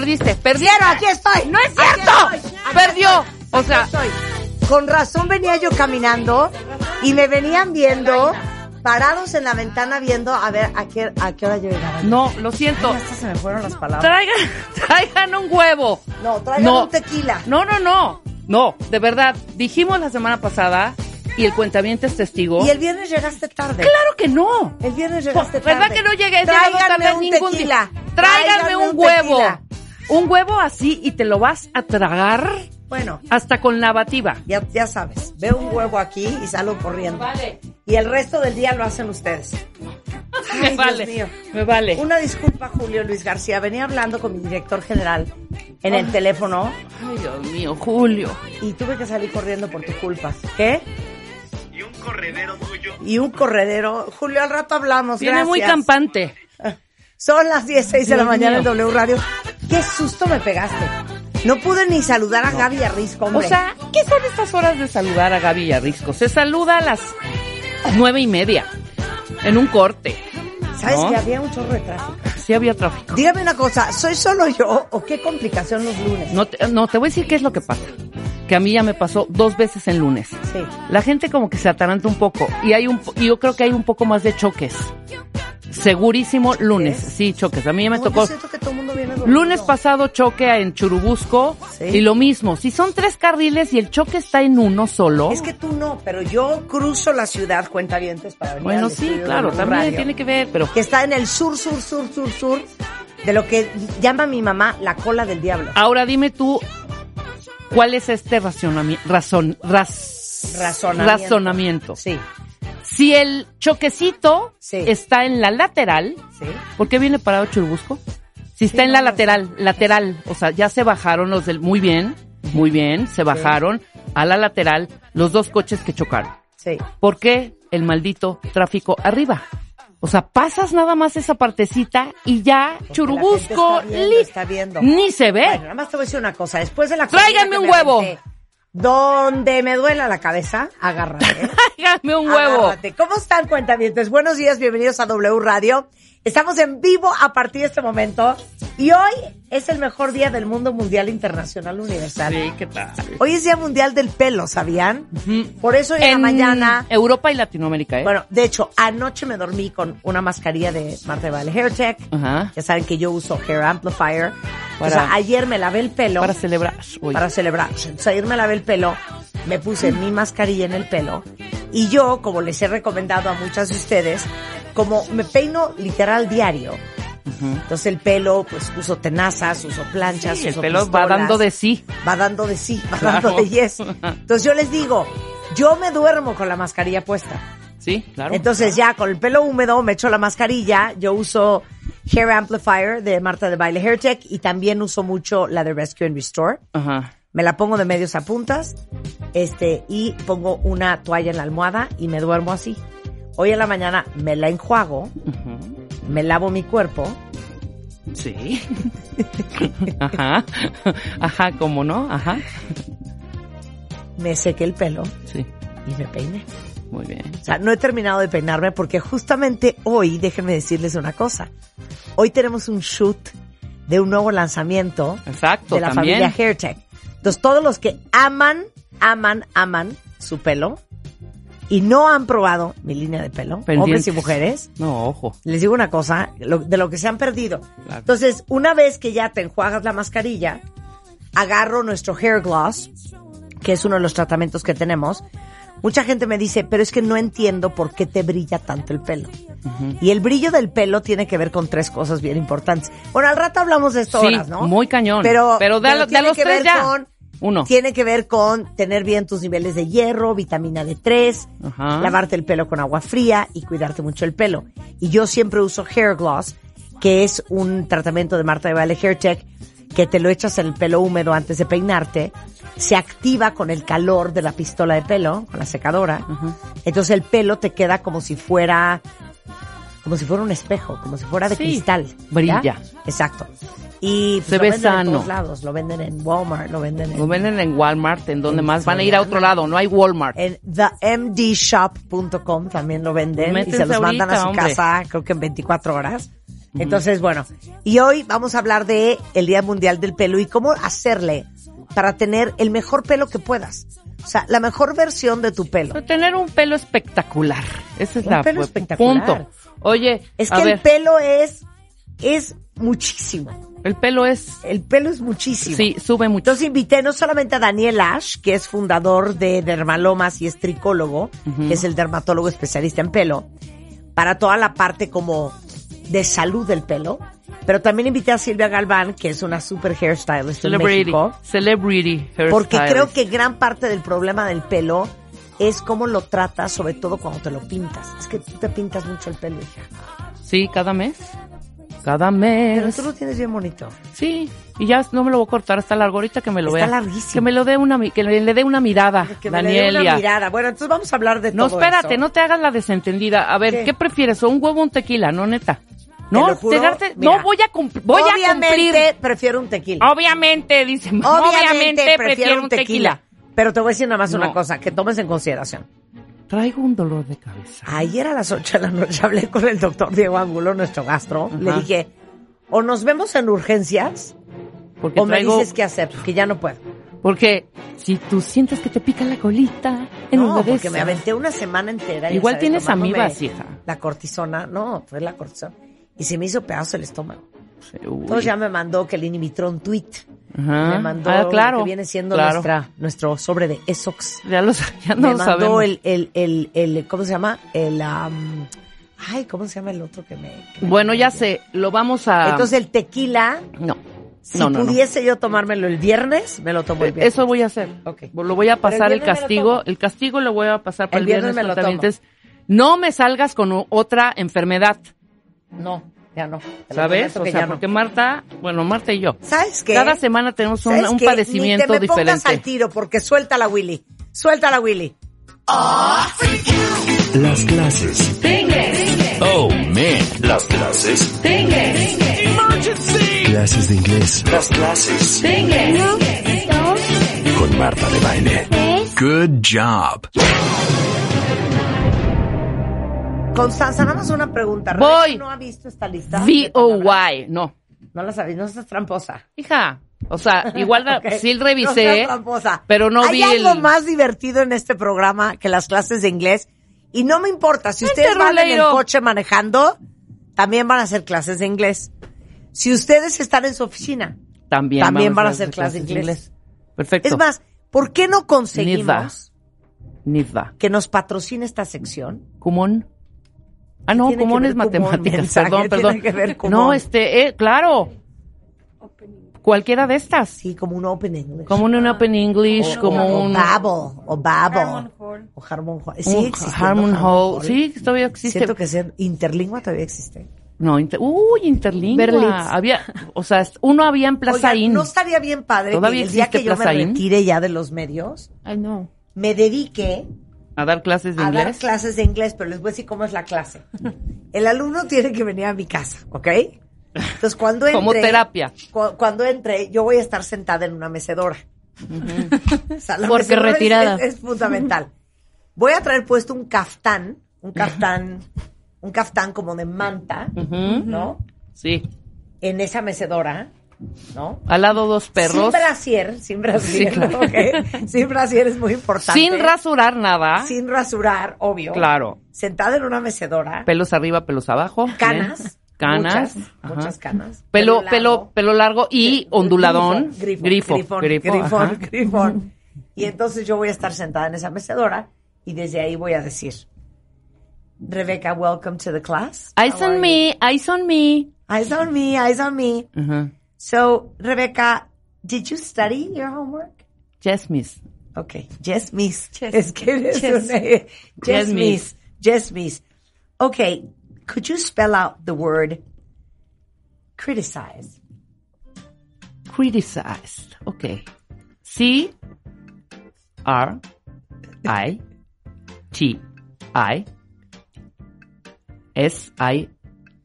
Perdiste, perdieron. aquí estoy. No es cierto. Perdió. O sea, Estoy. Con razón venía yo caminando y me venían viendo, parados en la ventana viendo a ver a qué, a qué hora yo llegaba. no, lo siento. Ay, se me fueron las palabras. Traigan, traigan un huevo. No, traigan No. un tequila. No, no, no. No, de verdad. Dijimos la semana pasada y el cuentaviente es testigo. Y el viernes llegaste tarde. Claro que no. El viernes llegaste tarde. ¿Verdad que no llegué? Tráiganme tarde un ningún tequila. día. Tráiganme un, huevo. tequila. Un huevo así y te lo vas a tragar Bueno, hasta con lavativa. ya, ya sabes, veo un huevo aquí y salgo corriendo. Vale. Y el resto del día lo hacen ustedes. Ay, Me Dios vale. mío. Me vale. Una disculpa, Julio Luis García. Venía hablando con mi director general en el teléfono Ay, Dios mío, Julio. y tuve que salir corriendo por tu culpa. ¿Qué? Y un corredero tuyo. Y un corredero. Julio, al rato hablamos. Viene Gracias. muy campante. Son las 16 de la mañana en. W Radio. Qué susto me pegaste. No pude ni saludar a Gaby Arrisco, hombre. O sea, ¿qué son estas horas de saludar a Gaby y a Risco? Se saluda a las nueve y media, en un corte. ¿sabes ¿no? que había un chorro de tráfico? Sí había tráfico. Dígame una cosa, ¿soy solo yo o qué complicación los lunes? No te, no, te voy a decir qué es lo que pasa. Que a mí ya me pasó dos veces en lunes. Sí. La gente como que se ataranta un poco y hay un, y yo creo que hay un poco más de choques. Segurísimo lunes, sí, choques. A mí ya me tocó. que todo el mundo viene. Lunes pasado choque en Churubusco Sí. y lo mismo. Si son tres carriles y el choque está en uno solo. Es que tú no, pero yo cruzo la ciudad, cuenta vientes para venir bueno, sí, claro, también Radio, tiene que ver, pero Que está en el sur, sur, sur, sur, sur, de lo que llama mi mamá la cola del diablo. ahora dime tú cuál es este razonamiento, razón, Razonamiento. razonamiento. Sí, Si el choquecito Sí. está en la lateral, sí. ¿por qué viene parado Churubusco? Si está en la no, no lateral, lateral, o sea, ya se bajaron los del, muy bien, muy bien, se bajaron a la lateral los dos coches que chocaron. Sí. ¿Por qué el maldito tráfico arriba? O sea, pasas nada más esa partecita y ya Porque Churubusco está viendo, está viendo. ni se ve. Bueno, nada más te voy a decir una cosa. Después de la Tráiganme un huevo. aventé, donde me duela la cabeza, agárrate. Tráigame un huevo. Agárrate. ¿Cómo están, cuentavientes? Buenos días, bienvenidos a W Radio. Estamos en vivo a partir de este momento y hoy es el mejor día del mundo mundial internacional universal. Sí, ¿qué tal? Hoy es Día Mundial del Pelo, ¿sabían? Por eso hoy en, la mañana... Europa y Latinoamérica, ¿eh? Bueno, de hecho, anoche me dormí con una mascarilla de Marta de Valle Hair Tech. Ya saben que yo uso Hair Amplifier. Para- o sea, ayer me lavé el pelo Para celebrar. Uy. para celebrar. Entonces, ayer me lavé el pelo, me puse mi mascarilla en el pelo y yo, como les he recomendado a muchas de ustedes, como me peino literal diario, entonces el pelo, pues uso tenazas, uso planchas, Sí, el uso pelo va dando de sí. Va dando de sí, va Claro. dando de yes. Entonces yo les digo, yo me duermo con la mascarilla puesta. Sí, claro. Entonces ya con el pelo húmedo me echo la mascarilla, yo uso Hair Amplifier de Marta de Baile Hair Tech y también uso mucho la de Rescue and Restore. Ajá. Me la pongo de medios a puntas, este, y pongo una toalla en la almohada y me duermo así. Hoy en la mañana me la enjuago, me lavo mi cuerpo, Sí. Ajá. Ajá, ¿cómo no? Ajá. me sequé el pelo Sí. y me peiné. Muy bien. O sea, no he terminado de peinarme porque justamente hoy, déjenme decirles una cosa. Hoy tenemos un shoot de un nuevo lanzamiento Exacto, de la también. familia Hairtech. Entonces, todos los que aman, aman, aman su pelo, y no han probado mi línea de pelo, Pendientes. hombres y mujeres, No, ojo. les digo una cosa, lo- de lo que se han perdido. Claro. Entonces, una vez que ya te enjuagas la mascarilla, agarro nuestro hair gloss, que es uno de los tratamientos que tenemos. Mucha gente me dice, pero es que no entiendo por qué te brilla tanto el pelo. Y el brillo del pelo tiene que ver con tres cosas bien importantes. Bueno, al rato hablamos de esto Sí, horas, ¿no? muy cañón. Pero, Pero de los que tres ya. con- Uno. Tiene que ver con tener bien tus niveles de hierro, vitamina D3, Ajá. lavarte el pelo con agua fría y cuidarte mucho el pelo. Y yo siempre uso Hair Gloss, que es un tratamiento de Marta de Valle Hair Tech, que te lo echas en el pelo húmedo antes de peinarte, se activa con el calor de la pistola de pelo, con la secadora. Entonces el pelo te queda como si fuera como si fuera un espejo, como si fuera de Sí, cristal. ¿ya? brilla. Exacto. Y pues, Se lo ve venden en sano. todos lados, lo venden en Walmart, lo venden en Lo venden en Walmart, en donde En más van a ir a otro lado, no hay Walmart. En themdshop.com también lo venden y se los mandan a su hombre. casa, creo que en 24 horas. Entonces, bueno, y hoy vamos a hablar de el Día Mundial del Pelo y cómo hacerle para tener el mejor pelo que puedas. O sea, la mejor versión de tu pelo. Pero Tener un pelo espectacular. Esa es Un la pelo espectacular. punto. Oye, Es a que el pelo es es muchísimo. el pelo es El pelo es muchísimo. sí, sube mucho. Entonces invité no solamente a Daniel Ash, que es fundador de Dermalomas y es tricólogo, que es el dermatólogo especialista en pelo, para toda la parte como de salud del pelo, pero también invité a Silvia Galván, que es una super hairstylist en Celebrity, México, celebrity hairstylist. porque creo que gran parte del problema del pelo es cómo lo tratas, sobre todo cuando te lo pintas. Es que tú te pintas mucho el pelo, hija. sí, cada mes. Cada mes. Pero tú lo tienes bien bonito. Sí, y ya no me lo voy a cortar, está largo ahorita que me lo Está vea. larguísimo. Que me lo dé una que le, le dé una mirada, Que me le dé una mirada. Bueno, entonces vamos a hablar de No, todo espérate, eso. no te hagas la desentendida. A ver, ¿Qué? ¿qué, prefieres? ¿O un huevo o un tequila? No, neta. No, juro, mira, no voy a cumplir, voy a Obviamente cumplir. prefiero un tequila. Obviamente, dice. Obviamente, prefiero un tequila. Pero te voy a decir nada más una cosa, que tomes en consideración. Traigo un dolor de cabeza. Ayer a las 8 de la noche hablé con el doctor Diego Angulo, nuestro gastro. Le dije, o nos vemos en urgencias Porque o me dices qué hacer, porque ya no puedo. porque si tú sientes que te pica la colita, en No, lugar de porque me aventé una semana entera. Igual sabes, tienes amibas, hija. La cortisona, no, fue la cortisona. Y se me hizo pedazo el estómago. Uy. Entonces ya me mandó que le inhibitró un tweet. Ajá. Me mandó Ah, claro, lo que viene siendo claro. nuestra, nuestro sobre de Essox. Ya lo, ya me mandó el, el, el, el, ¿cómo se llama? El, ay, ¿cómo se llama el otro que me... que me- Bueno, ya sé, lo vamos a... Entonces el tequila, no. si no, no, no. pudiese yo tomármelo el viernes, me lo tomo el viernes. Eso voy a hacer. Ok. Lo voy a pasar el, castigo. tomo. El castigo lo voy a pasar para El el, viernes viernes. me lo cuentavientes. No me salgas con otra enfermedad, No, ya no. ¿sabes? O que sea, no. porque Marta, bueno, Marta y yo. ¿Sabes qué? Cada semana tenemos un, ¿Sabes un padecimiento Ni te me pongas diferente. al tiro porque suelta la Willy. Suelta la Willy. Las clases. Oh, man. Las clases. Clases de inglés. Las clases. Con Marta de Baile. Good job. Constanza, nada más una pregunta. Voy. ¿Rebeca ¿No ha visto esta lista? V-O-Y. No. No la sabes, no seas tramposa. Hija, o sea, igual la- Ok. sí No revisé, tramposa. pero no Hay vi algo el... más divertido en este programa que las clases de inglés. Y no me importa, si ustedes van en el coche manejando, también van a hacer clases de inglés. Si ustedes están en su oficina, También, también van a hacer clases de inglés. Perfecto. es más, ¿por qué no conseguimos Nidva. que nos patrocine esta sección? ¿Cumón? Ah, no, ver es matemáticas. mensaje? Perdón, Tiene perdón. que ver Cumón. No, este, eh, claro. Cualquiera de estas. Sí, como un Open English. Como un Open English, o, como o un... Babel, o Babel. Harmon Hall. O Harmon Hall. Sí. Harmon. Hall. Sí, todavía existe. Siento que ser interlingua todavía existe. No, inter- uy, interlingua. Berlitz. Había, o sea, uno había en Plaza Oigan, Inn. ¿no estaría bien padre ¿Todavía que el día que yo me Plaza Inn? retire ya de los medios, Ay, no. me dedique A dar clases de a dar inglés. clases de inglés, pero les voy a decir cómo es la clase. El alumno tiene que venir a mi casa, ¿ok? Entonces, cuando entre... Como terapia. cu- cuando entre, yo voy a estar sentada en una mecedora. O sea, la Porque mecedora retirada. Es, es fundamental. Voy a traer puesto un caftán, un caftán, un caftán como de manta. ¿no? Sí. En esa mecedora. ¿No? Al lado dos perros. Sin brasier, sin brasier, Sí, claro. ¿ok? Sin brasier es muy importante. Sin rasurar nada. Sin rasurar, obvio. Claro. Sentada en una mecedora. Pelos arriba, pelos abajo. Canas. Bien. Canas. Muchas, canas. Pelo, largo. pelo, pelo largo y onduladón. Grifo, Grifo. grifón, grifo, grifón, grifón. Y entonces yo voy a estar sentada en esa mecedora y desde ahí voy a decir, Rebecca, welcome to the class. Eyes How on me, eyes on me. Eyes on me, eyes on me. Ajá. So, Rebecca, did you study your homework? Yes, miss. Okay, yes, miss. Yes. Es que eres Yes. una- Yes, Yes, miss. miss. Yes, miss. Okay, could you spell out the word criticize? Criticized. Okay. C R I T I S I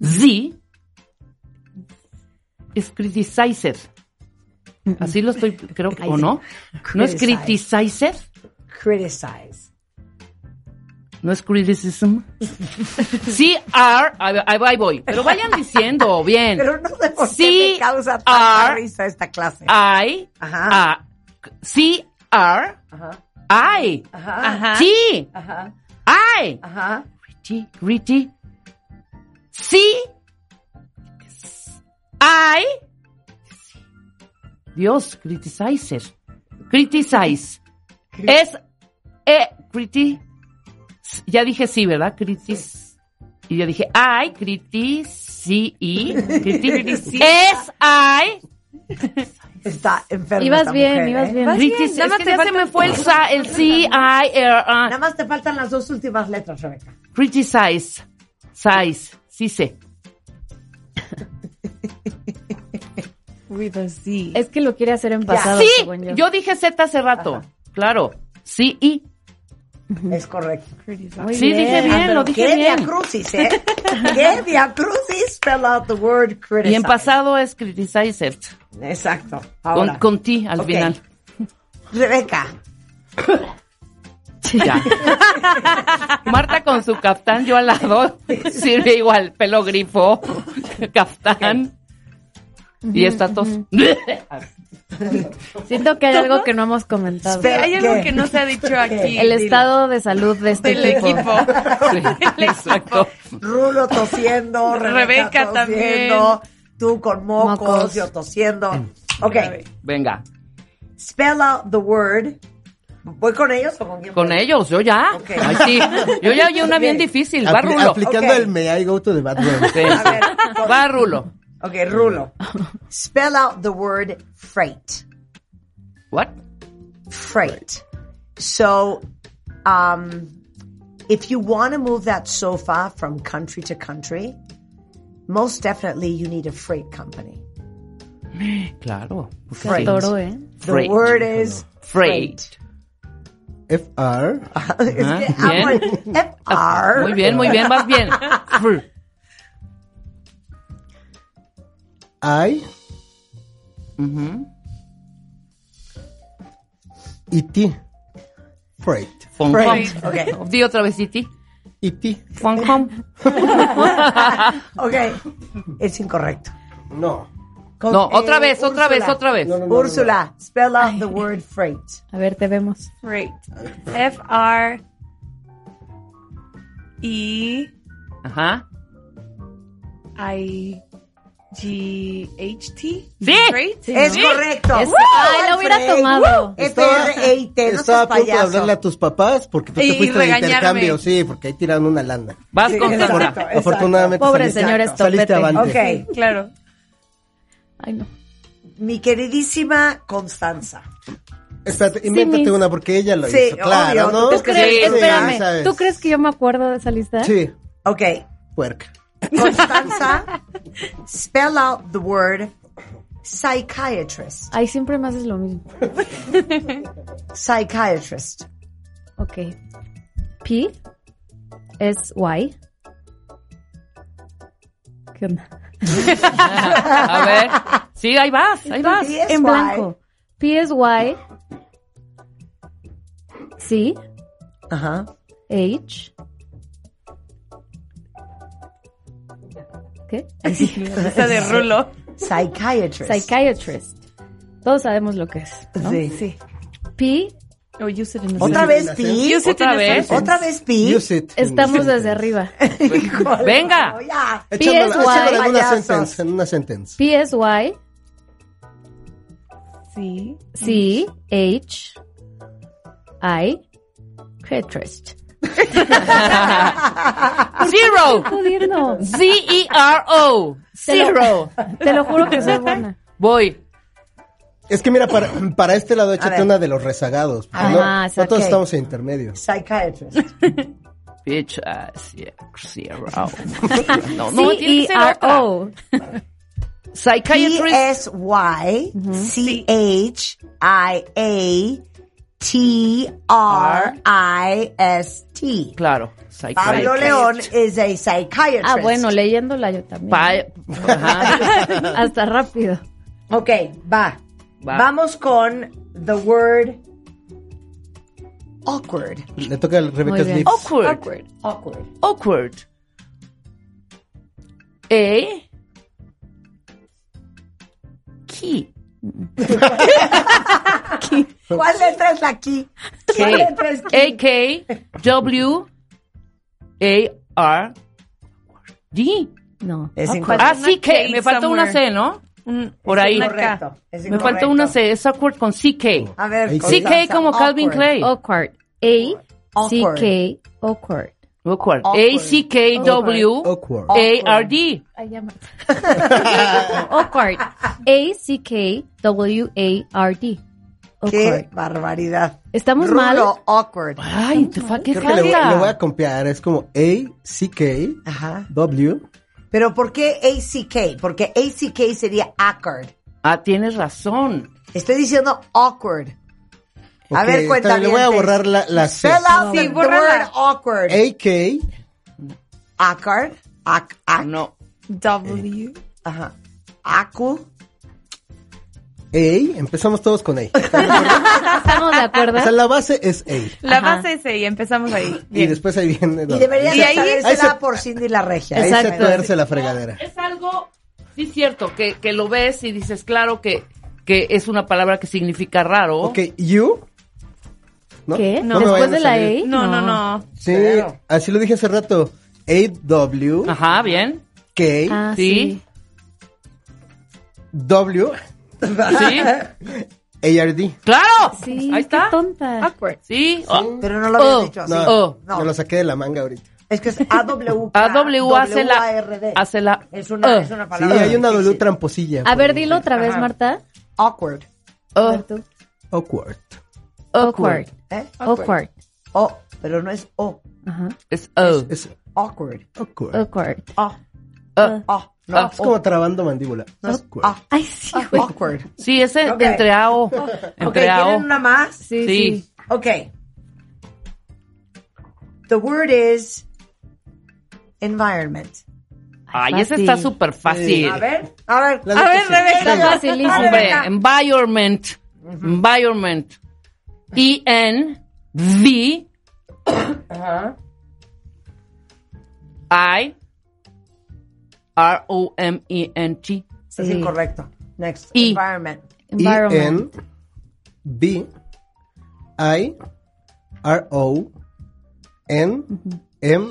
Z es criticized. Así lo estoy, creo que, ¿o no? ¿No es Criticize. criticized? Criticize. ¿No es criticism? C R, ahí ahí voy. Pero vayan diciendo, bien. Pero no sé por qué Sí, me causa tanta risa esta clase. I, Ajá. C R, Ajá, I, ajá, T, ajá, I, ajá. gritty, gritty, C, I, Dios, criticizer, criticize, es, eh, criti, ya dije sí, ¿verdad? Critis, y yo dije I, critici, criti, es I, Está enferma Ibas esta bien, mujer, ibas ¿eh? bien. Vas critis, Nada es más que te ya se me fue el, sa, el C, I, R, Nada más te faltan las dos últimas letras, Rebeca. criticize, size, sí sé. With a Z. Es que lo quiere hacer en pasado, Sí, según yo. yo dije Z hace rato. Claro. Sí, y. Es correcto. Muy Sí, dije bien, Ah, lo dije qué bien. diacrucis, ¿eh? qué diacrucis, spell out the word criticize. Y en pasado es criticizer. Exacto. Con, Ahora, con ti al Ok. final. Rebeca, Ya. Marta con su caftán, yo al lado. Sirve igual. Pelo grifo, caftán. Y esta tos. Siento que hay algo que no hemos comentado. Espera. Hay algo ¿Qué? que no se ha dicho aquí. El estado de salud de este del equipo. equipo. Sí, exacto. Rulo tosiendo, Rebeca, Rebeca tosiendo, tú con mocos, Mocos. yo tosiendo. Ok, Venga. spell out the word. ¿Voy con ellos o con quién? Con voy? ellos, yo ya. Ok. Ay, sí. Yo ya oí una bien Bien. difícil. Va Apli- Rulo. aplicando el may I go to the bathroom. Sí. A ver, con- Va Rulo. Ok, Rulo. Spell out the word freight. What? Freight. So, um, if you want to move that sofa from country to country, most definitely you need a freight company. Claro. Se atoró, ¿eh? The Freight. word is Freight. FR. Es que Ajá, amo el FR. Muy bien, muy bien, vas bien. Fr. I. Ujú. E.T. Freight. Fon Freight, hom. ok. Di otra vez, Iti. E.T. Fon hom. Ok, es incorrecto. No. Con- No, otra eh, vez, otra vez, Úrsula. otra vez. No, no, no, Úrsula, spell out the word freight. A ver, te vemos. Freight. F R E Ajá. I G H T. Sí. Freight. Es Sí. correcto. Es-. Ay, lo hubiera tomado. ¡Woo! F-R-E-I-T, no Estaba a punto de hablarle a tus papás porque tú te fuiste de intercambio. Sí, porque ahí tiraron una lana. Vas Sí, con exacto. Sandra. Exacto. Afortunadamente Pobre señor saliste estopete. avante. Ok, Claro. Ay, no. mi queridísima Constanza. Espérate, invéntate Miss. una porque ella lo Sí, hizo. Claro, obvio, ¿no? ¿tú ¿Tú crees, Sí, espérame. ¿tú crees que yo me acuerdo de esa lista? Sí, Ok, puerca. Constanza, spell out the word psychiatrist. Ay, siempre me haces lo mismo. Psychiatrist. Ok. P es Y. ¿Qué onda? A ver. Sí, ahí vas, ahí vas. Sí, es en blanco. P es Y. C. Ajá. H. ¿Qué? Esa de Rulo. Psychiatrist. Psychiatrist. Todos sabemos lo que es. ¿no? Sí. Sí. P. O use it in a ¿Otra vez Pi? Use it ¿Otra vez? ¿Otra vez Pi? Use it. Estamos desde arriba. Venga. Echándolo, en una sentence, en una sentence. P-S-Y. Sí. C. H. I. Psychiatrist. Zero. Z-E-R-O. Te lo- Zero. Te lo juro que soy buena. Voy. Es que mira, para, para este lado échate una de los rezagados. porque Ah, no, no todos estamos en intermedio. Psychiatrist. Bitch, ah, zero. zero. No, no, tiene que ser otra. C-E-R-O. Psychiatrist. P-S-Y-C-H-I-A-T-R-I-S-T. Claro. Pablo. León is a psychiatrist. Ah, bueno, leyéndola yo también. Pa- Ajá. Hasta rápido. Ok, va. Va. Vamos con the word awkward. Le toca a bien. Slips. Awkward. Awkward. Awkward. Awkward. A. Key. ¿Cuál letra es la key? ¿Cuál letra es key? A K W A R D. No. Es Ah, incorrecto. sí, que K me faltó una C, ¿no? Un- Por ahí. K. Me faltó una C. Es awkward con CK. A ver, CK como Calvin awkward. Clay. Awkward. A. Awkward. C-K. Awkward. Awkward. Awkward. A C K W Awkward. A R D. Ay, ya me- Awkward. A-C-K-W-A-R-D. Qué Awkward. barbaridad. ¿Estamos Rulo, mal? Ay, awkward. fa- ¿qué que le voy, le voy a falta? copiar. Es como A-C-K-W. Ajá. Pero ¿por qué ACK? Porque ACK sería awkward. Ah, tienes razón. Estoy diciendo awkward. A ver, bien, Le voy a borrar la, la C. Spell out Sí, the, the bórrala. word awkward. A-K. Awkward. Ac, ac, No. W. Ajá. Acu. A. Empezamos todos con A. ¿Estamos de acuerdo? O sea, la base es A. La Ajá. base es ahí, empezamos ahí. Y después ahí viene. Y deberías Y ahí- sabérsela ahí se- por Cindy la regia. Ahí se Exacto. tuerce la fregadera. Es algo, sí es cierto, que, que lo ves y dices, claro que, que es una palabra que significa raro. Ok, you. ¿No? ¿Qué? No ¿Después de la. A? No, no, no. Sí, Claro. así lo dije hace rato. A-W. Ajá, bien. K. Ah, Sí. sí. W. Sí. A-R-D. ¡Claro! Sí, Ahí está. qué tonta. Awkward. Sí. Oh. Pero no lo habías Oh, dicho así. No, Oh. No. me lo saqué de la manga ahorita. Es que es AW. AW hace la, hace la, Es una, uh, es una Sí, palabra. hay una W tramposilla. A ver, dilo otra vez, Ajá. Marta. Awkward. A ver tú. Awkward. Awkward. ¿Eh? Awkward. O, pero no es O. Ajá. es uh, Es Awkward. awkward. Awkward. O. uh. O. No, Ah, Es como trabando mandíbula. no Awkward. A. Ay, sí, Ah, güey. Awkward. Sí, ese Ok. de entre A o. Ok, Entre A ¿tienen o. una más? Sí, Sí. sí. Ok. The word is environment. Ay, ese está súper fácil. A ver, a ver. La A ver, sí. Rebeca. Está facilísimo. Hombre, environment. Environment. E N V Ajá. I R O M E N T. Es Sí. incorrecto. Next. Y. Environment. Environment. E-N B I R O N M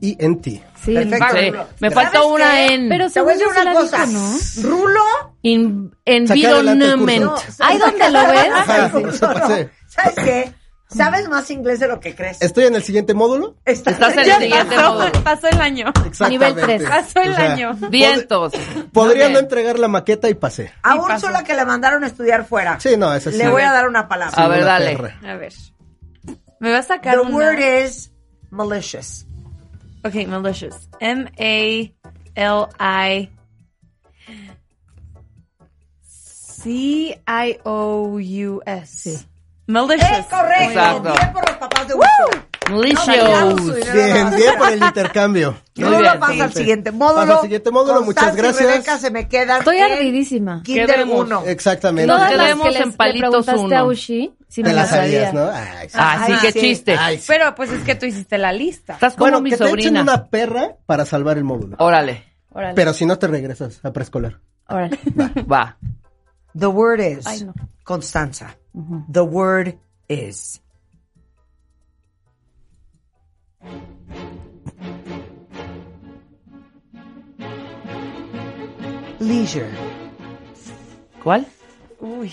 E N T. Sí. Perfecto. Sí, Rulo. me ¿Sabes faltó una qué? en Pero Te voy a decir sí una cosa. dijo, ¿no? Rulo. in- environment. curso. Ahí donde lo ves. Ajá, No, se no. pasé. ¿Sabes qué? Sabes más inglés de lo que crees. Estoy en el siguiente módulo. Estás, Estás en el siguiente pasó, módulo. pasó el año. Exactamente. Nivel tres. Pasó el año. Vientos. Podría Muy no entregar la maqueta y pasé. A Y pasó. solo que le mandaron a estudiar fuera. Sí, no, ese sí. Le voy a dar una palabra. A ver, dale. perra. A ver. Me va a sacar The una. word is malicious. Ok, malicious. M-A-L-I. C-I-O-U-S. Malicious. Es correcto. Exacto. Bien por los papás de Úrsula. Malicious. Bien, bien por el intercambio. Muy Rulo bien, pasa sí, al sí. siguiente módulo. Pasa al siguiente módulo, muchas y gracias. Rebeca se me quedan. Estoy ardidísima. Kinder Quedemos. 1. Exactamente. Nos Todas las quedemos que les- en le palitos preguntaste a uno. Ushi, si Te me la sabías, ¿no? Ay, sí. Ah, sí, Ay, qué sí. chiste. Ay, sí. Pero pues es que tú hiciste la lista. Estás como Bueno, mi que te echen sobrina. una perra para salvar el módulo. Órale. Órale. Pero si no te regresas a preescolar. Órale. Va. The word is. Ay, no. Constanza. The word is. Leisure. ¿Cuál? Uy.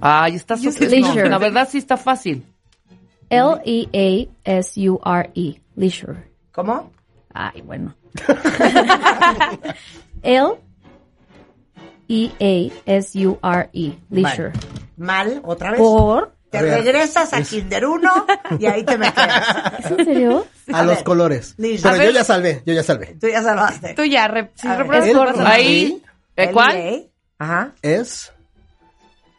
Ah, Ay, está súper. Leisure. no, la verdad sí está fácil. L-E-A-S-U-R-E. Leisure. ¿Cómo? Ay, bueno. L-E-A-S-U-R-E. Leisure. Mal, otra vez. Por. Te A ver, regresas a Kinder 1 y ahí te me quedas. ¿Es en serio? A, A los ver. colores. Listo. Pero A yo ya salvé, yo ya salvé. Tú ya salvaste. Tú ya, re- si repruebas a- Ahí. ¿eh, ¿Cuál? Ajá. Es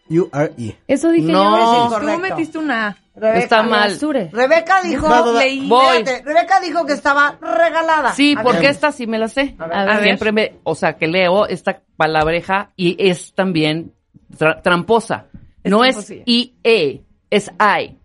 U-R-E. Eso dije No. yo. Es Tú metiste una. Rebeca, Está mal. Sure. Rebeca dijo, leí- espérate, Rebeca dijo que estaba regalada. Sí, A porque ver. esta sí me la sé. A ver. A ver. Siempre me, o sea, que leo esta palabreja y es también tra- tramposa. Es no es tramposilla. I-E, es I.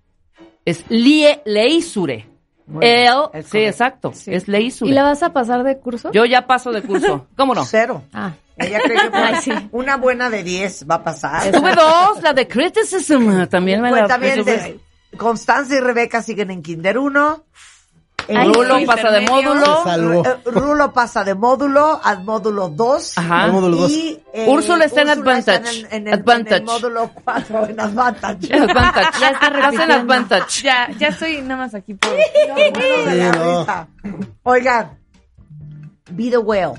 Es lie, leisure. Bien, El, es sí, exacto, es leisure. ¿Y la vas a pasar de curso? Yo ya paso de curso. ¿Cómo no? Cero. Ah. Ella cree que Ay, sí. una buena de 10 va a pasar. Tuve dos, la de criticism. También me la Cuentavientes, Constanza y Rebeca siguen en Kinder 1. Ay, Rulo sí. pasa de módulo. Eh, Rulo pasa de módulo al módulo 2. Ajá. Al módulo dos. Y, eh, Úrsula está en Úrsula está Advantage. en, en el, Advantage. en el módulo 4, en Advantage. Advantage. Ya está Hacen repitiendo. advantage. Ya, ya estoy nada más aquí por... No. Oigan, Be the Whale.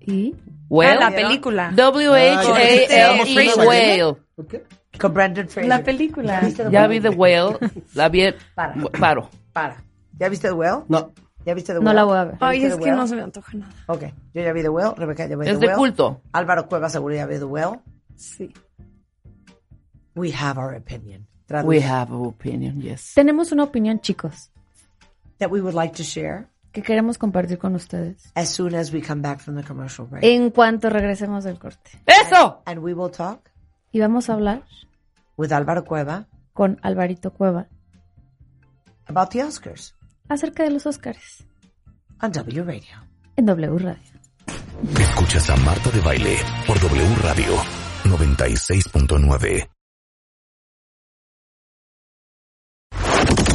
¿Y? Whale. Ah, la película. W-H-A-L-E, Ah, whale. Con Brandon Fraser. La película. ¿Viste The Ya Whale? vi The Whale. La vi. Para. Paro. Para. ¿Ya viste The Whale? No. ¿Ya viste The No Whale? la voy a ver. ¿Ya Ay, es que Whale? no se me antoja nada. Ok, yo ya vi The Whale, Rebeca ya vi Es The de Whale. culto. Álvaro Cueva seguro ya vi The Whale. Sí. We have our opinion. Traduce. We have an opinion, yes. Tenemos una opinión, chicos, That we would like to share que queremos compartir con ustedes. as soon as we come back from the commercial break. En cuanto regresemos del corte. ¡Eso! And we will talk Y vamos a hablar with Álvaro Cueva con Alvarito Cueva about the Oscars acerca de los Óscares on W Radio. en W Radio. Escuchas a Marta de Baile por W Radio 96.9.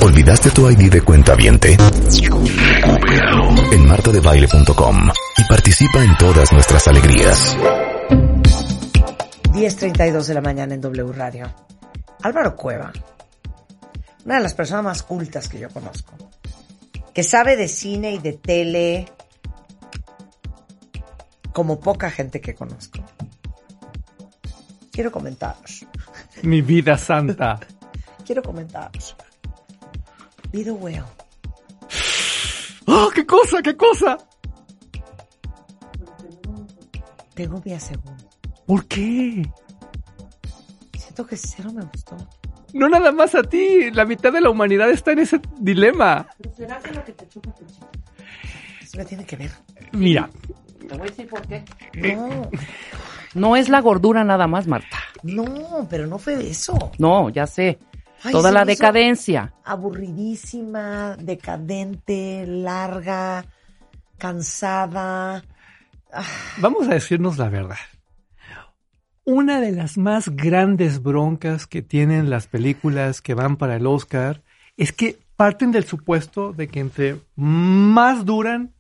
¿Olvidaste tu ID de cuenta viente? En martadebaile.com y participa en todas nuestras alegrías. 10.32 de la mañana en W Radio. Álvaro Cueva, una de las personas más cultas que yo conozco, que sabe de cine y de tele como poca gente que conozco. Quiero comentaros, Mi vida santa. quiero comentaros. Be the whale. ¡Oh, qué cosa, qué cosa! Tengo mi segundo. ¿Por qué? Siento que cero me gustó. No nada más a ti. La mitad de la humanidad está en ese dilema. Eso me tiene que ver. Mira, Te voy a decir por qué. No, No es la gordura nada más, Marta. no, pero no fue de eso. No, ya sé. Ay, Toda la decadencia. Aburridísima, decadente, larga, cansada. vamos a decirnos la verdad. Una de las más grandes broncas que tienen las películas que van para el Oscar es que parten del supuesto de que entre más duran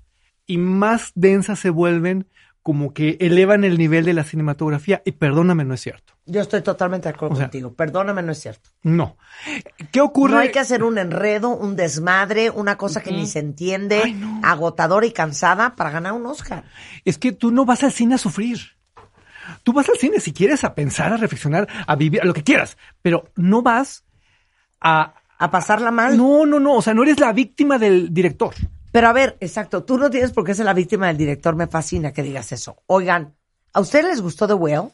y más densas se vuelven, como que elevan el nivel de la cinematografía. Y perdóname, no es cierto. Yo estoy totalmente de acuerdo O sea, contigo. Perdóname, no es cierto. No. ¿Qué ocurre? No hay que hacer un enredo, un desmadre, una cosa que ni se entiende, Ay, no. agotadora y cansada para ganar un Oscar. Es que tú no vas al cine a sufrir. Tú vas al cine si quieres a pensar, a reflexionar, a vivir, a lo que quieras, pero no vas a... A pasarla mal. No, no, no, o sea, no eres la víctima del director. Pero a ver, exacto, tú no tienes por qué ser la víctima del director. Me fascina que digas eso. Oigan, ¿a ustedes les gustó The Whale?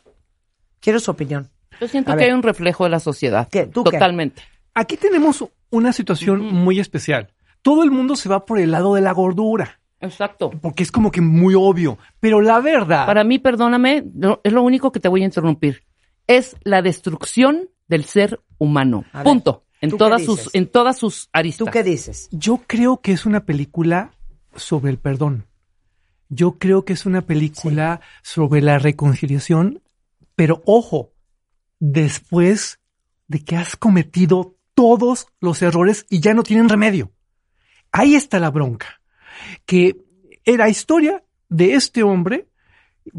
Quiero su opinión. Yo siento A que ver. hay un reflejo de la sociedad. ¿Qué? ¿Tú qué? Totalmente. Aquí tenemos una situación muy especial. Todo el mundo se va por el lado de la gordura, Exacto. porque es como que muy obvio, pero la verdad... Para mí, perdóname, no- es lo único que te voy a interrumpir. Es la destrucción del ser humano. A ver, Punto. En ¿tú qué todas sus, en todas sus aristas. ¿Tú qué dices? Yo creo que es una película sobre el perdón. Yo creo que es una película sobre la reconciliación, pero ojo, después de que has cometido todos los errores y ya no tienen remedio. Ahí está la bronca. Que era historia de este hombre.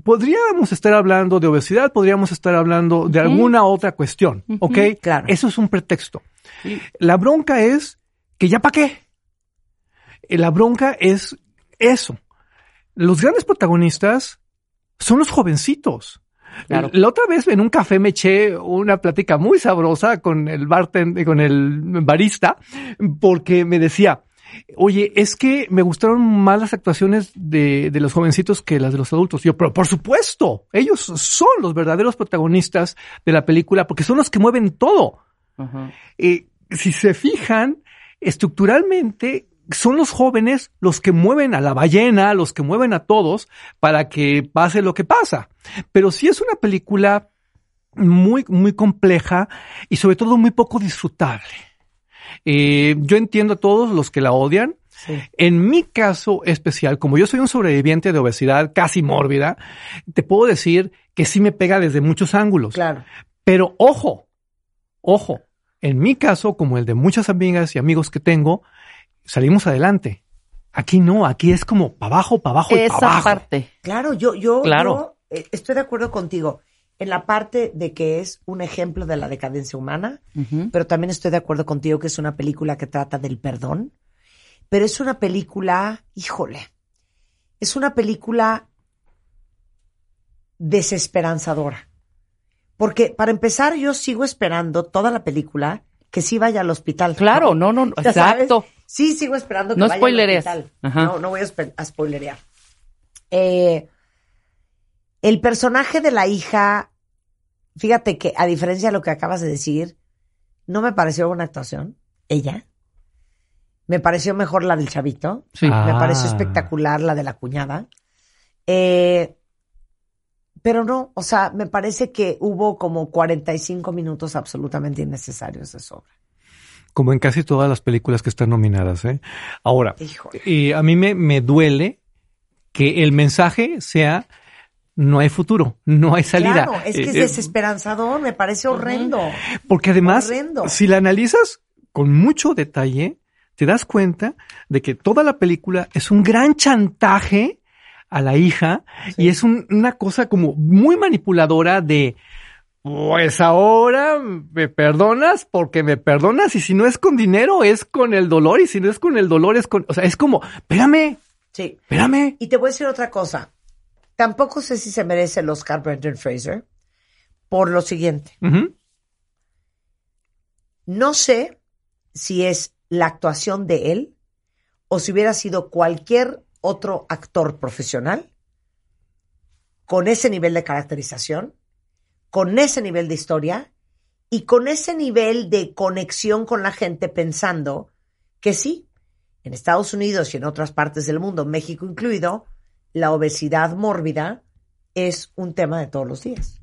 Podríamos estar hablando de obesidad, podríamos estar hablando de alguna otra cuestión, ¿ok? claro. Eso es un pretexto. La bronca es que ya pa' qué. La bronca es eso. Los grandes protagonistas son los jovencitos. Claro. La otra vez en un café me eché una plática muy sabrosa con el bartender, con el barista, porque me decía, oye, es que me gustaron más las actuaciones de, de los jovencitos que las de los adultos. Yo, pero por supuesto, ellos son los verdaderos protagonistas de la película porque son los que mueven todo. Ajá. Eh, si se fijan, estructuralmente son los jóvenes los que mueven a la ballena, los que mueven a todos para que pase lo que pasa. Pero sí es una película muy, muy compleja y sobre todo muy poco disfrutable. Eh, yo entiendo a todos los que la odian. En mi caso especial, como yo soy un sobreviviente de obesidad casi mórbida, te puedo decir que sí me pega desde muchos ángulos. Claro. Pero ojo, ojo, en mi caso, como el de muchas amigas y amigos que tengo, salimos adelante. Aquí no, aquí es como para abajo, para abajo y para abajo. parte. Claro, yo, yo, Claro. yo, eh, estoy de acuerdo contigo en la parte de que es un ejemplo de la decadencia humana, pero también estoy de acuerdo contigo que es una película que trata del perdón, pero es una película, híjole, es una película desesperanzadora. Porque para empezar, yo sigo esperando toda la película que sí vaya al hospital. Claro, no, no, no, Ya sabes, exacto. Sí, sigo esperando que No vaya al hospital. Ajá. No, no voy a, a spoilerear. Eh, el personaje de la hija, fíjate que a diferencia de lo que acabas de decir, no me pareció una actuación. Ella. Me pareció mejor la del chavito. Sí. Me Ah. pareció espectacular la de la cuñada. Eh, pero no, o sea, me parece que hubo como 45 minutos absolutamente innecesarios de sobra. Como en casi todas las películas que están nominadas, ¿eh? Ahora, y a mí me, me duele que el mensaje sea no hay futuro, no hay salida. Claro, es que es Eh, eh, desesperanzador, me parece horrendo. Porque además, Horrendo. si la analizas con mucho detalle, te das cuenta de que toda la película es un gran chantaje a la hija y es un- una cosa como muy manipuladora de, pues ahora me perdonas porque me perdonas y si no es con dinero es con el dolor y si no es con el dolor es con, o sea, es como, espérame, Sí. espérame. Y te voy a decir otra cosa. Tampoco sé si se merece el Oscar Brendan Fraser por lo siguiente. No sé si es la actuación de él o si hubiera sido cualquier otro actor profesional con ese nivel de caracterización, con ese nivel de historia y con ese nivel de conexión con la gente pensando que sí, en Estados Unidos y en otras partes del mundo, México incluido, la obesidad mórbida es un tema de todos los días.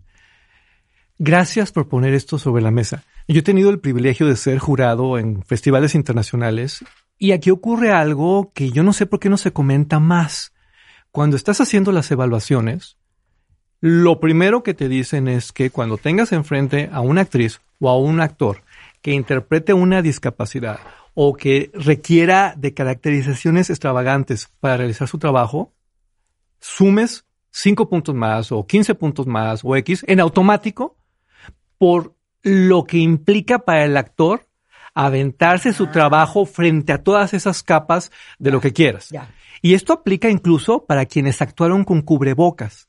Gracias por poner esto sobre la mesa. Yo he tenido el privilegio de ser jurado en festivales internacionales y aquí ocurre algo que yo no sé por qué no se comenta más. Cuando estás haciendo las evaluaciones, lo primero que te dicen es que cuando tengas enfrente a una actriz o a un actor que interprete una discapacidad o que requiera de caracterizaciones extravagantes para realizar su trabajo, sumes 5 puntos más o 15 puntos más o X en automático por lo que implica para el actor aventarse su trabajo frente a todas esas capas de lo que quieras. Y esto aplica incluso para quienes actuaron con cubrebocas,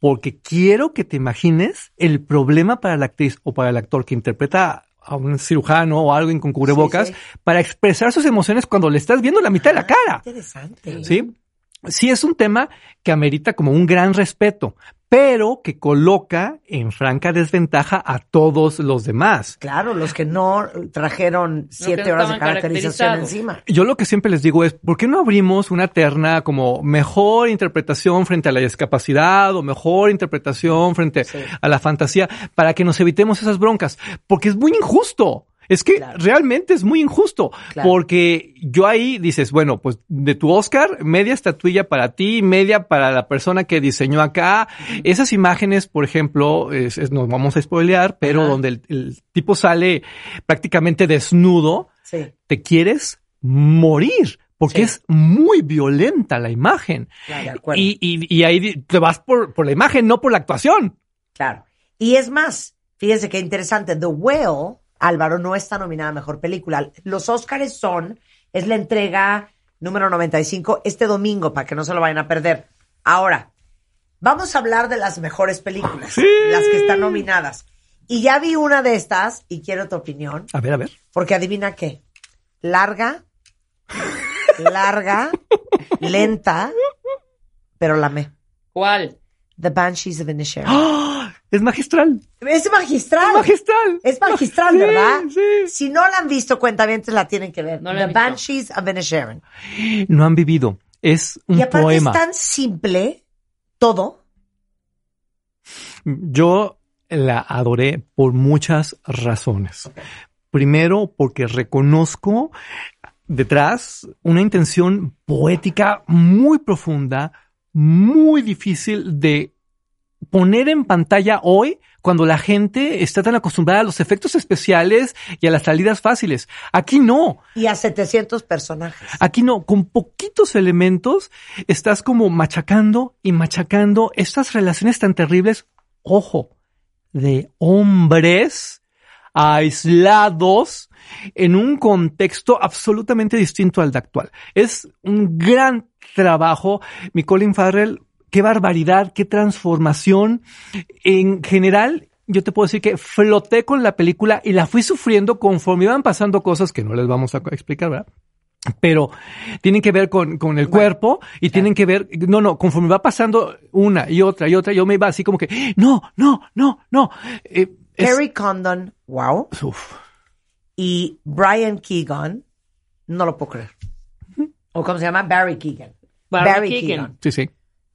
porque quiero que te imagines el problema para la actriz o para el actor que interpreta a un cirujano o a alguien con cubrebocas sí. para expresar sus emociones cuando le estás viendo la mitad de la cara. Interesante. ¿sí? Sí es un tema que amerita como un gran respeto, pero que coloca en franca desventaja a todos los demás. Claro, los que no trajeron siete no horas de caracterización encima. Yo lo que siempre les digo es, ¿por qué no abrimos una terna como mejor interpretación frente a la discapacidad o mejor interpretación frente Sí. a la fantasía para que nos evitemos esas broncas? Porque es muy injusto. Es que Claro. realmente es muy injusto, Claro. porque yo ahí dices, bueno, pues de tu Oscar, media estatuilla para ti, media para la persona que diseñó acá. Esas imágenes, por ejemplo, es- es- nos vamos a spoilear, pero donde el, el tipo sale prácticamente desnudo, Sí, te quieres morir, porque Sí. es muy violenta la imagen. acuerdo. Y, y, y ahí te vas por, por la imagen, no por la actuación. Claro. Y es más, fíjense qué interesante. The Whale, Álvaro, no está nominada a Mejor Película. Los Óscares son, es la entrega número 95 este domingo, para que no se lo vayan a perder. Ahora, vamos a hablar de las mejores películas, las que están nominadas. Y ya vi una de estas y quiero tu opinión, A ver, a ver. porque adivina qué. Larga, larga, lenta, pero la me. ¿Cuál? The Banshees of Inisherin. Es magistral. Es magistral. Magistral. Es magistral, Sí, ¿verdad? sí. Si no la han visto, cuentavientes la tienen que ver. No The visto. Banshees of Inisherin. No han vivido. Es un Y aparte poema. es tan simple todo. Yo la adoré por muchas razones. Primero, porque reconozco detrás una intención poética muy profunda, muy difícil de poner en pantalla hoy cuando la gente está tan acostumbrada a los efectos especiales y a las salidas fáciles. Aquí no. Y a 700 personajes. Aquí no, con poquitos elementos estás como machacando y machacando estas relaciones tan terribles, ojo, de hombres aislados en un contexto absolutamente distinto al de actual. Es un gran trabajo. Mi Colin Farrell, qué barbaridad, qué transformación. En general, yo te puedo decir que floté con la película y la fui sufriendo conforme iban pasando cosas que no les vamos a explicar, ¿verdad? Pero tienen que ver con, con el cuerpo y tienen que ver, no, no, conforme va pasando una y otra y otra, yo me iba así como que, no, no, no, no. Eh, Condon, wow. Uf. Y Brian Keegan, no lo puedo creer. ¿O cómo se llama? Barry Keegan. Barry Keegan. Sí, sí.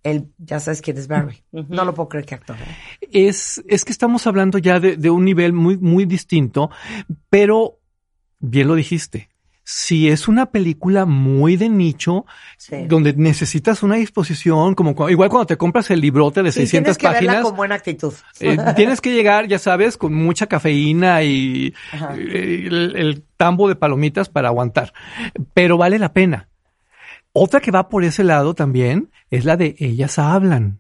Él, ya sabes quién es Barry. No lo puedo creer que actor. ¿eh? Es, es que estamos hablando ya de, de un nivel muy, muy distinto, pero bien lo dijiste. Si es una película muy de nicho, Sí. donde necesitas una disposición, como cu- igual cuando te compras el librote de Sí, 600 tienes que verla páginas, con buena actitud. eh, tienes que llegar, ya sabes, con mucha cafeína y eh, el, el tambo de palomitas para aguantar. Pero vale la pena. Otra que va por ese lado también es la de Ellas Hablan.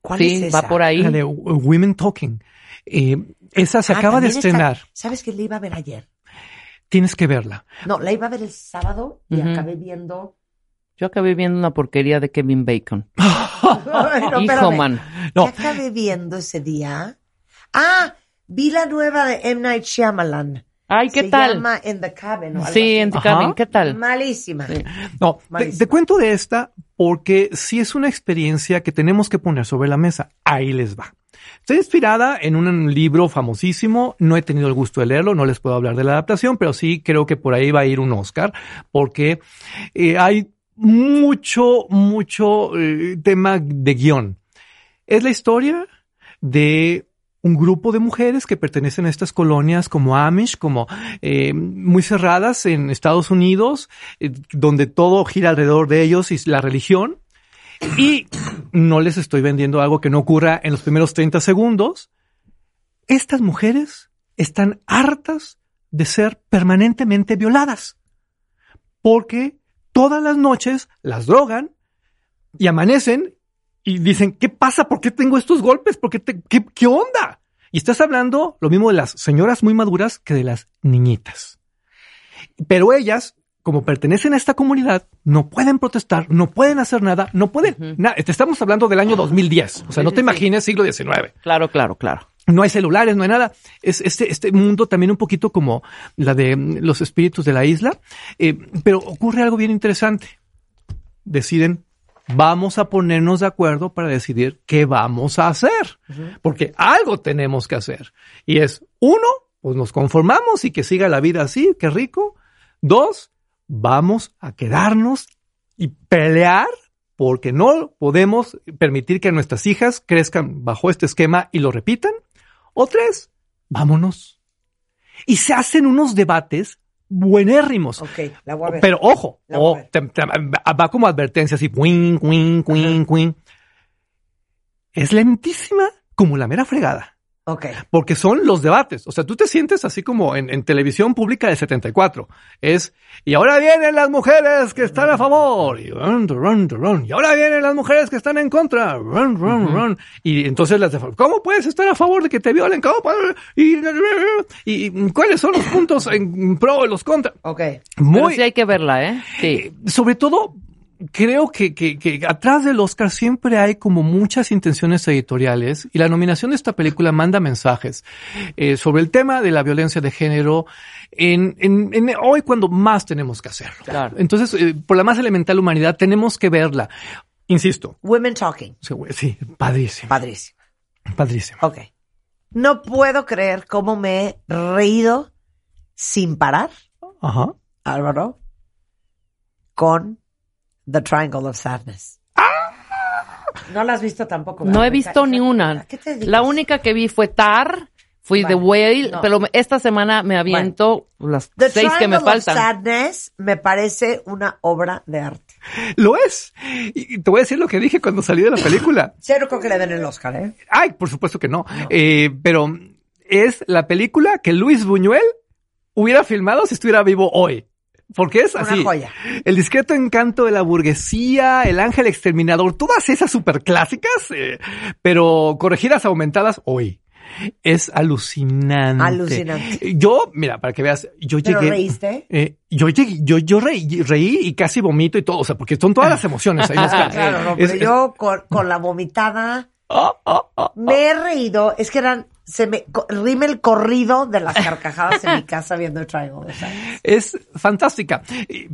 ¿Cuál Sí, es esa? va por ahí. La de Women Talking. Eh, esa se Ah, acaba de está- estrenar. ¿Sabes que la iba a ver ayer? Tienes que verla. No, la iba a ver el sábado y acabé viendo. Yo acabé viendo una porquería de Kevin Bacon. No, Hijo, espérame. man. No. ¿Qué acabé viendo ese día? Ah, vi la nueva de M. Night Shyamalan. Ay, ¿qué Se tal? llama In the Cabin. o algo Sí, así. en Ajá. cabin, ¿qué tal? Malísima. Sí. No, te, Malísimo. te cuento de esta porque sí es una experiencia que tenemos que poner sobre la mesa. Ahí les va. Está inspirada en un libro famosísimo. No he tenido el gusto de leerlo, no les puedo hablar de la adaptación, pero sí creo que por ahí va a ir un Oscar porque eh, hay mucho, mucho eh, tema de guion. Es la historia de un grupo de mujeres que pertenecen a estas colonias como Amish, como eh, muy cerradas en Estados Unidos, eh, donde todo gira alrededor de ellos y la religión. Y no les estoy vendiendo algo que no ocurra en los primeros 30 segundos. Estas mujeres están hartas de ser permanentemente violadas. Porque todas las noches las drogan y amanecen y dicen, ¿qué pasa? ¿Por qué tengo estos golpes? ¿Por qué, te- qué, qué onda? Y estás hablando lo mismo de las señoras muy maduras que de las niñitas. Pero ellas, como pertenecen a esta comunidad, no pueden protestar, no pueden hacer nada, no pueden. nada. Te estamos hablando del año 2010. O sea, no te imagines siglo XIX. Claro, claro, claro. No hay celulares, no hay nada. Es este, este mundo también un poquito como la de mm, los espíritus de la isla. Eh, pero ocurre algo bien interesante. Deciden, vamos a ponernos de acuerdo para decidir qué vamos a hacer. Porque algo tenemos que hacer. Y es, uno, pues nos conformamos y que siga la vida así, qué rico. Dos, vamos a quedarnos y pelear porque no podemos permitir que nuestras hijas crezcan bajo este esquema y lo repitan. O tres, vámonos. y se hacen unos debates buenérrimos. Ok, la voy a ver. Pero ojo, La voy a te- te- va como advertencia así, queen, queen, queen, queen. Es lentísima como la mera fregada. Ok. Porque son los debates. O sea, tú te sientes así como en, en televisión pública de 74. Es, y ahora vienen las mujeres que están a favor. Y, run, run, run. y ahora vienen las mujeres que están en contra. Run, run, run. Y entonces las de, ¿cómo puedes estar a favor de que te violen? Y, y cuáles son los puntos en pro y los contra. Ok. Pero Muy, sí hay que verla, ¿eh? Sí. eh, sobre todo, creo que, que, que atrás del Oscar siempre hay como muchas intenciones editoriales y la nominación de esta película manda mensajes eh, sobre el tema de la violencia de género en, en, en hoy cuando más tenemos que hacerlo. Claro. Entonces, eh, por la más elemental humanidad, tenemos que verla. Insisto, Women Talking. sí, sí, padrísimo, Padrísimo. padrísimo. Ok. No puedo creer cómo me he reído sin parar, Ajá. Álvaro, con The Triangle of Sadness. No la has visto tampoco. No he visto ni una. ¿A qué te dedicas? La única que vi fue Tar, fui The Whale, no. pero esta semana me aviento las The seis que me Triangle of faltan. Sadness me parece una obra de arte. Lo es. Y y te voy a decir lo que dije cuando salí de la película. Cero creo que le den el Oscar, ¿eh? Ay, por supuesto que no. Eh, pero es la película que Luis Buñuel hubiera filmado si estuviera vivo hoy. Porque es Una así. joya. El discreto encanto de la burguesía, el ángel exterminador, todas esas super clásicas, eh, pero corregidas, aumentadas hoy. Es alucinante. Alucinante. Yo, mira, para que veas, yo ¿Pero llegué. reíste? eh, yo llegué, yo, yo reí, reí y casi vomito y todo, o sea, porque son todas las emociones ahí. Claro, no, pero es- yo con, con la vomitada ah, ah, ah, me he reído. Es que eran, se me rime el corrido de las carcajadas en mi casa viendo el Triangle Sadness. es fantástica.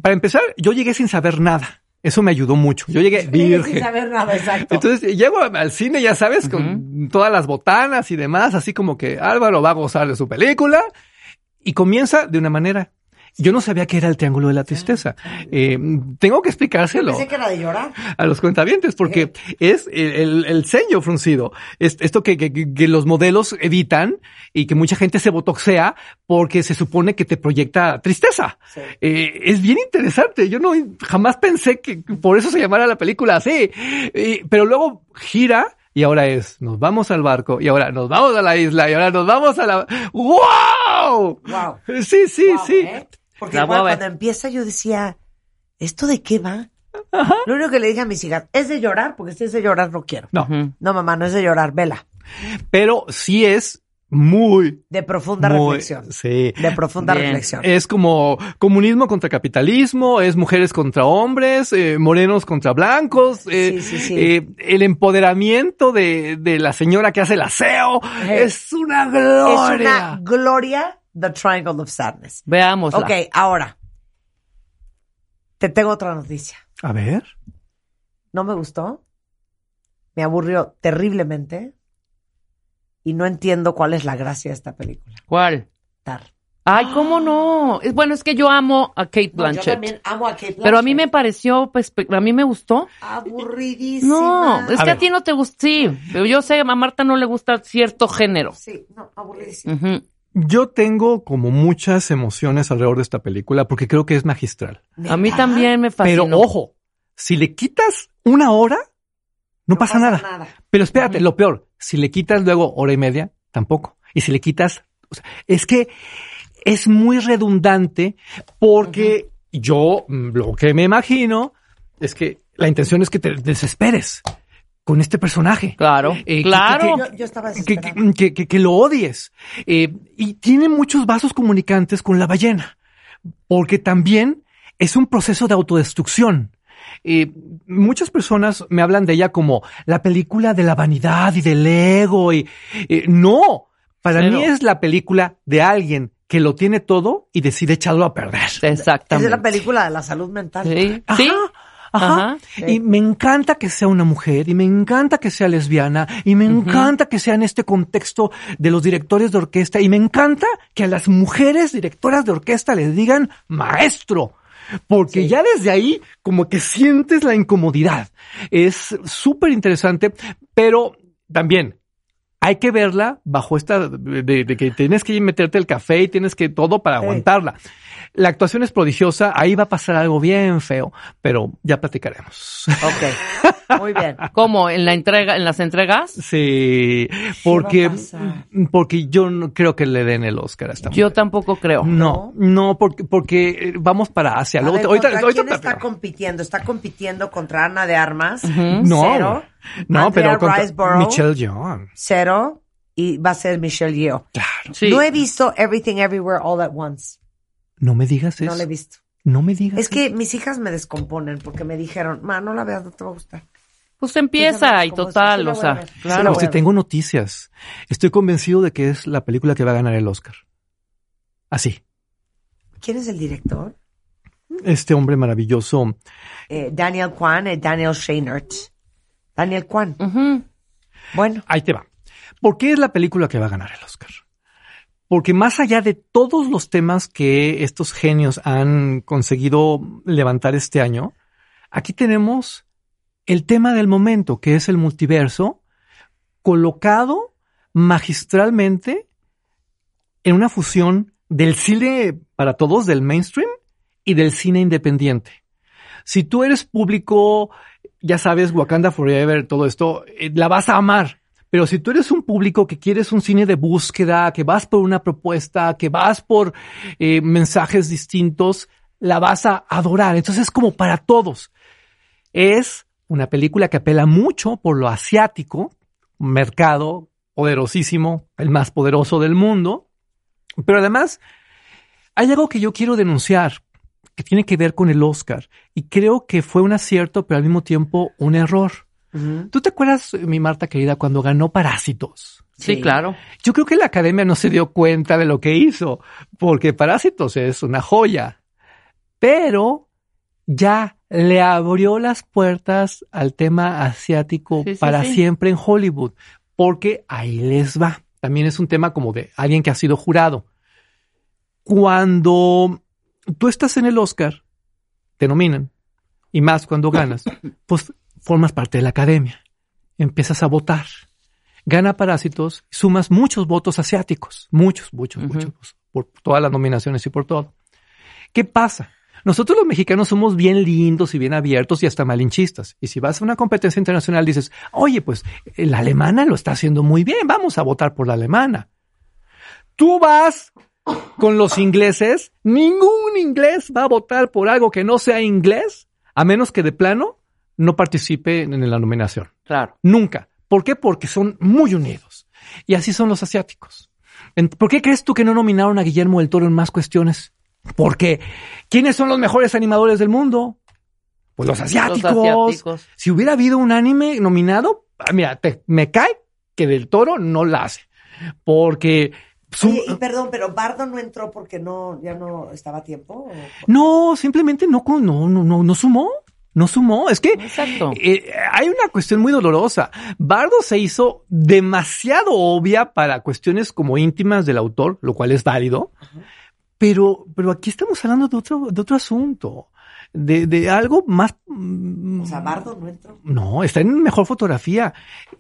Para empezar, yo llegué sin saber nada. Eso me ayudó mucho. Yo llegué Sin virgen. saber nada, exacto. Entonces llego al cine, ya sabes, con todas las botanas y demás, así como que Álvaro va a gozar de su película y comienza de una manera. Yo no sabía que era el Triángulo de la Tristeza. Eh, tengo que explicárselo Pensé que era de llorar. a los cuentavientes porque es el, el, el ceño fruncido. Es, esto que, que, que los modelos evitan y que mucha gente se botoxea porque se supone que te proyecta tristeza. Sí. Eh, es bien interesante. Yo no jamás pensé que por eso se llamara la película así. Eh, pero luego gira y ahora es, nos vamos al barco y ahora nos vamos a la isla y ahora nos vamos a la... ¡Wow! Wow. Sí, sí, Wow, sí. ¿eh? Porque igual cuando empieza yo decía, ¿esto de qué va? Lo único que le dije a mis hijas, es de llorar, porque si es de llorar no quiero. No. No, mamá, no es de llorar, vela. pero sí es muy De profunda Muy- reflexión. Sí. De profunda Bien. reflexión. Es como comunismo contra capitalismo, es mujeres contra hombres, eh, morenos contra blancos, eh, Sí, sí, sí. eh, el empoderamiento de, de la señora que hace el aseo. Es una es gloria. una gloria, The Triangle of Sadness. Veámosla. Ok, ahora. Te tengo otra noticia. A ver. No me gustó. Me aburrió terriblemente. Y no entiendo cuál es la gracia de esta película. ¿Cuál? Tar. Ay, ¿cómo no? Es, bueno, es que yo amo a Kate No, yo Blanchett. también amo a Kate Blanchett. pero a mí me pareció, pues, a mí me gustó. Aburridísima. No, es A que a ti no te gusta. Sí, pero yo sé, a Marta no le gusta cierto género. Sí, no, aburridísima. Ujú. Yo tengo como muchas emociones alrededor de esta película porque creo que es magistral. A mí también me fascinó. Pero ojo, si le quitas una hora, no, pasa, nada. Pero espérate, lo peor, si le quitas luego hora y media, tampoco. Y si le quitas, o sea, es que es muy redundante porque yo mm, lo que me imagino es que la intención es que te desesperes con este personaje. Claro, Eh, que- claro. Yo, yo estaba Que, que, que- que lo odies. Eh, y tiene muchos vasos comunicantes con la ballena, porque también es un proceso de autodestrucción. Eh, muchas personas me hablan de ella como la película de la vanidad y del ego y eh, no, para Cero. mí es la película de alguien que lo tiene todo y decide echarlo a perder. Es Exactamente. la película de la salud mental. Sí, Ajá, sí. Ajá. Ajá, Y me encanta que sea una mujer, y me encanta que sea lesbiana, y me encanta que sea en este contexto de los directores de orquesta, y me encanta que a las mujeres directoras de orquesta les digan maestro. Porque ya desde ahí como que sientes la incomodidad. Es súper interesante, pero también hay que verla bajo esta de, de que tienes que meterte el café y tienes que todo para Sí. aguantarla. La actuación es prodigiosa, ahí va a pasar algo bien feo, pero ya platicaremos. Ok. Muy bien. ¿Cómo? ¿En la entrega, en las entregas? Sí, porque porque yo no creo que le den el Oscar a esta Yo mujer. tampoco creo. No, no, porque, porque eh, vamos para Asia. A Luego ver, te- ahorita, ¿contra ahorita quién está compitiendo? Está compitiendo contra Ana de Armas, No, cero. no, Andrea pero Michelle Yeoh. cero. Y va a ser Michelle Yeoh. Claro. Sí. No he visto Everything Everywhere All at Once. No me digas eso. No la he visto. No me digas. Es que mis hijas me descomponen porque me dijeron, ma, no la veas, no te va a gustar. Pues empieza y total, sí o sea, claro. Pues te tengo noticias. Estoy convencido de que es la película que va a ganar el Oscar. Así. ¿Quién es el director? Este hombre maravilloso. Eh, Daniel Kwan y Daniel Scheinert. Daniel Kwan. Bueno, Ahí te va. ¿Por qué es la película que va a ganar el Oscar? Porque más allá de todos los temas que estos genios han conseguido levantar este año, aquí tenemos el tema del momento, que es el multiverso, colocado magistralmente en una fusión del cine para todos, del mainstream y del cine independiente. Si tú eres público, ya sabes, Wakanda Forever, todo esto, eh, la vas a amar. Pero si tú eres un público que quieres un cine de búsqueda, que vas por una propuesta, que vas por eh, mensajes distintos, la vas a adorar. Entonces es como para todos. Es una película que apela mucho por lo asiático, un mercado poderosísimo, el más poderoso del mundo. Pero además, hay algo que yo quiero denunciar que tiene que ver con el Oscar y creo que fue un acierto, pero al mismo tiempo un error. ¿Tú te acuerdas, mi Marta querida, cuando ganó Parásitos? Sí, Sí. claro. Yo creo que la academia no se dio cuenta de lo que hizo, porque Parásitos es una joya, pero ya le abrió las puertas al tema asiático Sí, sí, para sí. siempre en Hollywood, porque ahí les va. También es un tema como de alguien que ha sido jurado. Cuando tú estás en el Oscar, te nominan, y más cuando ganas, pues formas parte de la academia, empiezas a votar gana Parásitos, sumas muchos votos asiáticos, muchos, muchos, muchos, por todas las nominaciones y por todo. ¿Qué pasa? Nosotros los mexicanos somos bien lindos y bien abiertos y hasta malinchistas. Y si vas a una competencia internacional dices, oye, pues la alemana lo está haciendo muy bien, vamos a votar por la alemana. Tú vas con los ingleses, ningún inglés va a votar por algo que no sea inglés, a menos que de plano no participe en la nominación. Claro. Nunca. ¿Por qué? Porque son muy unidos. Y así son los asiáticos. ¿Por qué crees tú que no nominaron a Guillermo del Toro en más cuestiones? Porque ¿quiénes son los mejores animadores del mundo? Pues los asiáticos. asiáticos. Si hubiera habido un anime nominado, ah, mira, te- me cae que del Toro no la hace. Porque su- Oye, y perdón, pero Bardo no entró porque no, ya no estaba a tiempo. ¿o? no, simplemente no, con- no, no, no, no sumó. No sumó. Es que Exacto. Eh, hay una cuestión muy dolorosa. Bardo se hizo demasiado obvia para cuestiones como íntimas del autor, lo cual es válido. Pero, pero aquí estamos hablando de otro, de otro asunto. De, de algo más. mm, O sea, Bardo no entró. No, está en mejor fotografía.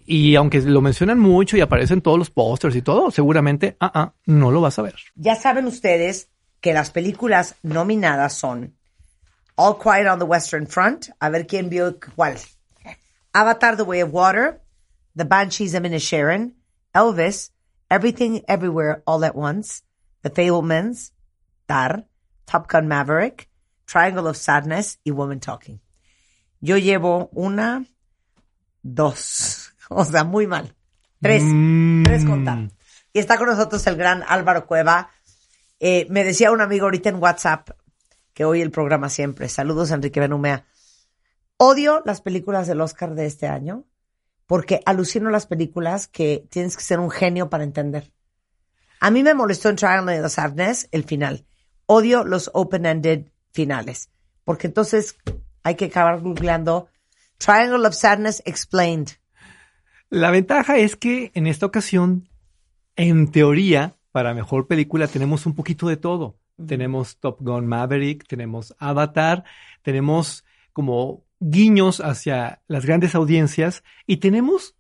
Y aunque lo mencionan mucho y aparecen todos los pósters y todo, seguramente, ah, ah, no lo vas a ver. Ya saben ustedes que las películas nominadas son All Quiet on the Western Front, a ver quién vio cuál. Avatar The Way of Water, The Banshees of Inisherin, Elvis, Everything Everywhere All at Once, The Fablemans, Tar, Top Gun Maverick, Triangle of Sadness. Y Woman Talking. Yo llevo una, dos, o sea, muy mal. Tres, tres contar. Y está con nosotros el gran Álvaro Cueva. Eh, me decía un amigo ahorita en WhatsApp que oye el programa siempre. Saludos, Enrique Benumea. Odio las películas del Oscar de este año porque alucino las películas que tienes que ser un genio para entender. A mí me molestó en Triangle of Sadness el final. Odio los open-ended finales porque entonces hay que acabar googleando Triangle of Sadness Explained. La ventaja es que en esta ocasión, en teoría, para mejor película tenemos un poquito de todo. Tenemos Top Gun Maverick, tenemos Avatar, tenemos como guiños hacia las grandes audiencias y tenemos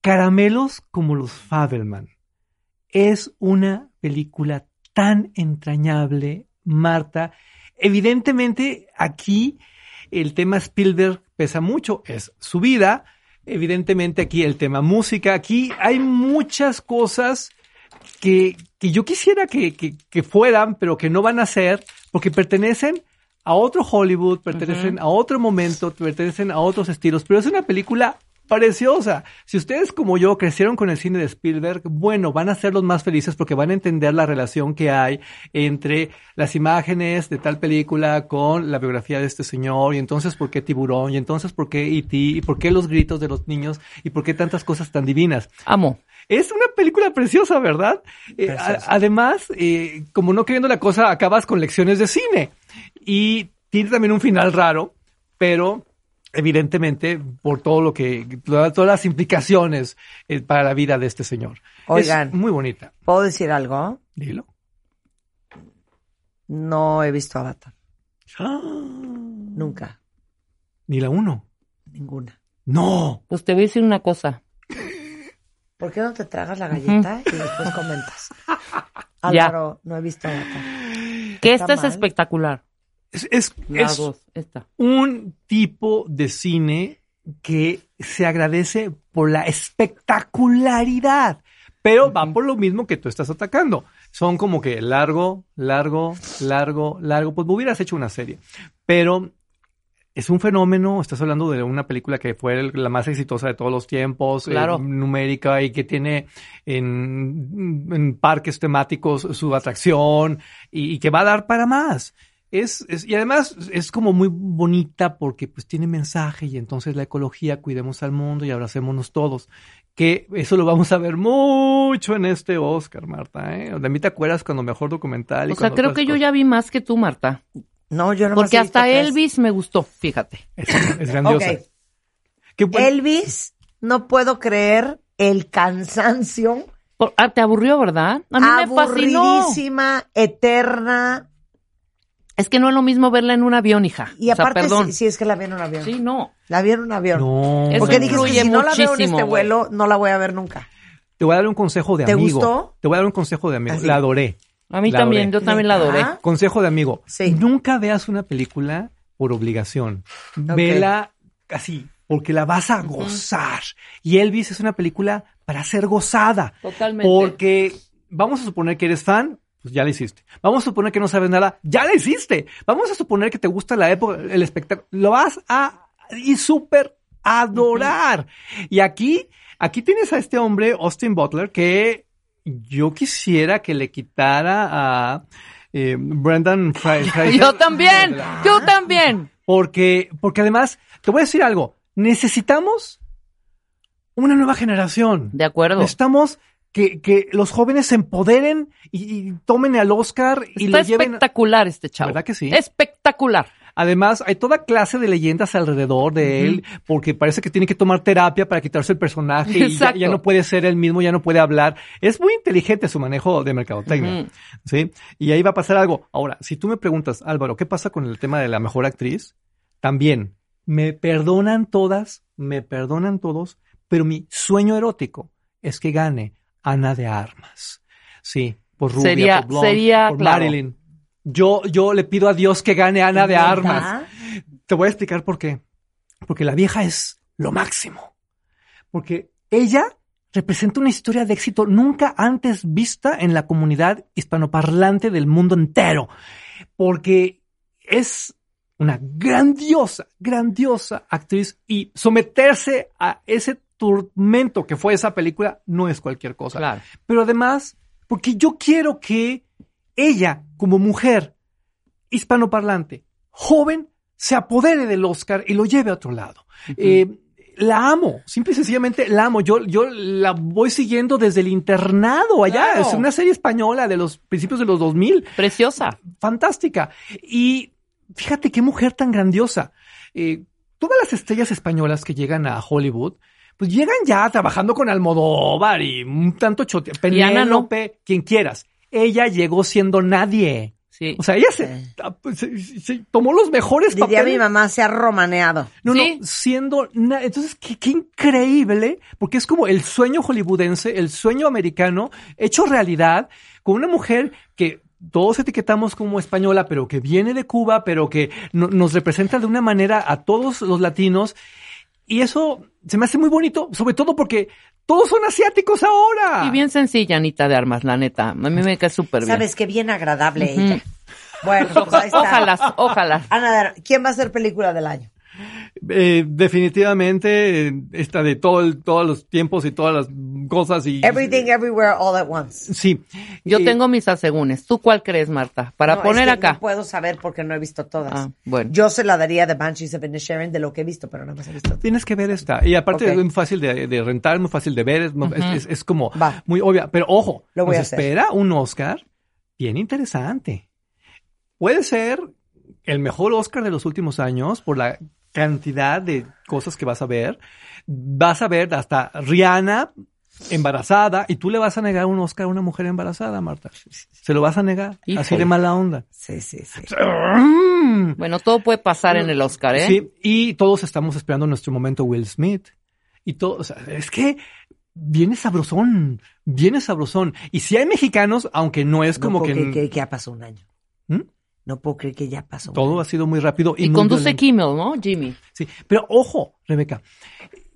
Caramelos como los Fabelman. Es una película tan entrañable, Marta. Evidentemente, aquí el tema Spielberg pesa mucho, es su vida. Evidentemente, aquí el tema música. Aquí hay muchas cosas que, que yo quisiera que, que, que fueran, pero que no van a ser, porque pertenecen a otro Hollywood, pertenecen a otro momento, pertenecen a otros estilos, pero es una película preciosa. Si ustedes como yo crecieron con el cine de Spielberg, bueno, van a ser los más felices porque van a entender la relación que hay entre las imágenes de tal película con la biografía de este señor y entonces por qué Tiburón y entonces por qué E.T. y por qué los gritos de los niños y por qué tantas cosas tan divinas. Amo. Es una película preciosa, ¿verdad? Eh, a- además, eh, como no queriendo la cosa, acabas con lecciones de cine. Y tiene también un final raro, pero evidentemente por todo lo que, toda- todas las implicaciones eh, para la vida de este señor. Oigan. Es muy bonita. ¿Puedo decir algo? Dilo. No he visto Avatar. Ah, Nunca. Ni la uno. Ninguna. No. Pues te voy a decir una cosa. ¿Por qué no te tragas la galleta y después comentas? Ya. Álvaro, no he visto Avatar. Que esta es espectacular. Es, es, La es dos, esta. un tipo de cine que se agradece por la espectacularidad, pero va por lo mismo que tú estás atacando. Son como que largo, largo, largo, largo. Pues me hubieras hecho una serie, pero es un fenómeno. Estás hablando de una película que fue la más exitosa de todos los tiempos, eh, Claro. numérica y que tiene en, en parques temáticos su atracción y, y que va a dar para más. Es, es- y además es como muy bonita porque pues tiene mensaje y entonces la ecología, cuidemos al mundo y abracémonos todos. Que eso lo vamos a ver mucho en este Oscar, Marta. ¿eh? De mí te acuerdas cuando mejor documental. y O sea, creo que yo ya vi más que tú, Marta. No, yo no Porque hasta Elvis me gustó, fíjate. Es, es grandiosa. Qué Elvis, no puedo creer el cansancio. Por- ah, te aburrió, ¿verdad? A mí me fascinó. Aburridísima, eterna. Es que no es lo mismo verla en un avión, hija. Y o sea, aparte, perdón. si, si es que la vi en un avión. Sí, no. La vi en un avión. No. Porque dije que si no la veo en este vuelo, no la voy a ver nunca. Te voy a dar un consejo de ¿Te amigo. gustó? Te voy a dar un consejo de amigo. Así. La adoré. A mí La también, adoré. yo también la adoré. ¿Ah? Consejo de amigo. Sí. Nunca veas una película por obligación. Vela así, porque la vas a gozar. Y Elvis es una película para ser gozada. Totalmente. Porque vamos a suponer que eres fan, pues ya la hiciste. Vamos a suponer que no sabes nada, ya la hiciste. Vamos a suponer que te gusta la época, el espectáculo. Lo vas a y súper adorar. Y aquí, aquí tienes a este hombre, Austin Butler, que yo quisiera que le quitara a eh, Brendan Fraser. Yo también, yo también. Porque, porque además, te voy a decir algo, necesitamos una nueva generación. De acuerdo. Necesitamos que, que los jóvenes se empoderen y, y tomen al Oscar y Está lo lleven. espectacular este chavo. ¿Verdad que sí? Espectacular. Además, hay toda clase de leyendas alrededor de él, porque parece que tiene que tomar terapia para quitarse el personaje y ya, no puede ser él mismo, ya no puede hablar. Es muy inteligente su manejo de mercadotecnia. ¿sí? Y ahí va a pasar algo. Ahora, si tú me preguntas, Álvaro, ¿qué pasa con el tema de la mejor actriz? También, me perdonan todas, me perdonan todos, pero mi sueño erótico es que gane Ana de Armas. Sí, por Rubia, Sería- por Blonde, sería, por claro. Marilyn. Yo, yo le pido a Dios que gane Ana de. Armas. Te voy a explicar por qué. Porque la vieja es lo máximo. Porque ella representa una historia de éxito nunca antes vista en la comunidad hispanoparlante del mundo entero. Porque es una grandiosa, grandiosa actriz y someterse a ese tormento que fue esa película no es cualquier cosa. Claro. Pero además, porque yo quiero que ella, como mujer hispanoparlante, joven, se apodere del Oscar y lo lleve a otro lado. Eh, la amo, simple y sencillamente la amo. Yo, yo la voy siguiendo desde el internado allá. Claro. Es una serie española de los principios de los 2000 Preciosa. fantástica. Y fíjate qué mujer tan grandiosa. Eh, todas las estrellas españolas que llegan a Hollywood, pues llegan ya trabajando con Almodóvar y un tanto chote. Ana no. Penélope, quien quieras. Ella llegó siendo nadie. Sí. O sea, ella se, se- se tomó los mejores Diría mi papeles. mamá, se ha romaneado. No, Sí. no, siendo... Entonces, qué, qué increíble, porque es como el sueño hollywoodense, el sueño americano, hecho realidad, con una mujer que todos etiquetamos como española, pero que viene de Cuba, pero que no- nos representa de una manera a todos los latinos. Y eso se me hace muy bonito, sobre todo porque todos son asiáticos ahora. Y bien sencilla, Anita de Armas, la neta. A mí me cae súper bien. Sabes que bien agradable ella. Bueno, pues ahí está. Ojalá, ojalá. Ana, ¿quién va a ser película del año? Eh, definitivamente, eh, esta de todo el- todos los tiempos y todas las cosas y... Everything, Everywhere, All at Once. Sí. Yo tengo mis asegúnes. ¿Tú cuál crees, Marta? Para No, poner es que acá. No puedo saber porque no he visto todas. Ah, bueno. Yo se la daría de Banshees of Inisherin de lo que he visto, pero no me he visto. Tienes que ver esta. Y aparte es muy fácil de, de rentar, muy fácil de ver, es, es- es- es como Va. muy obvia. Pero ojo, Lo voy nos a hacer. espera un Oscar bien interesante. Puede ser el mejor Oscar de los últimos años por la cantidad de cosas que vas a ver. Vas a ver hasta Rihanna embarazada y tú le vas a negar un Oscar a una mujer embarazada, Marta. Se lo vas a negar. Así de mala onda. Sí, sí, sí. Bueno, todo puede pasar en el Oscar, ¿eh? Sí, y todos estamos esperando nuestro momento Will Smith. Y todo, o sea, es que viene sabrosón, viene sabrosón. Y si hay mexicanos, aunque no es como no que, que, que ya pasó un año. ¿Mm? No puedo creer que ya pasó todo ha sido muy rápido y, Y muy conduce violento. Kimmel, ¿no, Jimmy? Sí, pero ojo, Rebeca,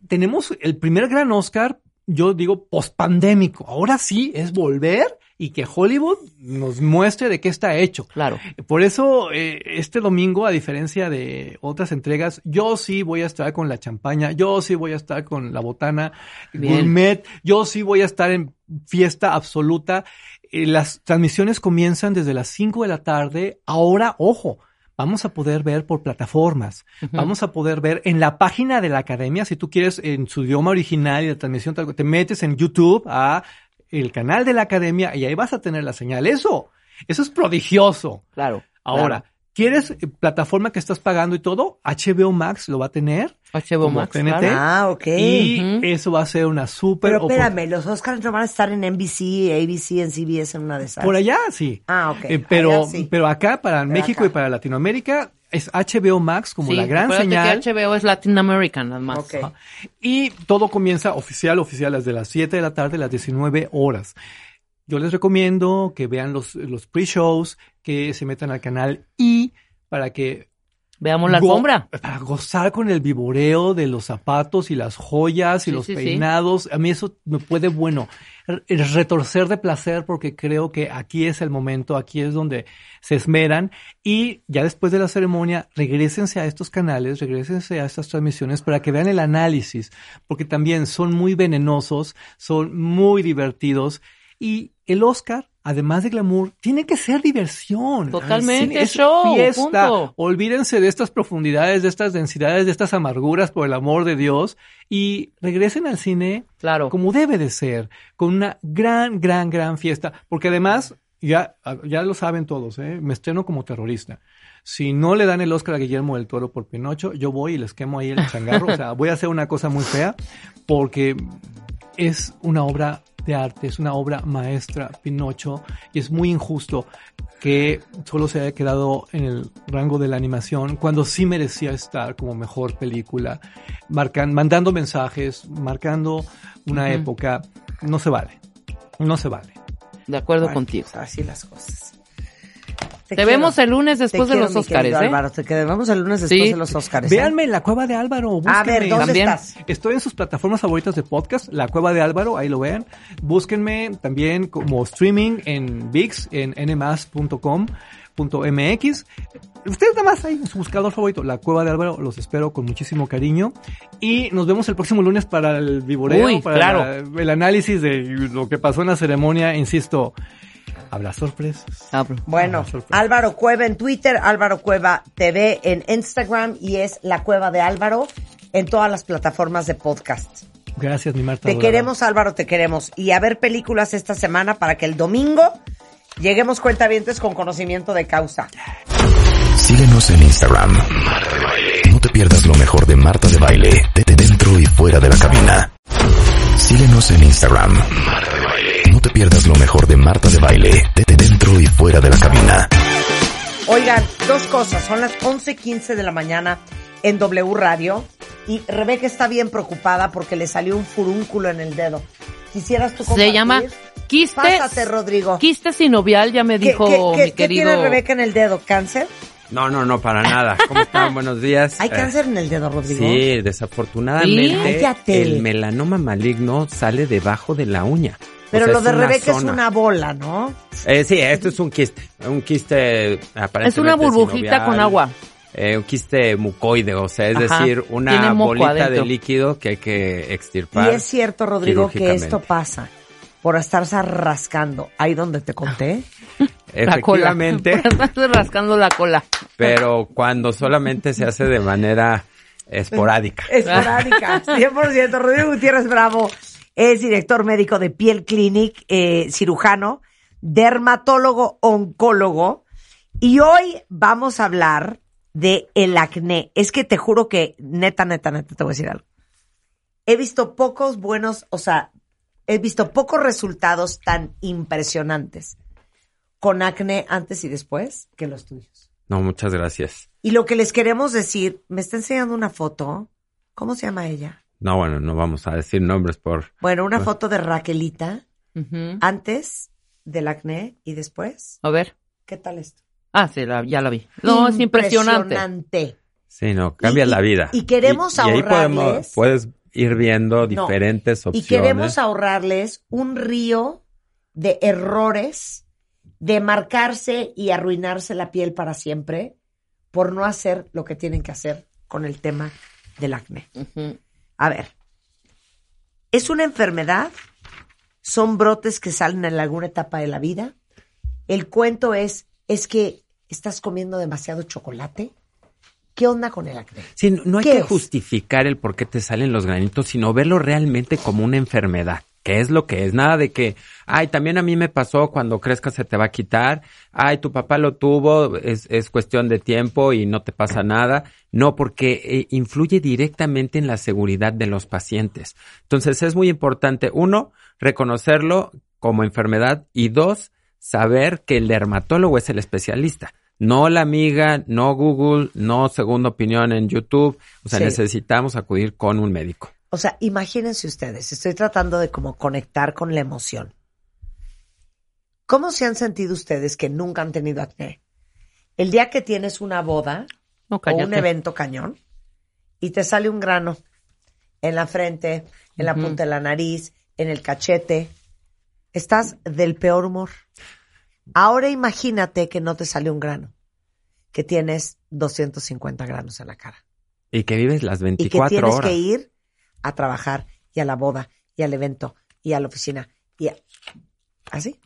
tenemos el primer gran Oscar, yo digo, pospandémico. Ahora sí es volver y que Hollywood nos muestre de qué está hecho. Claro. Por eso, eh, este domingo, a diferencia de otras entregas, yo sí voy a estar con la champaña, yo sí voy a estar con la botana Bien. gourmet, yo sí voy a estar en fiesta absoluta. Eh, las transmisiones comienzan desde las 5 de la tarde. Ahora, ojo, vamos a poder ver por plataformas. Vamos a poder ver en la página de la academia, si tú quieres en su idioma original y la transmisión, te metes en YouTube a el canal de la academia y ahí vas a tener la señal. Eso, eso es prodigioso. Claro. Ahora, ¿quieres eh, plataforma que estás pagando y todo? HBO Max lo va a tener. HBO como Max, TNT. Ah, ok. Y eso va a ser una súper Pero espérame, los Oscars no van a estar en NBC, ABC, en CBS en una de esas. Por allá sí. Ah, ok. Eh, pero, Allá sí. pero acá para Pero México acá. y para Latinoamérica es HBO Max como Sí, la gran señal. que HBO es Latin American, nada más. Ok. Ajá. Y todo comienza oficial, oficial, desde las 7 de la tarde, las 19 horas. Yo les recomiendo que vean los, los pre-shows, que se metan al canal y para que Veamos la go- alfombra. Para gozar con el viboreo de los zapatos y las joyas y Sí, los sí, sí. peinados. A mí eso me puede, bueno, re- retorcer de placer porque creo que aquí es el momento, aquí es donde se esmeran. Y ya después de la ceremonia, regresense a estos canales, regresense a estas transmisiones para que vean el análisis, porque también son muy venenosos, son muy divertidos. Y el Oscar, además de glamour, tiene que ser diversión. Totalmente, es show, fiesta. punto. Olvídense de estas profundidades, de estas densidades, de estas amarguras, por el amor de Dios, y regresen al cine Claro. como debe de ser, con una gran, gran, gran fiesta, porque además, ya, ya lo saben todos, ¿eh? me estreno como terrorista. Si no le dan el Oscar a Guillermo del Toro por Pinocho, yo voy y les quemo ahí el changarro. o sea, voy a hacer una cosa muy fea, porque es una obra de arte, es una obra maestra, Pinocho, y es muy injusto que solo se haya quedado en el rango de la animación cuando sí merecía estar como mejor película, marcan, mandando mensajes, marcando una época. No se vale, no se vale. De acuerdo contigo. así las cosas. Te, vemos el lunes después Te de quiero, los querido ¿eh? Álvaro, te vemos el lunes después Sí. de los Oscars. ¿eh? Véanme en la cueva de Álvaro. A ver, búsquenme. ¿dónde También. estás? Estoy en sus plataformas favoritas de podcast, La Cueva de Álvaro, ahí lo vean. Búsquenme también como streaming en VIX, en nmas.com.mx. Ustedes nada más ahí en su buscador favorito, La Cueva de Álvaro, los espero con muchísimo cariño. Y nos vemos el próximo lunes para el vivoreo, Uy, para claro. la- el análisis de lo que pasó en la ceremonia. Insisto, habrá sorpresas. Ah. Bueno, Habrá sorpresas. Álvaro Cueva en Twitter, Álvaro Cueva TV en Instagram y es La Cueva de Álvaro en todas las plataformas de podcast. Gracias, mi Marta. Te adorada. queremos, Álvaro, te queremos. Y a ver películas esta semana para que el domingo lleguemos cuentavientes con conocimiento de causa. Síguenos en Instagram. Marta de Baile. No te pierdas lo mejor de Marta de Baile, de de dentro y fuera de la cabina. Síguenos en Instagram. Marta de Baile. Pierdas lo mejor de Marta de Baile, de de dentro y fuera de la cabina. Oigan, dos cosas. Son las 11.15 de la mañana en W Radio y Rebeca está bien preocupada porque le salió un furúnculo en el dedo. ¿Quisieras tú compartir? Se llama quiste, Pásate, Rodrigo. quiste sinovial, ya me ¿Qué, dijo qué- qué- mi qué querido. tiene Rebeca en el dedo? ¿Cáncer? No, no, no, para nada. ¿Cómo están? Buenos días. ¿Hay cáncer en el dedo, Rodrigo? Sí, desafortunadamente Cállate. el melanoma maligno sale debajo de la uña. O Pero sea, lo de Rebeca es una bola, ¿no? Eh, sí, esto es un quiste, un quiste aparentemente Es una burbujita sinovial, con agua. eh, un quiste mucoide, o sea, es Ajá, decir, una bolita adentro. de líquido que hay que Y extirpar. es cierto, Rodrigo, que esto pasa por estarse rascando. Ahí donde te conté. La cola. Efectivamente, Estás rascando la cola. pero cuando solamente se hace de manera esporádica. Esporádica, 100%. Rodrigo Gutiérrez Bravo es director médico de Piel Clinic, eh, cirujano, dermatólogo, oncólogo. Y hoy vamos a hablar de el acné. Es que te juro que, neta, neta, neta, te voy a decir algo. He visto pocos buenos, o sea, he visto pocos resultados tan impresionantes con acné antes y después que los tuyos. No, muchas gracias. Y lo que les queremos decir, me está enseñando una foto. ¿Cómo se llama ella? No, bueno, no vamos a decir nombres por... Bueno, una foto de Raquelita antes del acné y después. A ver. ¿Qué tal esto? Ah, sí, la- ya la vi. No, es impresionante. Impresionante. Sí, no, cambia Y- y- la vida. y queremos y, ahí ahorrarles- podemos- puedes ir viendo No. diferentes Y opciones. queremos ahorrarles un río de errores, de marcarse y arruinarse la piel para siempre por no hacer lo que tienen que hacer con el tema del acné. Ujú. A ver, ¿es una enfermedad? ¿Son brotes que salen en alguna etapa de la vida? El cuento es, es que estás comiendo demasiado chocolate. ¿Qué onda con el acné? Sí, no hay ¿Qué que es? justificar el por qué te salen los granitos, sino verlo realmente como una enfermedad, que es lo que es. Nada de que, ay, también a mí me pasó, cuando crezcas se te va a quitar, ay, tu papá lo tuvo, es, es cuestión de tiempo y no te pasa nada. No, porque eh, influye directamente en la seguridad de los pacientes. Entonces es muy importante, uno, reconocerlo como enfermedad y dos, saber que el dermatólogo es el especialista. No la amiga, no Google, no segunda opinión en YouTube. O sea, Sí. necesitamos acudir con un médico. O sea, imagínense ustedes, estoy tratando de como conectar con la emoción. ¿Cómo se han sentido ustedes que nunca han tenido acné? El día que tienes una boda No, o un evento cañón y te sale un grano en la frente, en la punta de la nariz, en el cachete, estás del peor humor. Ahora imagínate que no te sale un grano, que tienes 250 granos en la cara Y que vives las y que 24 tienes horas. que ir a trabajar y a la boda y al evento y a la oficina y a... así.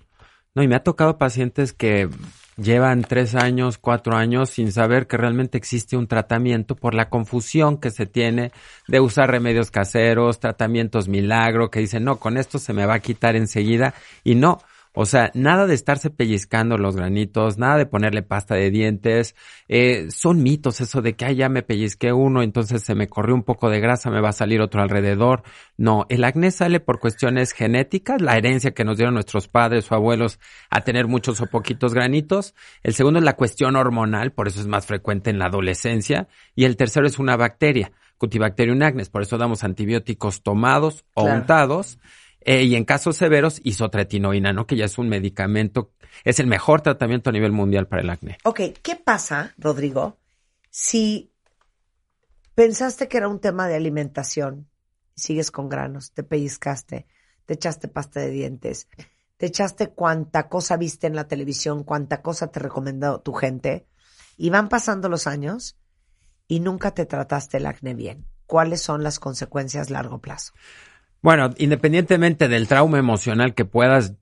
No, y me ha tocado pacientes que llevan tres años, cuatro años sin saber que realmente existe un tratamiento por la confusión que se tiene de usar remedios caseros, tratamientos milagro, que dicen, no, con esto se me va a quitar enseguida. Y no, o sea, nada de estarse pellizcando los granitos, nada de ponerle pasta de dientes. Eh, son mitos eso de que, ay, ya me pellizqué uno, entonces se me corrió un poco de grasa, me va a salir otro alrededor. No, el acné sale por cuestiones genéticas, la herencia que nos dieron nuestros padres o abuelos a tener muchos o poquitos granitos. El segundo es la cuestión hormonal, por eso es más frecuente en la adolescencia. Y el tercero es una bacteria, Cutibacterium acnes, por eso damos antibióticos tomados o Claro. untados. Eh, y en casos severos, isotretinoína, ¿no? Que ya es un medicamento, es el mejor tratamiento a nivel mundial para el acné. Ok, ¿qué pasa, Rodrigo, si pensaste que era un tema de alimentación, sigues con granos, te pellizcaste, te echaste pasta de dientes, te echaste cuánta cosa viste en la televisión, cuánta cosa te recomendó tu gente, y van pasando los años y nunca te trataste el acné bien? ¿Cuáles son las consecuencias a largo plazo? Bueno, independientemente del trauma emocional que puedas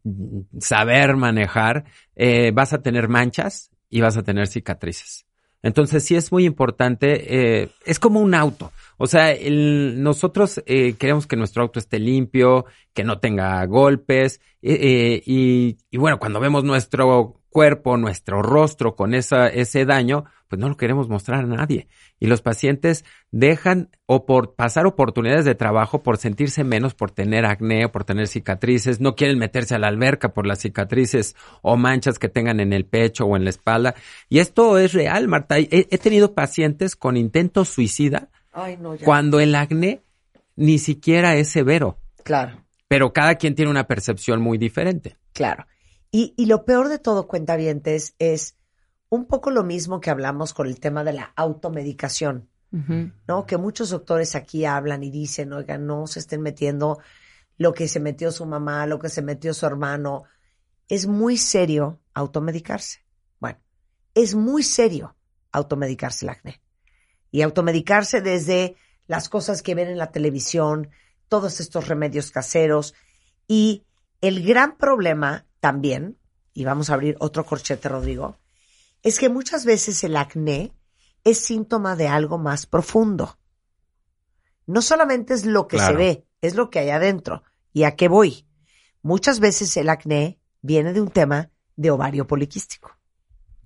saber manejar, eh, vas a tener manchas y vas a tener cicatrices. Entonces sí es muy importante, eh, es como un auto. O sea, el- nosotros eh, queremos que nuestro auto esté limpio, que no tenga golpes, Eh, eh, y, bueno, cuando vemos nuestro cuerpo, nuestro rostro con esa, ese daño, pues no lo queremos mostrar a nadie. Y los pacientes dejan o por pasar oportunidades de trabajo por sentirse menos, por tener acné o por tener cicatrices, no quieren meterse a la alberca por las cicatrices o manchas que tengan en el pecho o en la espalda. Y esto es real, Marta. He tenido pacientes con intentos suicida Ay, no, ya. cuando el acné ni siquiera es severo. Claro, Pero cada quien tiene una percepción muy diferente. claro. Y, y lo peor de todo, cuentavientes, es un poco lo mismo que hablamos con el tema de la automedicación, ¿no? Que muchos doctores aquí hablan y dicen, oigan, no se estén metiendo lo que se metió su mamá, lo que se metió su hermano. Es muy serio automedicarse. Bueno, es muy serio automedicarse el acné. Y automedicarse desde las cosas que ven en la televisión, todos estos remedios caseros. Y el gran problema también, y vamos a abrir otro corchete, Rodrigo, es que muchas veces el acné es síntoma de algo más profundo. No solamente es lo que se ve, es lo que hay adentro. ¿Y a qué voy? Muchas veces el acné viene de un tema de ovario poliquístico.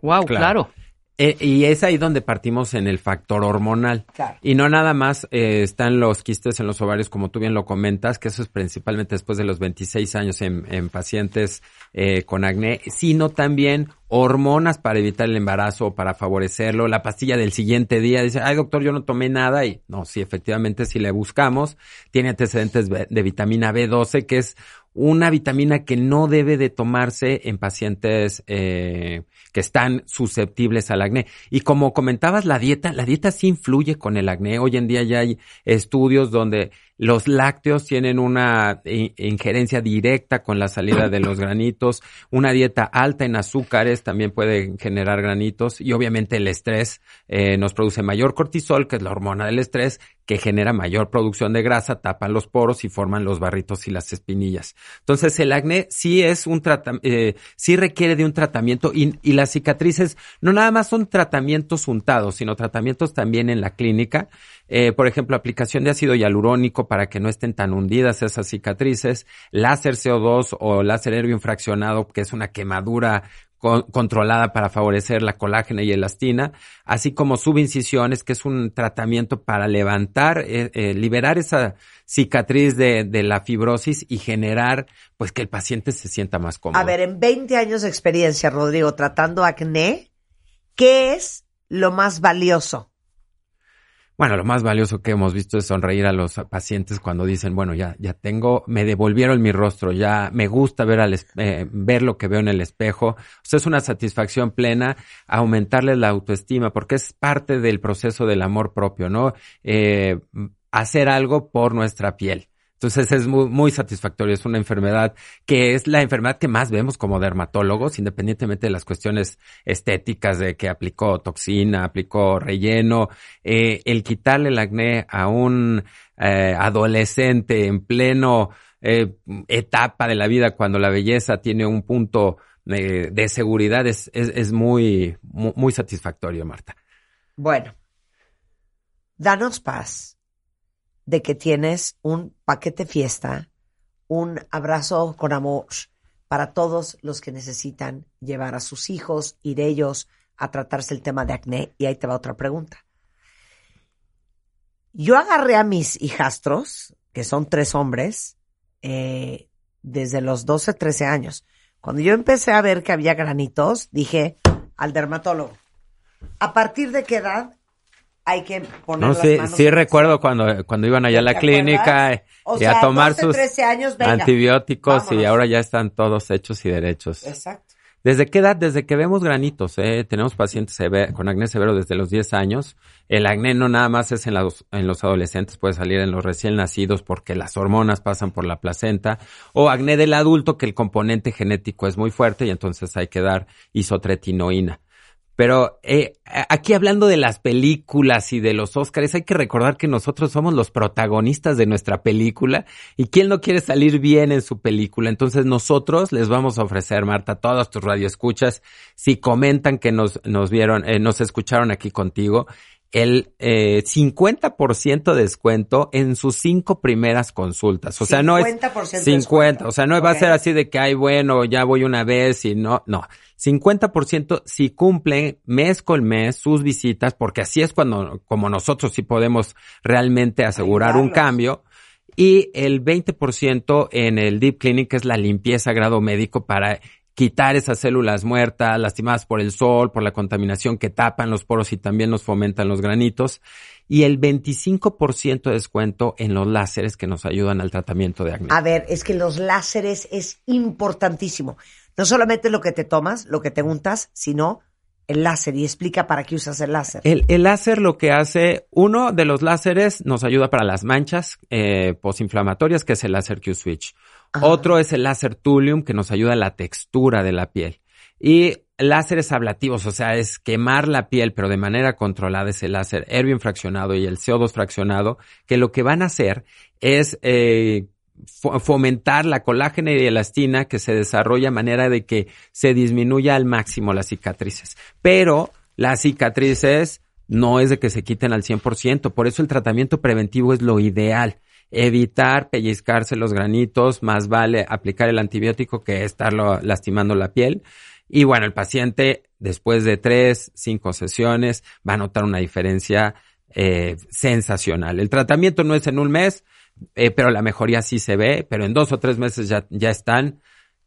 Wow, Claro. claro. Eh, y es ahí donde partimos en el factor hormonal. Claro. Y no nada más eh, están los quistes en los ovarios, como tú bien lo comentas, que eso es principalmente después de los 26 años en, en pacientes eh, con acné, sino también hormonas para evitar el embarazo o para favorecerlo. La pastilla del siguiente día dice, ay doctor, yo no tomé nada. Y no, sí, efectivamente, si le buscamos, tiene antecedentes de de vitamina B12, que es una vitamina que no debe de tomarse en pacientes eh, que están susceptibles al acné. Y como comentabas, la dieta, la dieta sí influye con el acné. Hoy en día ya hay estudios donde los lácteos tienen una i- injerencia directa con la salida de los granitos. Una dieta alta en azúcares también puede generar granitos. Y obviamente el estrés eh, nos produce mayor cortisol, que es la hormona del estrés, que genera mayor producción de grasa, tapan los poros y forman los barritos y las espinillas. Entonces el acné sí es un tratamiento, sí requiere de un tratamiento y, y las cicatrices no nada más son tratamientos untados, sino tratamientos también en la clínica. Eh, por ejemplo, aplicación de ácido hialurónico para que no estén tan hundidas esas cicatrices, láser CO2 o láser nervio fraccionado, que es una quemadura con- controlada para favorecer la colágena y elastina, así como subincisiones, que es un tratamiento para levantar, eh, eh, liberar esa cicatriz de, de la fibrosis y generar, pues, que el paciente se sienta más cómodo. A ver, en 20 años de experiencia, Rodrigo, tratando acné, ¿qué es lo más valioso? Bueno, lo más valioso que hemos visto es sonreír a los pacientes cuando dicen, bueno, ya, ya tengo, me devolvieron mi rostro, ya me gusta ver al, eh, ver lo que veo en el espejo. O sea, es una satisfacción plena aumentarles la autoestima porque es parte del proceso del amor propio, ¿no? Eh, hacer algo por nuestra piel. Entonces es muy, muy satisfactorio. Es una enfermedad que es la enfermedad que más vemos como dermatólogos, independientemente de las cuestiones estéticas de que aplicó toxina, aplicó relleno. Eh, el quitarle el acné a un eh, adolescente en pleno eh, etapa de la vida cuando la belleza tiene un punto de seguridad es, es, es muy, muy, muy satisfactorio, Marta. Bueno, danos paz de que tienes un paquete fiesta, un abrazo con amor para todos los que necesitan llevar a sus hijos, ir ellos a tratarse el tema de acné. Y ahí te va otra pregunta. Yo agarré a mis hijastros, que son tres hombres, eh, desde los 12, 13 años. Cuando yo empecé a ver que había granitos, dije al dermatólogo, ¿a partir de qué edad hay que poner No, las sí, manos sí la recuerdo cuando, cuando iban allá a la ¿Te clínica acuerdas? eh, O y sea, a tomar 12, sus 13 años, venga. antibióticos y ahora ya están todos hechos y derechos. Exacto. ¿Desde qué edad? Desde que vemos granitos. ¿eh? Tenemos pacientes con acné severo desde los 10 años. El acné no nada más es en, los- en los adolescentes, puede salir en los recién nacidos porque las hormonas pasan por la placenta. O acné del adulto que el componente genético es muy fuerte y entonces hay que dar isotretinoína. Pero eh, aquí hablando de las películas y de los Óscares, hay que recordar que nosotros somos los protagonistas de nuestra película y quién no quiere salir bien en su película. Entonces nosotros les vamos a ofrecer, Marta, todos tus radioescuchas, si comentan que nos, nos vieron, eh, nos escucharon aquí contigo, el eh, 50% de descuento en sus cinco primeras consultas. O sea, no es 50% de 50, descuento. o sea, no va a ser así de que, ay, bueno, ya voy una vez y no, no. 50% si cumplen mes con mes sus visitas, porque así es cuando, como nosotros sí podemos realmente asegurar un cambio. Y el 20% en el Deep Clinic, que es la limpieza grado médico para quitar esas células muertas, lastimadas por el sol, por la contaminación que tapan los poros y también nos fomentan los granitos. Y el 25% de descuento en los láseres que nos ayudan al tratamiento de acné. A ver, es que los láseres es importantísimo. No solamente lo que te tomas, lo que te untas, sino el láser. Y explica para qué usas el láser. El, el láser lo que hace, uno de los láseres nos ayuda para las manchas eh, posinflamatorias, que es el láser Q-Switch. Otro es el láser Thulium, que nos ayuda a la textura de la piel. Y láseres ablativos, o sea, es quemar la piel, pero de manera controlada, es el láser Erbium fraccionado y el CO2 fraccionado, que lo que van a hacer es eh, fomentar la colágena y elastina que se desarrolla a manera de que se disminuya al máximo las cicatrices. Pero las cicatrices no es de que se quiten al 100%, por eso el tratamiento preventivo es lo ideal. Evitar pellizcarse los granitos, más vale aplicar el antibiótico que estarlo lastimando la piel. Y bueno, el paciente después de tres, cinco sesiones va a notar una diferencia eh, sensacional. El tratamiento no es en un mes, eh, pero la mejoría sí se ve, pero en dos o tres meses ya, ya están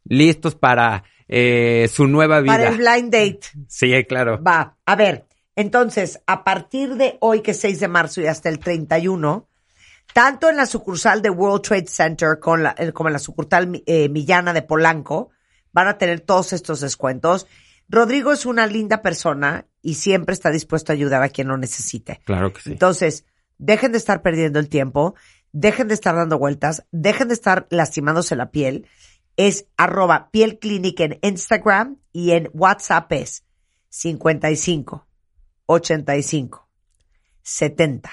listos para eh, su nueva vida. Para el blind date. Sí, claro. Va, a ver, entonces, a partir de hoy, que es 6 de marzo y hasta el 31, tanto en la sucursal de World Trade Center con la- eh, como en la sucursal eh, Millana de Polanco, van a tener todos estos descuentos. Rodrigo es una linda persona y siempre está dispuesto a ayudar a quien lo necesite. Claro que sí. Entonces, dejen de estar perdiendo el tiempo, dejen de estar dando vueltas, dejen de estar lastimándose la piel. Es arroba piel clinic en Instagram y en WhatsApp es 55 85 70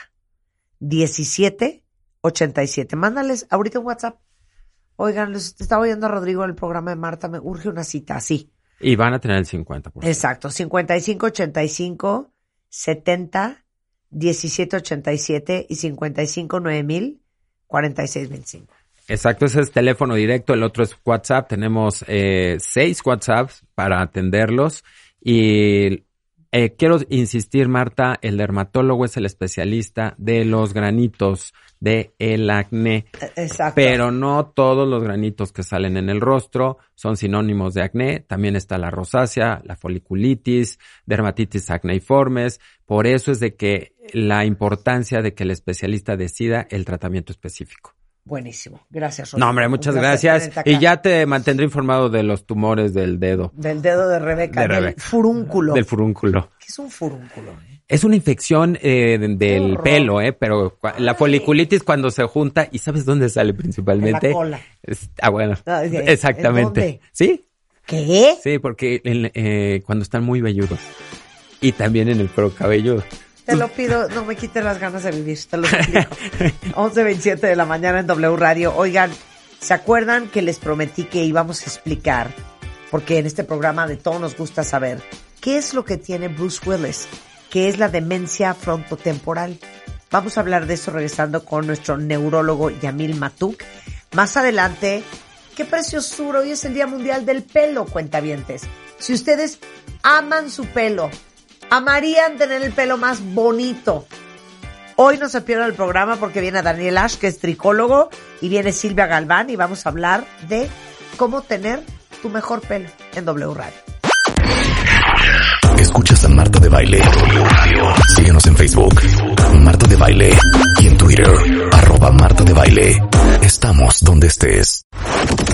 17 87. Mándales ahorita un WhatsApp. Oigan, les estaba oyendo a Rodrigo en el programa de Marta, me urge una cita así. Y van a tener el 50%. Exacto, 55 85 70 17 87 y 55 9000 46 25. Exacto, ese es teléfono directo, el otro es WhatsApp. Tenemos eh, seis WhatsApps para atenderlos. Y eh, quiero insistir, Marta, el dermatólogo es el especialista de los granitos de el acné. Exacto. Pero no todos los granitos que salen en el rostro son sinónimos de acné. También está la rosácea, la foliculitis, dermatitis acneiformes. Por eso es de que la importancia de que el especialista decida el tratamiento específico. Buenísimo. Gracias, Rodrigo. No, hombre, muchas gracias. Y ya te mantendré informado de los tumores del dedo, Del dedo de Rebeca, De del Rebeca. furúnculo. del furúnculo. ¿Qué es un furúnculo? eh? Es una infección eh, de- del pelo, ¿eh? Pero la foliculitis cuando se junta, ¿y sabes dónde sale principalmente? En la cola. Es- ah, bueno. Ah, ¿en Exactamente. dónde? ¿Sí? ¿Qué? Sí, porque en- eh, cuando están muy velludos. Y también en el cuero cabelludo. Te lo pido, no me quites las ganas de vivir, te lo suplico. 11.27 de la mañana en W Radio. Oigan, ¿se acuerdan que les prometí que íbamos a explicar? Porque en este programa de todo nos gusta saber qué es lo que tiene Bruce Willis, qué es la demencia frontotemporal. Vamos a hablar de eso regresando con nuestro neurólogo Yamil Matuk. Más adelante, qué preciosura, hoy es el Día Mundial del Pelo, cuentavientes. Si ustedes aman su pelo, amarían tener el pelo más bonito. Hoy no se pierdan el programa porque viene Daniel Ash, que es tricólogo, y viene Silvia Galván, y vamos a hablar de cómo tener tu mejor pelo en W Radio. Escuchas a Marta de Baile. Síguenos en Facebook, Marta de Baile. Y en Twitter, arroba Marta de Baile. Estamos donde estés.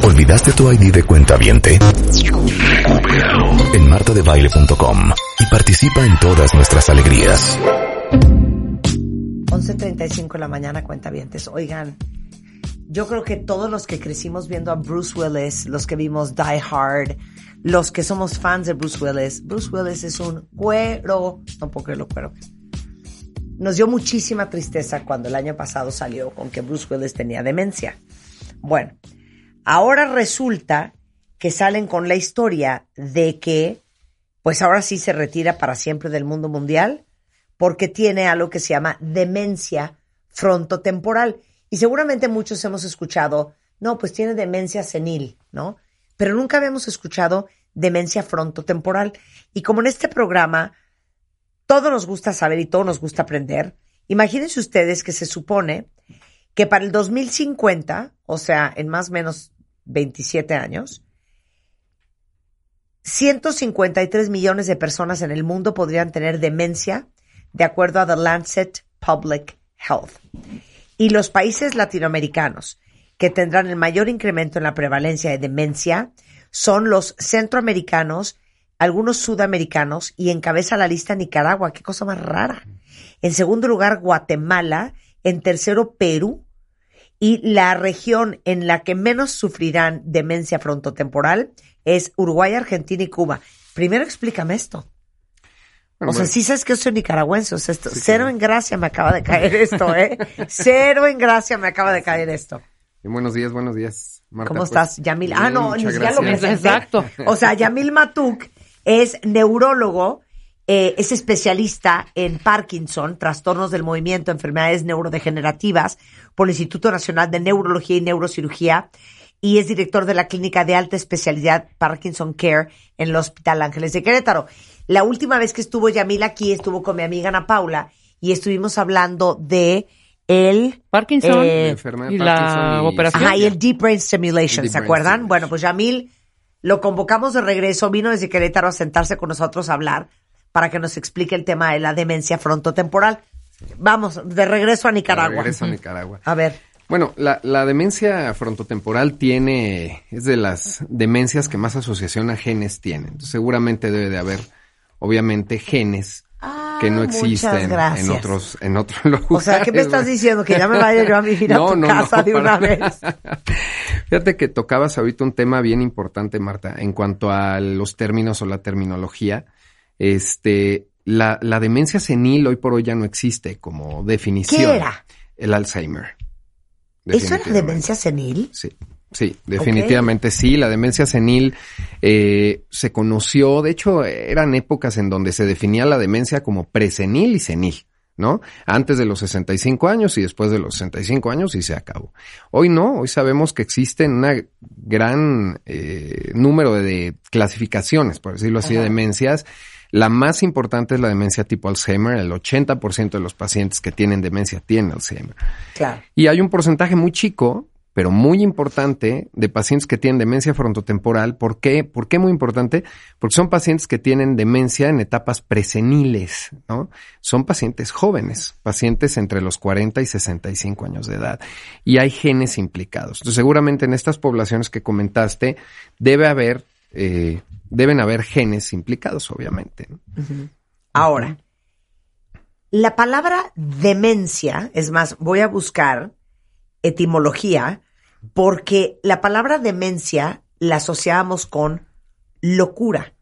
¿Olvidaste tu ID de cuenta viente? En martadebaile.com y participa en todas nuestras alegrías. 11.35 de la mañana, cuentavientes. Oigan, yo creo que todos los que crecimos viendo a Bruce Willis, los que vimos Die Hard, los que somos fans de Bruce Willis, Bruce Willis es un cuero, no puedo creerlo, cuero. Nos dio muchísima tristeza cuando el año pasado salió con que Bruce Willis tenía demencia. Bueno, ahora resulta que salen con la historia de que, pues ahora sí se retira para siempre del mundo mundial porque tiene algo que se llama demencia frontotemporal. Y seguramente muchos hemos escuchado, no, pues tiene demencia senil, ¿no? Pero nunca habíamos escuchado demencia frontotemporal. Y como en este programa todo nos gusta saber y todo nos gusta aprender, imagínense ustedes que se supone que para el 2050, o sea, en más o menos 27 años, 153 millones de personas en el mundo podrían tener demencia, de acuerdo a The Lancet Public Health. Y los países latinoamericanos que tendrán el mayor incremento en la prevalencia de demencia son los centroamericanos, algunos sudamericanos y encabeza la lista Nicaragua. Qué cosa más rara. En segundo lugar, Guatemala. En tercero, Perú. Y la región en la que menos sufrirán demencia frontotemporal es Uruguay, Argentina y Cuba. Primero explícame esto. Bueno, o sea, sí sabes que yo soy nicaragüense, o sea, esto, cero en gracia me acaba de caer esto, ¿eh? cero en gracia me acaba de caer esto. Y buenos días, buenos días, Marta. ¿Cómo pues, estás, Yamil? Ah, no, siquiera lo presenté. Exacto. O sea, Yamil Matuk es neurólogo, eh, es especialista en Parkinson, trastornos del movimiento, enfermedades neurodegenerativas por el Instituto Nacional de Neurología y Neurocirugía y es director de la clínica de alta especialidad Parkinson Care en el Hospital Ángeles de Querétaro. La última vez que estuvo Yamil aquí estuvo con mi amiga Ana Paula y estuvimos hablando de el Parkinson eh, La enfermedad y la Parkinson y- operación. Ajá, y el Deep Brain Stimulation, Deep ¿se Brain acuerdan? Stimulation. Bueno, pues Yamil lo convocamos de regreso, vino desde Querétaro a sentarse con nosotros a hablar para que nos explique el tema de la demencia frontotemporal. Vamos, de regreso a Nicaragua. Regreso a Nicaragua. A ver, Bueno, la, la demencia frontotemporal tiene, es de las demencias que más asociación a genes tiene. Entonces, seguramente debe de haber, obviamente, genes que no Ah, existen en otros, en otros lugares. o sea, ¿qué me estás diciendo? Que ya me vaya yo a vivir a No, tu no, casa no, de una vez. nada. Fíjate que tocabas ahorita un tema bien importante, Marta, en cuanto a los términos o la terminología. Este, la, la demencia senil hoy por hoy ya no existe como definición. ¿Qué era? El Alzheimer. ¿Eso era demencia senil? Sí, sí, definitivamente sí. La demencia senil eh, se conoció, de hecho, eran épocas en donde se definía la demencia como presenil y senil, ¿no? Antes de los 65 años y después de los 65 años y se acabó. Hoy no, hoy sabemos que existen una gran eh, número de clasificaciones, por decirlo así, de demencias. La más importante es la demencia tipo Alzheimer. El 80% de los pacientes que tienen demencia tienen Alzheimer. Claro. Y hay un porcentaje muy chico, pero muy importante, de pacientes que tienen demencia frontotemporal. ¿Por qué? ¿Por qué muy importante? Porque son pacientes que tienen demencia en etapas preseniles, ¿no? Son pacientes jóvenes, pacientes entre los 40 y 65 años de edad. Y hay genes implicados. Entonces, seguramente en estas poblaciones que comentaste, debe haber, eh, deben haber genes implicados, obviamente. ¿no? Ahora, la palabra demencia, es más, voy a buscar etimología, porque la palabra demencia la asociábamos con locura,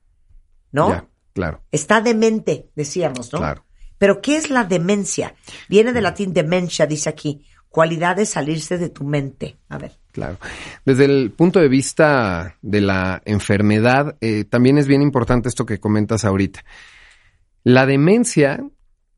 ¿no? Ya, claro, Está demente, decíamos, ¿no? claro. Pero ¿qué es la demencia? Viene del latín dementia, dice aquí, cualidad de salirse de tu mente. A ver. Claro. Desde el punto de vista de la enfermedad, eh, también es bien importante esto que comentas ahorita. La demencia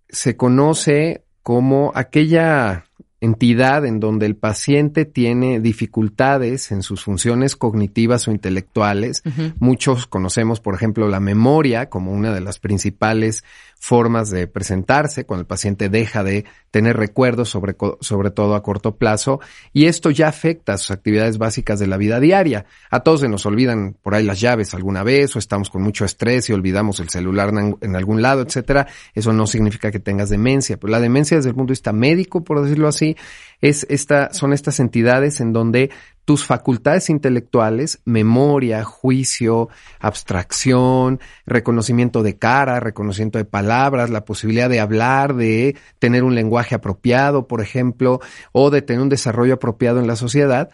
se conoce como aquella entidad en donde el paciente tiene dificultades en sus funciones cognitivas o intelectuales. Muchos conocemos, por ejemplo, la memoria como una de las principales formas de presentarse cuando el paciente deja de tener recuerdos sobre, sobre todo a corto plazo y esto ya afecta a sus actividades básicas de la vida diaria. A todos se nos olvidan por ahí las llaves alguna vez o estamos con mucho estrés y olvidamos el celular en, en algún lado, etcétera. Eso no significa que tengas demencia, pero la demencia desde el punto de vista médico, por decirlo así, es esta, son estas entidades en donde tus facultades intelectuales, memoria, juicio, abstracción, reconocimiento de cara, reconocimiento de palabras, la posibilidad de hablar, de tener un lenguaje apropiado, por ejemplo, o de tener un desarrollo apropiado en la sociedad,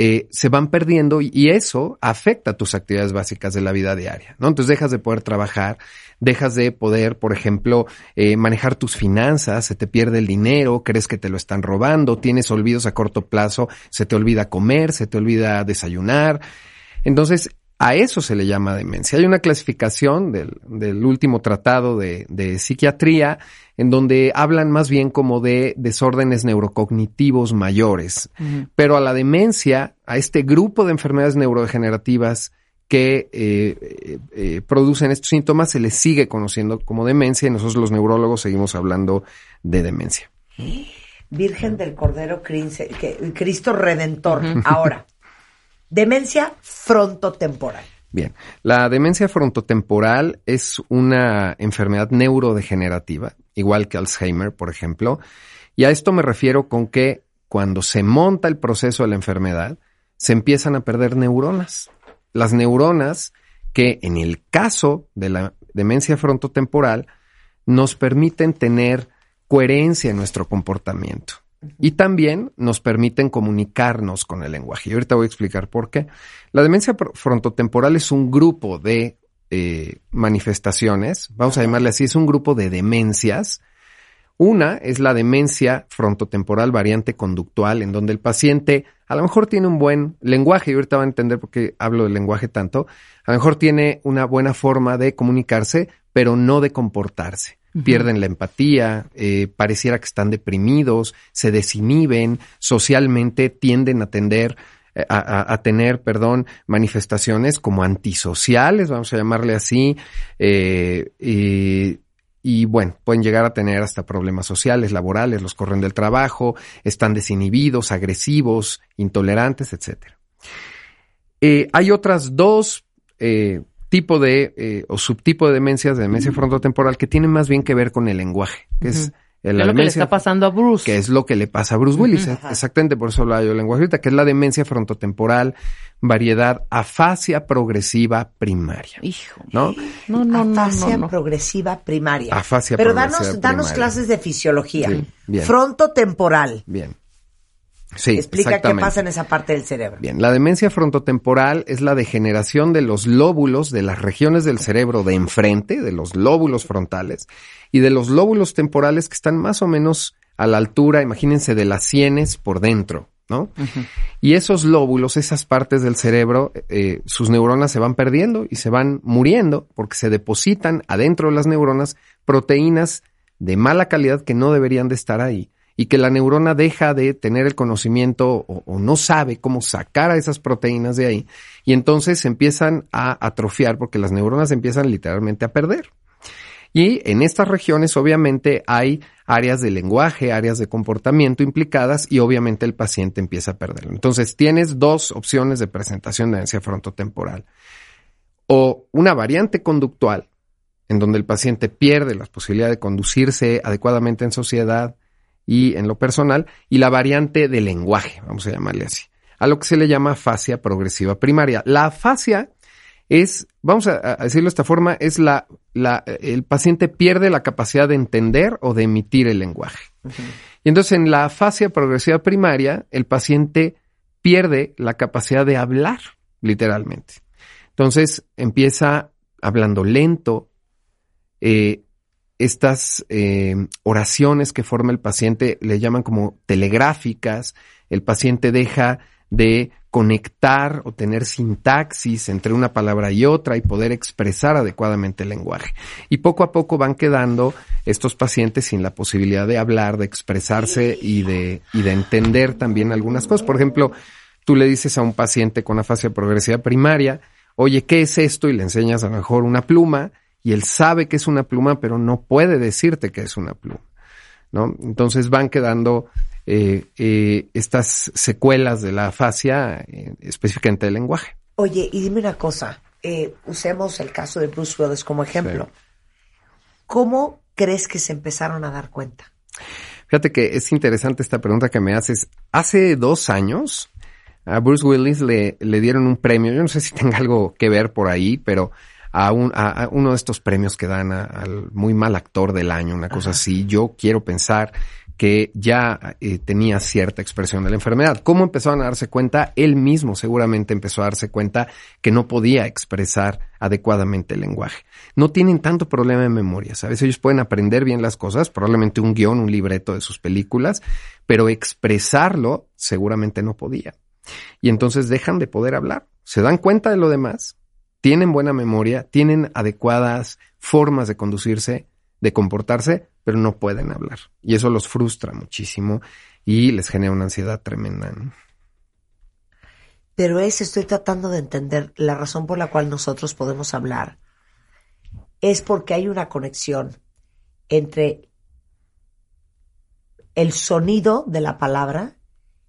eh, se van perdiendo y, eso afecta tus actividades básicas de la vida diaria, ¿no? Entonces dejas de poder trabajar, dejas de poder, por ejemplo, eh, manejar tus finanzas, se te pierde el dinero, crees que te lo están robando, tienes olvidos a corto plazo, se te olvida comer, se te olvida desayunar. Entonces, A eso se le llama demencia. Hay una clasificación del, del último tratado de, de, psiquiatría en donde hablan más bien como de desórdenes neurocognitivos mayores. Uh -huh. Pero a la demencia, a este grupo de enfermedades neurodegenerativas que eh, eh, producen estos síntomas, se les sigue conociendo como demencia y nosotros los neurólogos seguimos hablando de demencia. Virgen del Cordero Cristo Redentor. Uh -huh. Ahora. Demencia frontotemporal. Bien, la demencia frontotemporal es una enfermedad neurodegenerativa, igual que Alzheimer, por ejemplo, y a esto me refiero con que cuando se monta el proceso de la enfermedad, se empiezan a perder neuronas. Las neuronas que en el caso de la demencia frontotemporal nos permiten tener coherencia en nuestro comportamiento. Y también nos permiten comunicarnos con el lenguaje. Y ahorita voy a explicar por qué. La demencia frontotemporal es un grupo de eh, manifestaciones, vamos a llamarle así, es un grupo de demencias. Una es la demencia frontotemporal variante conductual, en donde el paciente a lo mejor tiene un buen lenguaje, y ahorita van a entender por qué hablo del lenguaje tanto, a lo mejor tiene una buena forma de comunicarse, pero no de comportarse pierden la empatía, eh, pareciera que están deprimidos, se desinhiben, socialmente tienden a tender eh, a, tener, perdón, manifestaciones como antisociales, vamos a llamarle así, eh, y, bueno, pueden llegar a tener hasta problemas sociales, laborales, los corren del trabajo, están desinhibidos, agresivos, intolerantes. Eh, hay otras dos tipo de eh, o subtipo de demencias, de demencia frontotemporal, que tienen más bien que ver con el lenguaje, que uh -huh. es la es lo que le está pasando a Bruce. Que es lo que le pasa a Bruce Willis. Uh -huh. Exactamente, por eso hablo yo lenguaje ahorita, que es la demencia frontotemporal, variedad afasia progresiva primaria. Hijo. ¿No? No, no, no. Afasia no, no. progresiva primaria. Afasia Pero progresiva danos, danos primaria. clases de fisiología. Sí, bien. Frontotemporal. Bien. Sí, Explica qué pasa en esa parte del cerebro. Bien, la demencia frontotemporal es la degeneración de los lóbulos de las regiones del cerebro de enfrente, de los lóbulos frontales, y de los lóbulos temporales que están más o menos a la altura, imagínense, de las sienes por dentro, ¿no? Y esos lóbulos, esas partes del cerebro, eh, sus neuronas se van perdiendo y se van muriendo porque se depositan adentro de las neuronas proteínas de mala calidad que no deberían de estar ahí y que la neurona deja de tener el conocimiento o, no sabe cómo sacar a esas proteínas de ahí y entonces se empiezan a atrofiar porque las neuronas empiezan literalmente a perder. Y en estas regiones obviamente hay áreas de lenguaje, áreas de comportamiento implicadas y obviamente el paciente empieza a perderlo. Entonces tienes dos opciones de presentación de demencia frontotemporal. O una variante conductual, en donde el paciente pierde la posibilidad de conducirse adecuadamente en sociedad, y en lo personal, y la variante de lenguaje, vamos a llamarle así, a lo que se le llama afasia progresiva primaria. La afasia es, vamos a, a decirlo de esta forma, es la, la, el paciente pierde la capacidad de entender o de emitir el lenguaje. Uh -huh. Y entonces en la afasia progresiva primaria, el paciente pierde la capacidad de hablar, literalmente. Entonces empieza hablando lento, eh, estas eh, oraciones que forma el paciente le llaman como telegráficas. El paciente deja de conectar o tener sintaxis entre una palabra y otra y poder expresar adecuadamente el lenguaje. Y poco a poco van quedando estos pacientes sin la posibilidad de hablar, de expresarse y de, y de entender también algunas cosas. Por ejemplo, tú le dices a un paciente con afasia progresiva primaria, oye, ¿qué es esto? Y le enseñas a lo mejor una pluma y él sabe que es una pluma, pero no puede decirte que es una pluma. ¿no? Entonces van quedando eh, eh, estas secuelas de la afasia, eh, específicamente del lenguaje. Oye, y dime una cosa, usemos el caso de Bruce Willis como ejemplo. Sí. ¿Cómo crees que se empezaron a dar cuenta? Fíjate que es interesante esta pregunta que me haces. Hace dos años a Bruce Willis le, le dieron un premio, yo no sé si tenga algo que ver por ahí, pero a, un, a, a uno de estos premios que dan al muy mal actor del año, una cosa Ajá. así. Yo quiero pensar que ya eh, tenía cierta expresión de la enfermedad. ¿Cómo empezaron a darse cuenta? Él mismo seguramente empezó a darse cuenta que no podía expresar adecuadamente el lenguaje. No tienen tanto problema de memoria, ¿sabes? Ellos pueden aprender bien las cosas, probablemente un guion, un libreto de sus películas, pero expresarlo seguramente no podía. Y entonces dejan de poder hablar. Se dan cuenta de lo demás, tienen buena memoria, tienen adecuadas formas de conducirse, de comportarse, pero no pueden hablar. Y eso los frustra muchísimo y les genera una ansiedad tremenda. ¿no? Pero es, estoy tratando de entender la razón por la cual nosotros podemos hablar. Es porque hay una conexión entre el sonido de la palabra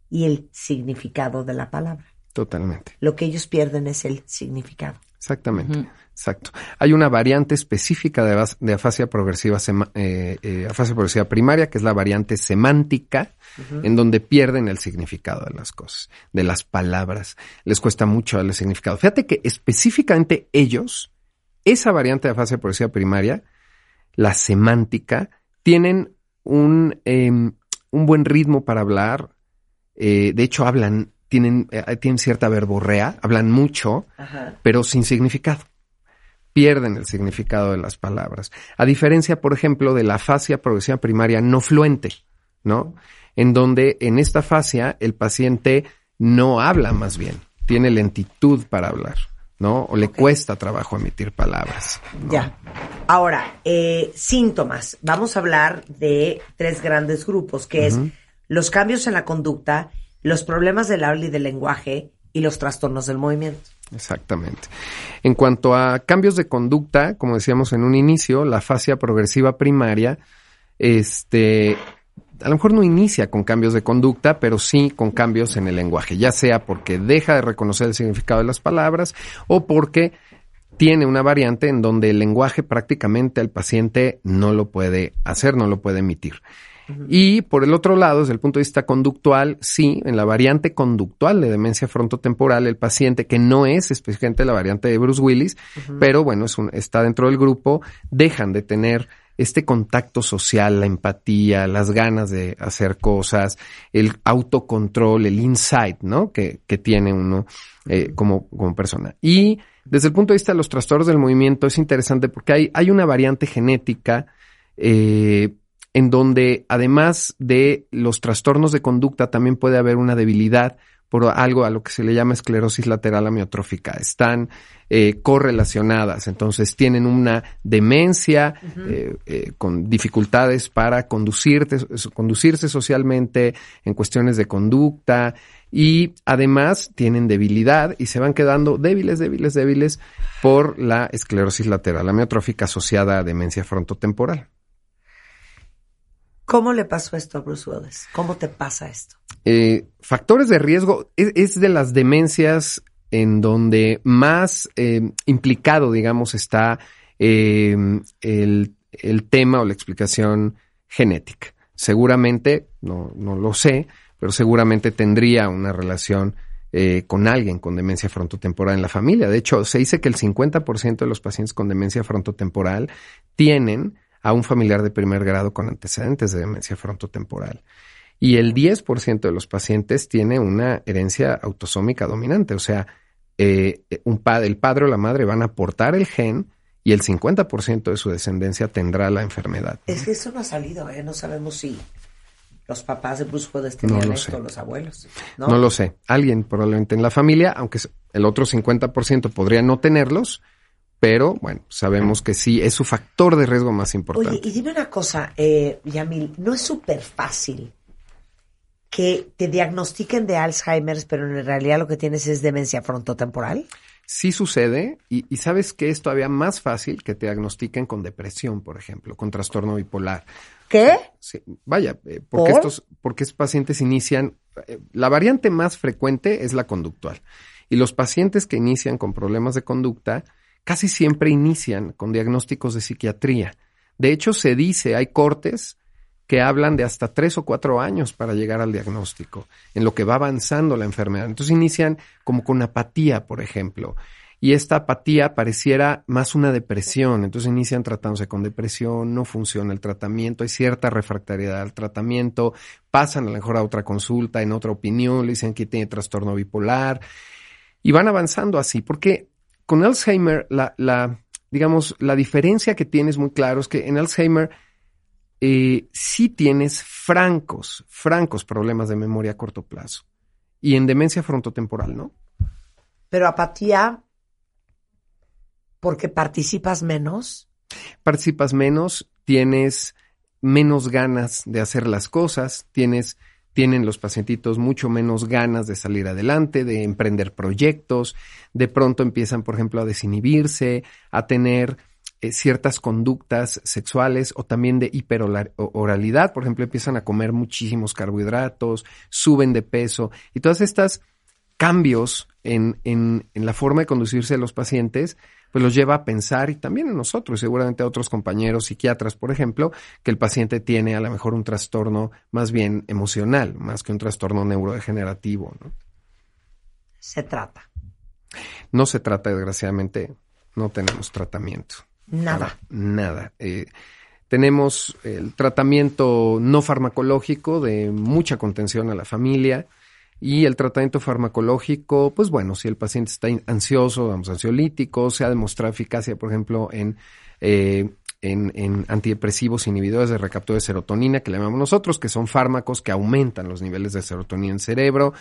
y el significado de la palabra. Totalmente. Lo que ellos pierden es el significado. Exactamente. Exacto. Hay una variante específica de, de afasia progresiva, sema- eh, eh, afasia progresiva primaria, que es la variante semántica, en donde pierden el significado de las cosas, de las palabras. Les cuesta mucho darle significado. Fíjate que específicamente ellos, esa variante de afasia progresiva primaria, la semántica, tienen un, em, un buen ritmo para hablar. Eh, de hecho, hablan, tienen, eh, tienen cierta verborrea, hablan mucho, pero sin significado. Pierden el significado de las palabras. A diferencia, por ejemplo, de la fascia progresiva primaria no fluente, ¿no? En donde en esta fascia el paciente no habla más bien, tiene lentitud para hablar, ¿no? O le cuesta trabajo emitir palabras. ¿no? Ya. Ahora, eh, síntomas. Vamos a hablar de tres grandes grupos, que es los cambios en la conducta, los problemas del habla y del lenguaje y los trastornos del movimiento. Exactamente. En cuanto a cambios de conducta, como decíamos en un inicio, la fascia progresiva primaria, este, a lo mejor no inicia con cambios de conducta, pero sí con cambios en el lenguaje, ya sea porque deja de reconocer el significado de las palabras o porque tiene una variante en donde el lenguaje prácticamente el paciente no lo puede hacer, no lo puede emitir. Y por el otro lado, desde el punto de vista conductual, sí, en la variante conductual de demencia frontotemporal, el paciente que no es específicamente la variante de Bruce Willis, pero bueno, es un, está dentro del grupo, dejan de tener este contacto social, la empatía, las ganas de hacer cosas, el autocontrol, el insight, ¿no? Que, que tiene uno eh, como, como persona. Y desde el punto de vista de los trastornos del movimiento es interesante porque hay, hay una variante genética eh, en donde además de los trastornos de conducta también puede haber una debilidad por algo a lo que se le llama esclerosis lateral amiotrófica. Están eh, correlacionadas, entonces tienen una demencia eh, eh, con dificultades para conducirte, conducirse socialmente en cuestiones de conducta y además tienen debilidad y se van quedando débiles, débiles, débiles por la esclerosis lateral amiotrófica asociada a demencia frontotemporal. ¿Cómo le pasó esto a Bruce Willis? ¿Cómo te pasa esto? Eh, factores de riesgo es, de las demencias en donde más eh, implicado, digamos, está eh, el, el, tema o la explicación genética. Seguramente, no, no lo sé, pero seguramente tendría una relación eh, con alguien con demencia frontotemporal en la familia. De hecho, se dice que el 50% de los pacientes con demencia frontotemporal tienen a un familiar de primer grado con antecedentes de demencia frontotemporal. Y el 10% de los pacientes tiene una herencia autosómica dominante, o sea, eh, un padre, el padre o la madre van a aportar el gen y el 50% de su descendencia tendrá la enfermedad. Es que eso no ha salido, ¿eh? No sabemos si los papás de Bruce tenían No lo esto, sé. los abuelos. ¿no? No lo sé. Alguien probablemente en la familia, aunque el otro 50% podría no tenerlos, pero bueno, sabemos que sí es su factor de riesgo más importante. Oye, y dime una cosa, eh, Yamil, ¿no es súper fácil que te diagnostiquen de Alzheimer, pero en realidad lo que tienes es demencia frontotemporal? Sí sucede, y, y sabes que es todavía más fácil que te diagnostiquen con depresión, por ejemplo, con trastorno bipolar. ¿Qué? Sí, vaya, eh, porque ¿Por? estos, porque estos pacientes inician, eh, la variante más frecuente es la conductual. Y los pacientes que inician con problemas de conducta casi siempre inician con diagnósticos de psiquiatría. De hecho, se dice, hay cortes que hablan de hasta tres o cuatro años para llegar al diagnóstico, en lo que va avanzando la enfermedad. Entonces inician como con apatía, por ejemplo. Y esta apatía pareciera más una depresión. Entonces inician tratándose con depresión, no funciona el tratamiento, hay cierta refractariedad al tratamiento, pasan a lo mejor a otra consulta, en otra opinión, le dicen que tiene trastorno bipolar y van avanzando así, porque con Alzheimer, la, la digamos, la diferencia que tienes muy claro es que en Alzheimer eh, sí tienes francos, francos problemas de memoria a corto plazo. Y en demencia frontotemporal, ¿no? Pero apatía Porque participas menos. Participas menos, tienes menos ganas de hacer las cosas, tienes tienen los pacientitos mucho menos ganas de salir adelante, de emprender proyectos, de pronto empiezan, por ejemplo, a desinhibirse, a tener eh, ciertas conductas sexuales o también de hiperoralidad, por ejemplo, empiezan a comer muchísimos carbohidratos, suben de peso y todas estas cambios en, en, en la forma de conducirse de los pacientes pues los lleva a pensar y también a nosotros, seguramente a otros compañeros psiquiatras, por ejemplo, que el paciente tiene a lo mejor un trastorno más bien emocional, más que un trastorno neurodegenerativo. ¿no? Se trata. No se trata, desgraciadamente, no tenemos tratamiento. Nada. nada. Eh, tenemos el tratamiento no farmacológico de mucha contención a la familia y el tratamiento farmacológico, pues bueno, si el paciente está ansioso, damos ansiolíticos, se ha demostrado eficacia, por ejemplo, en, eh, en, en, antidepresivos inhibidores de recaptura de serotonina, que le llamamos nosotros, que son fármacos que aumentan los niveles de serotonina en el cerebro.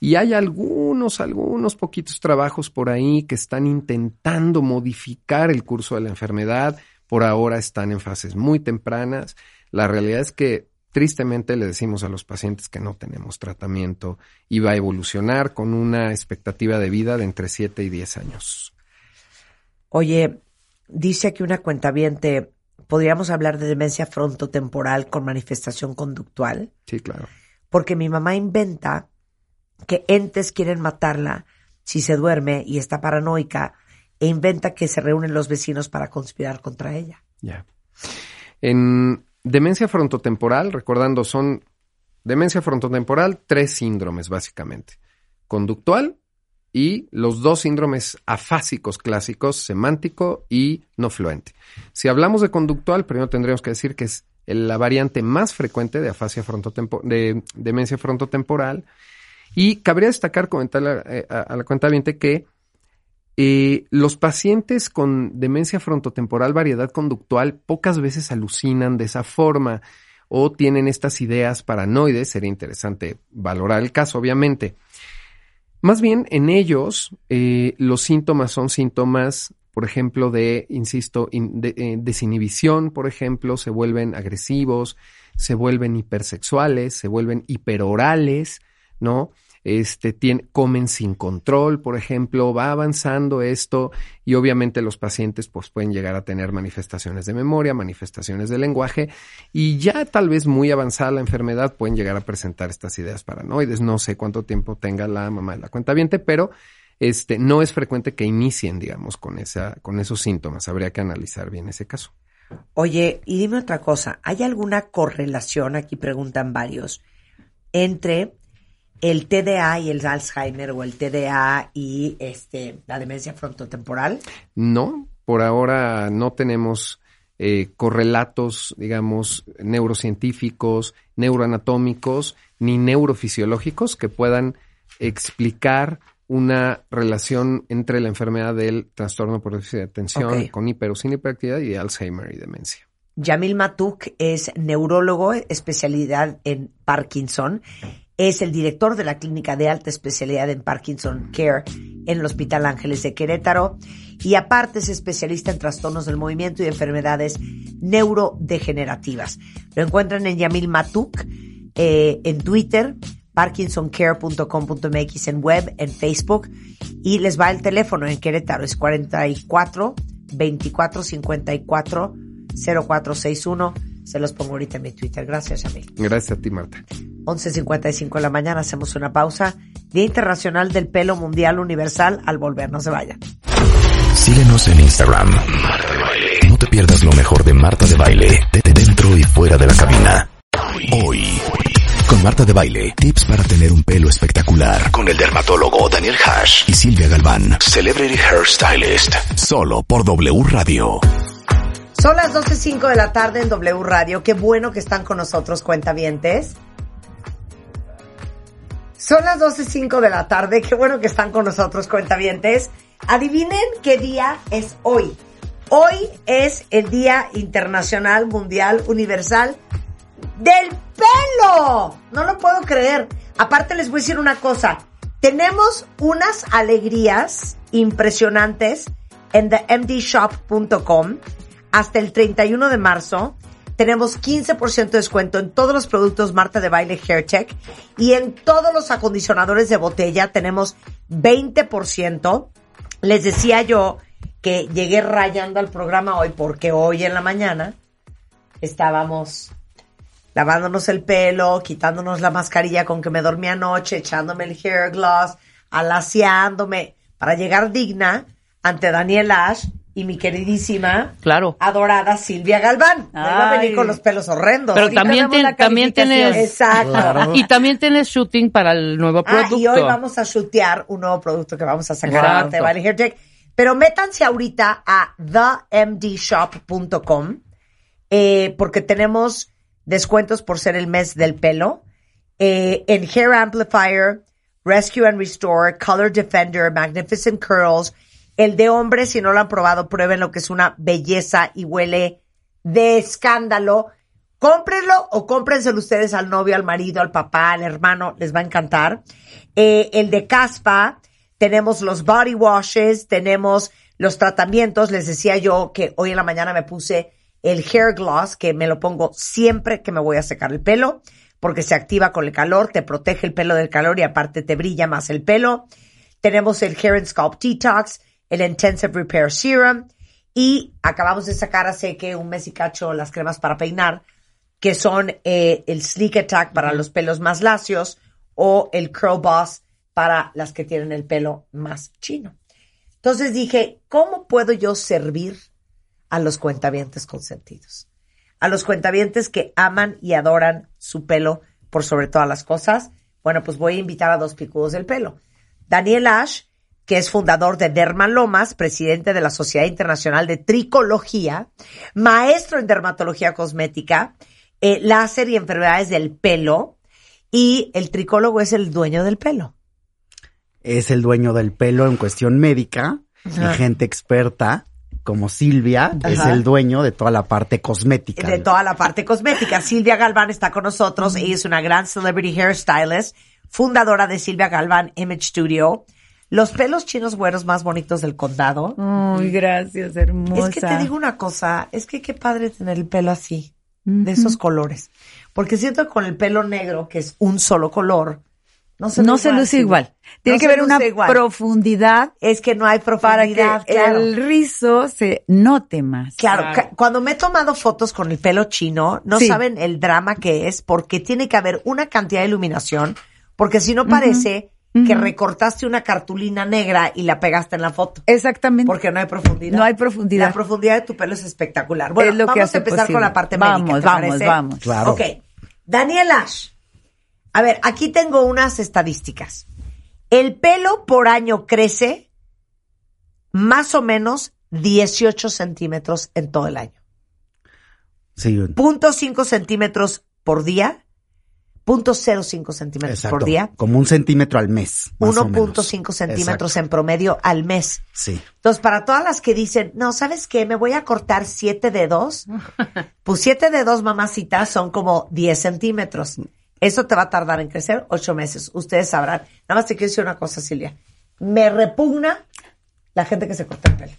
Y hay algunos, algunos poquitos trabajos por ahí que están intentando modificar el curso de la enfermedad. Por ahora están en fases muy tempranas. La realidad es que Tristemente le decimos a los pacientes que no tenemos tratamiento y va a evolucionar con una expectativa de vida de entre 7 y 10 años. Oye, dice aquí una cuentaviente, ¿podríamos hablar de demencia frontotemporal con manifestación conductual? Sí, claro. Porque mi mamá inventa que entes quieren matarla si se duerme y está paranoica e inventa que se reúnen los vecinos para conspirar contra ella. Ya. En Demencia frontotemporal, recordando, son demencia frontotemporal, tres síndromes básicamente. Conductual y los dos síndromes afásicos clásicos, semántico y no fluente. Si hablamos de conductual, primero tendríamos que decir que es la variante más frecuente de afasia de demencia frontotemporal. Y cabría destacar, comentarle eh, a, la cuenta que eh, los pacientes con demencia frontotemporal, variedad conductual, pocas veces alucinan de esa forma o tienen estas ideas paranoides. Sería interesante valorar el caso, obviamente. Más bien, en ellos, eh, los síntomas son síntomas, por ejemplo, de, insisto, eh, desinhibición, por ejemplo, se vuelven agresivos, se vuelven hipersexuales, se vuelven hiperorales, ¿no? Este, comen sin control, por ejemplo, va avanzando esto y obviamente los pacientes pues pueden llegar a tener manifestaciones de memoria, manifestaciones de lenguaje y ya tal vez muy avanzada la enfermedad pueden llegar a presentar estas ideas paranoides. No sé cuánto tiempo tenga la mamá de la cuenta viente, pero este, no es frecuente que inicien, digamos, con, esa, con esos síntomas. Habría que analizar bien ese caso. Oye, y dime otra cosa, ¿hay alguna correlación, aquí preguntan varios, entre el TDA y el Alzheimer o el TDA y este, la demencia frontotemporal? No, por ahora no tenemos eh, correlatos, digamos, neurocientíficos, neuroanatómicos, ni neurofisiológicos que puedan explicar una relación entre la enfermedad del trastorno por déficit de atención con hiper o sin hiperactividad y Alzheimer y demencia. Yamil Matuk es neurólogo, especialidad en Parkinson es el director de la clínica de alta especialidad en Parkinson Care en el Hospital Ángeles de Querétaro y aparte es especialista en trastornos del movimiento y enfermedades neurodegenerativas. Lo encuentran en Yamil Matuk, eh, en Twitter, parkinsoncare.com.mx en web, en Facebook y les va el teléfono en Querétaro, es 44 24 54 0461 se los pongo ahorita en mi Twitter. Gracias, Yamil. Gracias a ti, Marta. 11.55 de la mañana, hacemos una pausa. Día Internacional del Pelo Mundial Universal. Al volver, no se vayan. Síguenos en Instagram. Marta de Baile. No te pierdas lo mejor de Marta de Baile, desde dentro y fuera de la cabina. Hoy, con Marta de Baile, tips para tener un pelo espectacular. Con el dermatólogo Daniel Hash y Silvia Galván, Celebrity Hairstylist. Solo por W Radio. Son las 12.05 de la tarde en W Radio. Qué bueno que están con nosotros, cuentavientes. Son las 12.05 de la tarde. Qué bueno que están con nosotros, cuentavientes. Adivinen qué día es hoy. Hoy es el Día Internacional Mundial Universal del Pelo. No lo puedo creer. Aparte les voy a decir una cosa. Tenemos unas alegrías impresionantes en themdshop.com hasta el 31 de marzo. Tenemos 15% de descuento en todos los productos Marta de Baile Hair Tech y en todos los acondicionadores de botella tenemos 20%. Les decía yo que llegué rayando al programa hoy porque hoy en la mañana estábamos lavándonos el pelo, quitándonos la mascarilla con que me dormí anoche, echándome el hair gloss, alaciándome para llegar digna ante Daniel Ash y mi queridísima, Claro. adorada Silvia Galván. Me va a venir con los pelos horrendos. Pero también, la también tienes... Exacto. Y también tienes shooting para el nuevo Ah, producto. y hoy vamos a shootear un nuevo producto que vamos a sacar de Valley Hair Tech. Pero métanse ahorita a themdshop.com eh, porque tenemos descuentos por ser el mes del pelo. Eh, en Hair Amplifier, Rescue and Restore, Color Defender, Magnificent Curls. El de hombres, si no lo han probado, prueben lo que es una belleza y huele de escándalo. Cómprenlo o cómprenselo ustedes al novio, al marido, al papá, al hermano, les va a encantar. Eh, el de caspa, tenemos los body washes, tenemos los tratamientos. Les decía yo que hoy en la mañana me puse el hair gloss, que me lo pongo siempre que me voy a secar el pelo, porque se activa con el calor, te protege el pelo del calor y aparte te brilla más el pelo. Tenemos el Hair and Scalp Detox, el Intensive Repair Serum y acabamos de sacar hace que un mes y cacho las cremas para peinar, que son eh, el Sleek Attack para los pelos más lacios o el Curl Boss para las que tienen el pelo más chino. Entonces dije, ¿cómo puedo yo servir a los cuentavientes consentidos? A los cuentavientes que aman y adoran su pelo por sobre todas las cosas. Bueno, pues voy a invitar a dos picudos del pelo. Daniel Ash, que es fundador de Dermalomas, presidente de la Sociedad Internacional de Tricología, maestro en dermatología cosmética, eh, láser y enfermedades del pelo, y el tricólogo es el dueño del pelo. Es el dueño del pelo en cuestión médica Ajá. y gente experta como Silvia es el dueño de toda la parte cosmética. de toda la parte cosmética. Silvia Galván está con nosotros. Ella es una gran celebrity hairstylist, fundadora de Silvia Galván Image Studio. Los pelos chinos güeros más bonitos del condado. Ay, gracias, hermosa. Es que te digo una cosa, es que qué padre tener el pelo así, de esos colores. Porque siento que con el pelo negro, que es un solo color, no se, no ve se luce igual. Tiene No que haber una luce igual. profundidad Es que no hay para profundidad, que claro. el rizo se note más. Claro, cuando me he tomado fotos con el pelo chino, no Sí. saben el drama que es porque tiene que haber una cantidad de iluminación, porque si no parece que recortaste una cartulina negra y la pegaste en la foto. Exactamente. Porque no hay profundidad. No hay profundidad. La profundidad de tu pelo es espectacular. Bueno, Es lo que vamos hace a empezar posible. con la parte Vamos, médica. ¿te vamos, parece? vamos. Claro. Ok. Daniel Ash. A ver, aquí tengo unas estadísticas. El pelo por año crece más o menos 18 centímetros en todo el año. Sí, Punto cinco centímetros por día. Punto cero cinco centímetros exacto. por día. Como un centímetro al mes. más o menos. 1.5 centímetros Exacto. en promedio al mes. Sí. Entonces, para todas las que dicen, no, ¿sabes qué? Me voy a cortar siete dedos. Pues siete dedos, mamacita, son como 10 centímetros. Eso te va a tardar en crecer ocho meses. Ustedes sabrán. Nada más te quiero decir una cosa, Silvia. Me repugna la gente que se corta el pelo.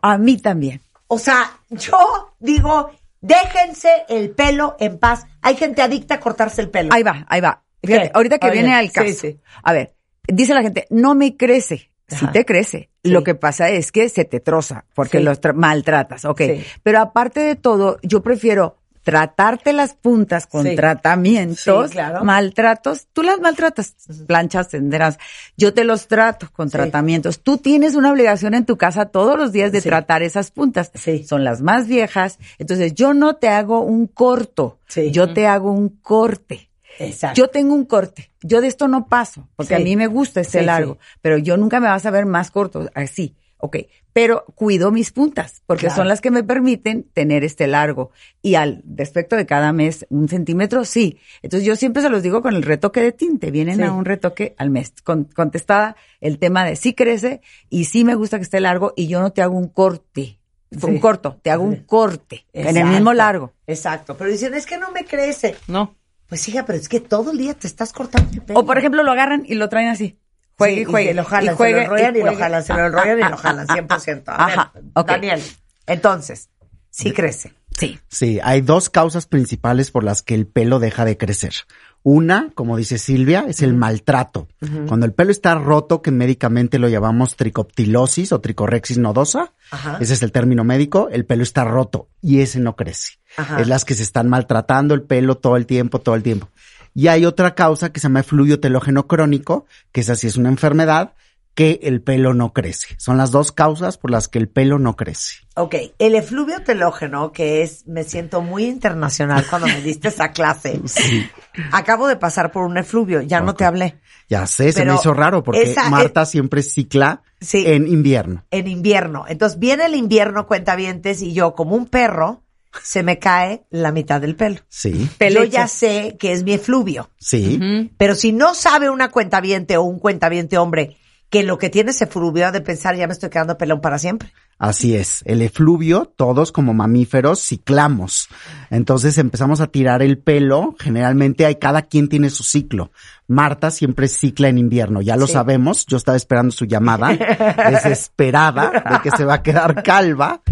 A mí también. O sea, yo digo, déjense el pelo en paz. Hay gente adicta a cortarse el pelo. Ahí va, ahí va. Fíjate, ¿Qué? ahorita que Oye, viene al sí, caso. sí. A ver, dice la gente, no me crece. Sí Ajá. te crece. Sí. Lo que pasa es que se te troza porque Sí. los tra- maltratas. Ok. Sí. Pero aparte de todo, yo prefiero tratarte las puntas con Sí. tratamientos, Sí, claro. maltratos. Tú las maltratas, planchas, tenderas. Yo te los trato con Sí. tratamientos. Tú tienes una obligación en tu casa todos los días de tratar esas puntas. Sí. Son las más viejas. Entonces, yo no te hago un corto. Sí. Yo te hago un corte. Exacto. Yo tengo un corte. Yo de esto no paso, porque a mí me gusta este largo, pero yo nunca me vas a ver más corto, así. Ok, pero cuido mis puntas, porque Claro. son las que me permiten tener este largo. Y al respecto de cada mes, un centímetro, sí. Entonces yo siempre se los digo con el retoque de tinte, vienen Sí. a un retoque al mes. Con- contestada el tema de sí crece y sí me gusta que esté largo y yo no te hago un corte. Un corto, te hago un corte en el mismo largo. Exacto. Pero dicen, es que no me crece. No. Pues hija, pero es que todo el día te estás cortando el pelo. O por ejemplo lo agarran y lo traen así. Juegue Sí, y juegue. se lo jalan, y juegue, se lo enrollan y, lo jalan, se lo enrollan y lo jalan, 100%. A Ajá, ver. Daniel, entonces, sí crece. Sí. Sí, hay dos causas principales por las que el pelo deja de crecer. Una, como dice Silvia, es el maltrato. Cuando el pelo está roto, que médicamente lo llamamos tricoptilosis o tricorexis nodosa, Ajá. ese es el término médico, el pelo está roto y ese no crece. Ajá. Es las que se están maltratando el pelo todo el tiempo, todo el tiempo. Y hay otra causa que se llama efluvio telógeno crónico, que esa sí es una enfermedad, que el pelo no crece. Son las dos causas por las que el pelo no crece. Ok, el efluvio telógeno, que es, me siento muy internacional cuando me diste esa clase. Acabo de pasar por un efluvio, ya no te hablé. Ya sé, se me hizo raro porque esa Marta siempre cicla Sí. en invierno. En invierno. Entonces viene el invierno, cuentavientes, y yo, como un perro, se me cae la mitad del pelo. Sí, Yo ya sé que es mi efluvio. sí. Pero si no sabe una cuentaviente o un cuentaviente hombre que lo que tiene ese efluvio ha de pensar, ya me estoy quedando pelón para siempre. Así es. El efluvio, todos como mamíferos ciclamos. Entonces empezamos a tirar el pelo. Generalmente hay cada quien tiene su ciclo. Marta siempre cicla en invierno. Ya lo Sí. sabemos. Yo estaba esperando su llamada, desesperada de que se va a quedar calva.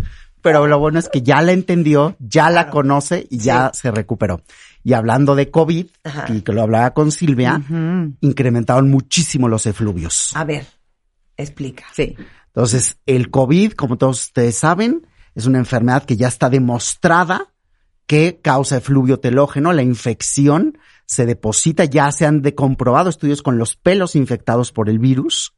Pero lo bueno es que ya la entendió, ya la conoce y ya se recuperó. Y hablando de COVID, Ajá. y que lo hablaba con Silvia, incrementaron muchísimo los efluvios. A ver, explica. Sí. Entonces, el COVID, como todos ustedes saben, es una enfermedad que ya está demostrada que causa efluvio telógeno. La infección se deposita, ya se han de comprobado estudios con los pelos infectados por el virus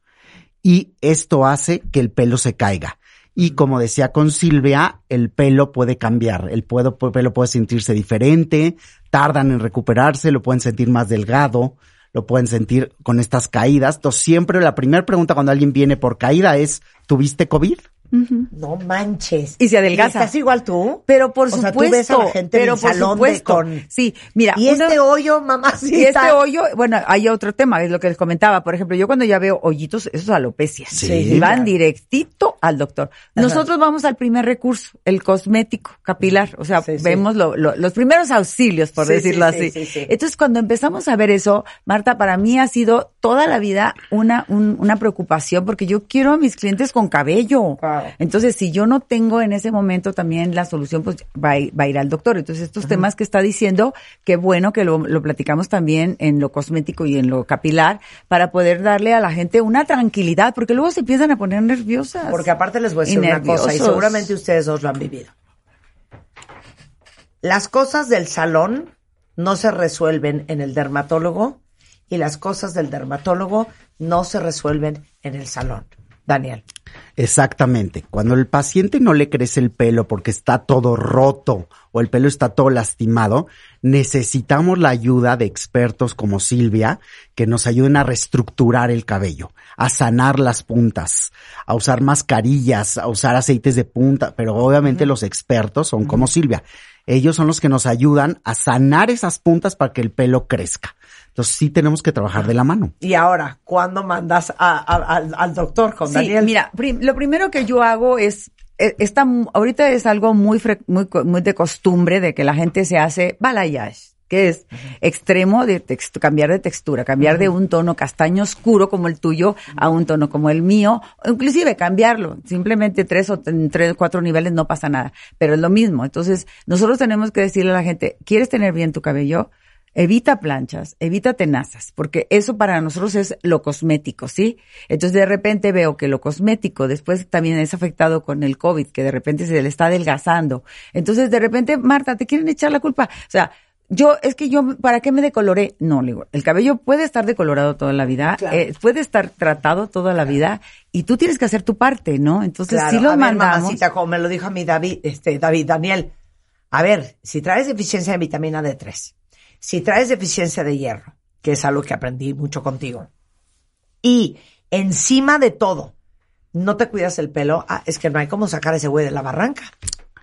y esto hace que el pelo se caiga. Y como decía con Silvia, el pelo puede cambiar, el pelo puede sentirse diferente, tardan en recuperarse, lo pueden sentir más delgado, lo pueden sentir con estas caídas. Entonces siempre la primera pregunta cuando alguien viene por caída es, ¿tuviste COVID? No manches. Y se adelgaza. ¿Estás igual tú? Pero por O sea, supuesto, tú ves a la gente pero por salón supuesto. con- Sí, mira, Y este hoyo, mamacita. y este hoyo, bueno, hay otro tema, es lo que les comentaba. Por ejemplo, yo cuando ya veo hoyitos, eso es alopecia. Sí. Y van claro. directito al doctor. Ajá. Nosotros vamos al primer recurso, el cosmético capilar. O sea, Sí, sí. vemos lo- lo- los primeros auxilios, por decirlo sí, así. sí, sí, sí. Entonces, cuando empezamos a ver eso, Marta, para mí ha sido toda la vida una, un- una preocupación porque yo quiero a mis clientes con cabello. Claro. Entonces, si yo no tengo en ese momento también la solución, pues va va a ir al doctor. Entonces, estos temas que está diciendo, qué bueno que lo, lo platicamos también en lo cosmético y en lo capilar para poder darle a la gente una tranquilidad, porque luego se empiezan a poner nerviosas. Porque aparte les voy a decir una cosa, y seguramente ustedes dos lo han vivido. Las cosas del salón no se resuelven en el dermatólogo y las cosas del dermatólogo no se resuelven en el salón. Daniel. Exactamente. Cuando el paciente no le crece el pelo porque está todo roto o el pelo está todo lastimado, necesitamos la ayuda de expertos como Silvia que nos ayuden a reestructurar el cabello, a sanar las puntas, a usar mascarillas, a usar aceites de punta, pero obviamente los expertos son como Silvia. Ellos son los que nos ayudan a sanar esas puntas para que el pelo crezca. Entonces sí tenemos que trabajar de la mano. Y ahora, ¿cuándo mandas a- a- al, al doctor con Sí, Daniel? mira, prim- lo primero que yo hago es, eh, está, mu- ahorita es algo muy, fre- muy, co- muy de costumbre de que la gente se hace balayage, que es extremo de cambiar de textura, cambiar de un tono castaño oscuro como el tuyo a un tono como el mío, o inclusive cambiarlo, simplemente tres o tres, cuatro niveles no pasa nada, pero es lo mismo. Entonces, nosotros tenemos que decirle a la gente, ¿quieres tener bien tu cabello? Evita planchas, evita tenazas, porque eso para nosotros es lo cosmético, ¿sí? Entonces de repente veo que lo cosmético después también es afectado con el COVID, que de repente se le está adelgazando. Entonces de repente, Marta, te quieren echar la culpa. O sea, yo, es que yo, ¿para qué me decoloré? No, le digo, el cabello puede estar decolorado toda la vida, Claro. eh, puede estar tratado toda la vida, y tú tienes que hacer tu parte, ¿no? Entonces Claro, sí lo a ver, mandamos. mamacita, como me lo dijo a mí David, este, David, Daniel. A ver, si traes deficiencia de vitamina D3, si traes deficiencia de hierro, que es algo que aprendí mucho contigo, y encima de todo, no te cuidas el pelo, ah, es que no hay cómo sacar ese güey de la barranca.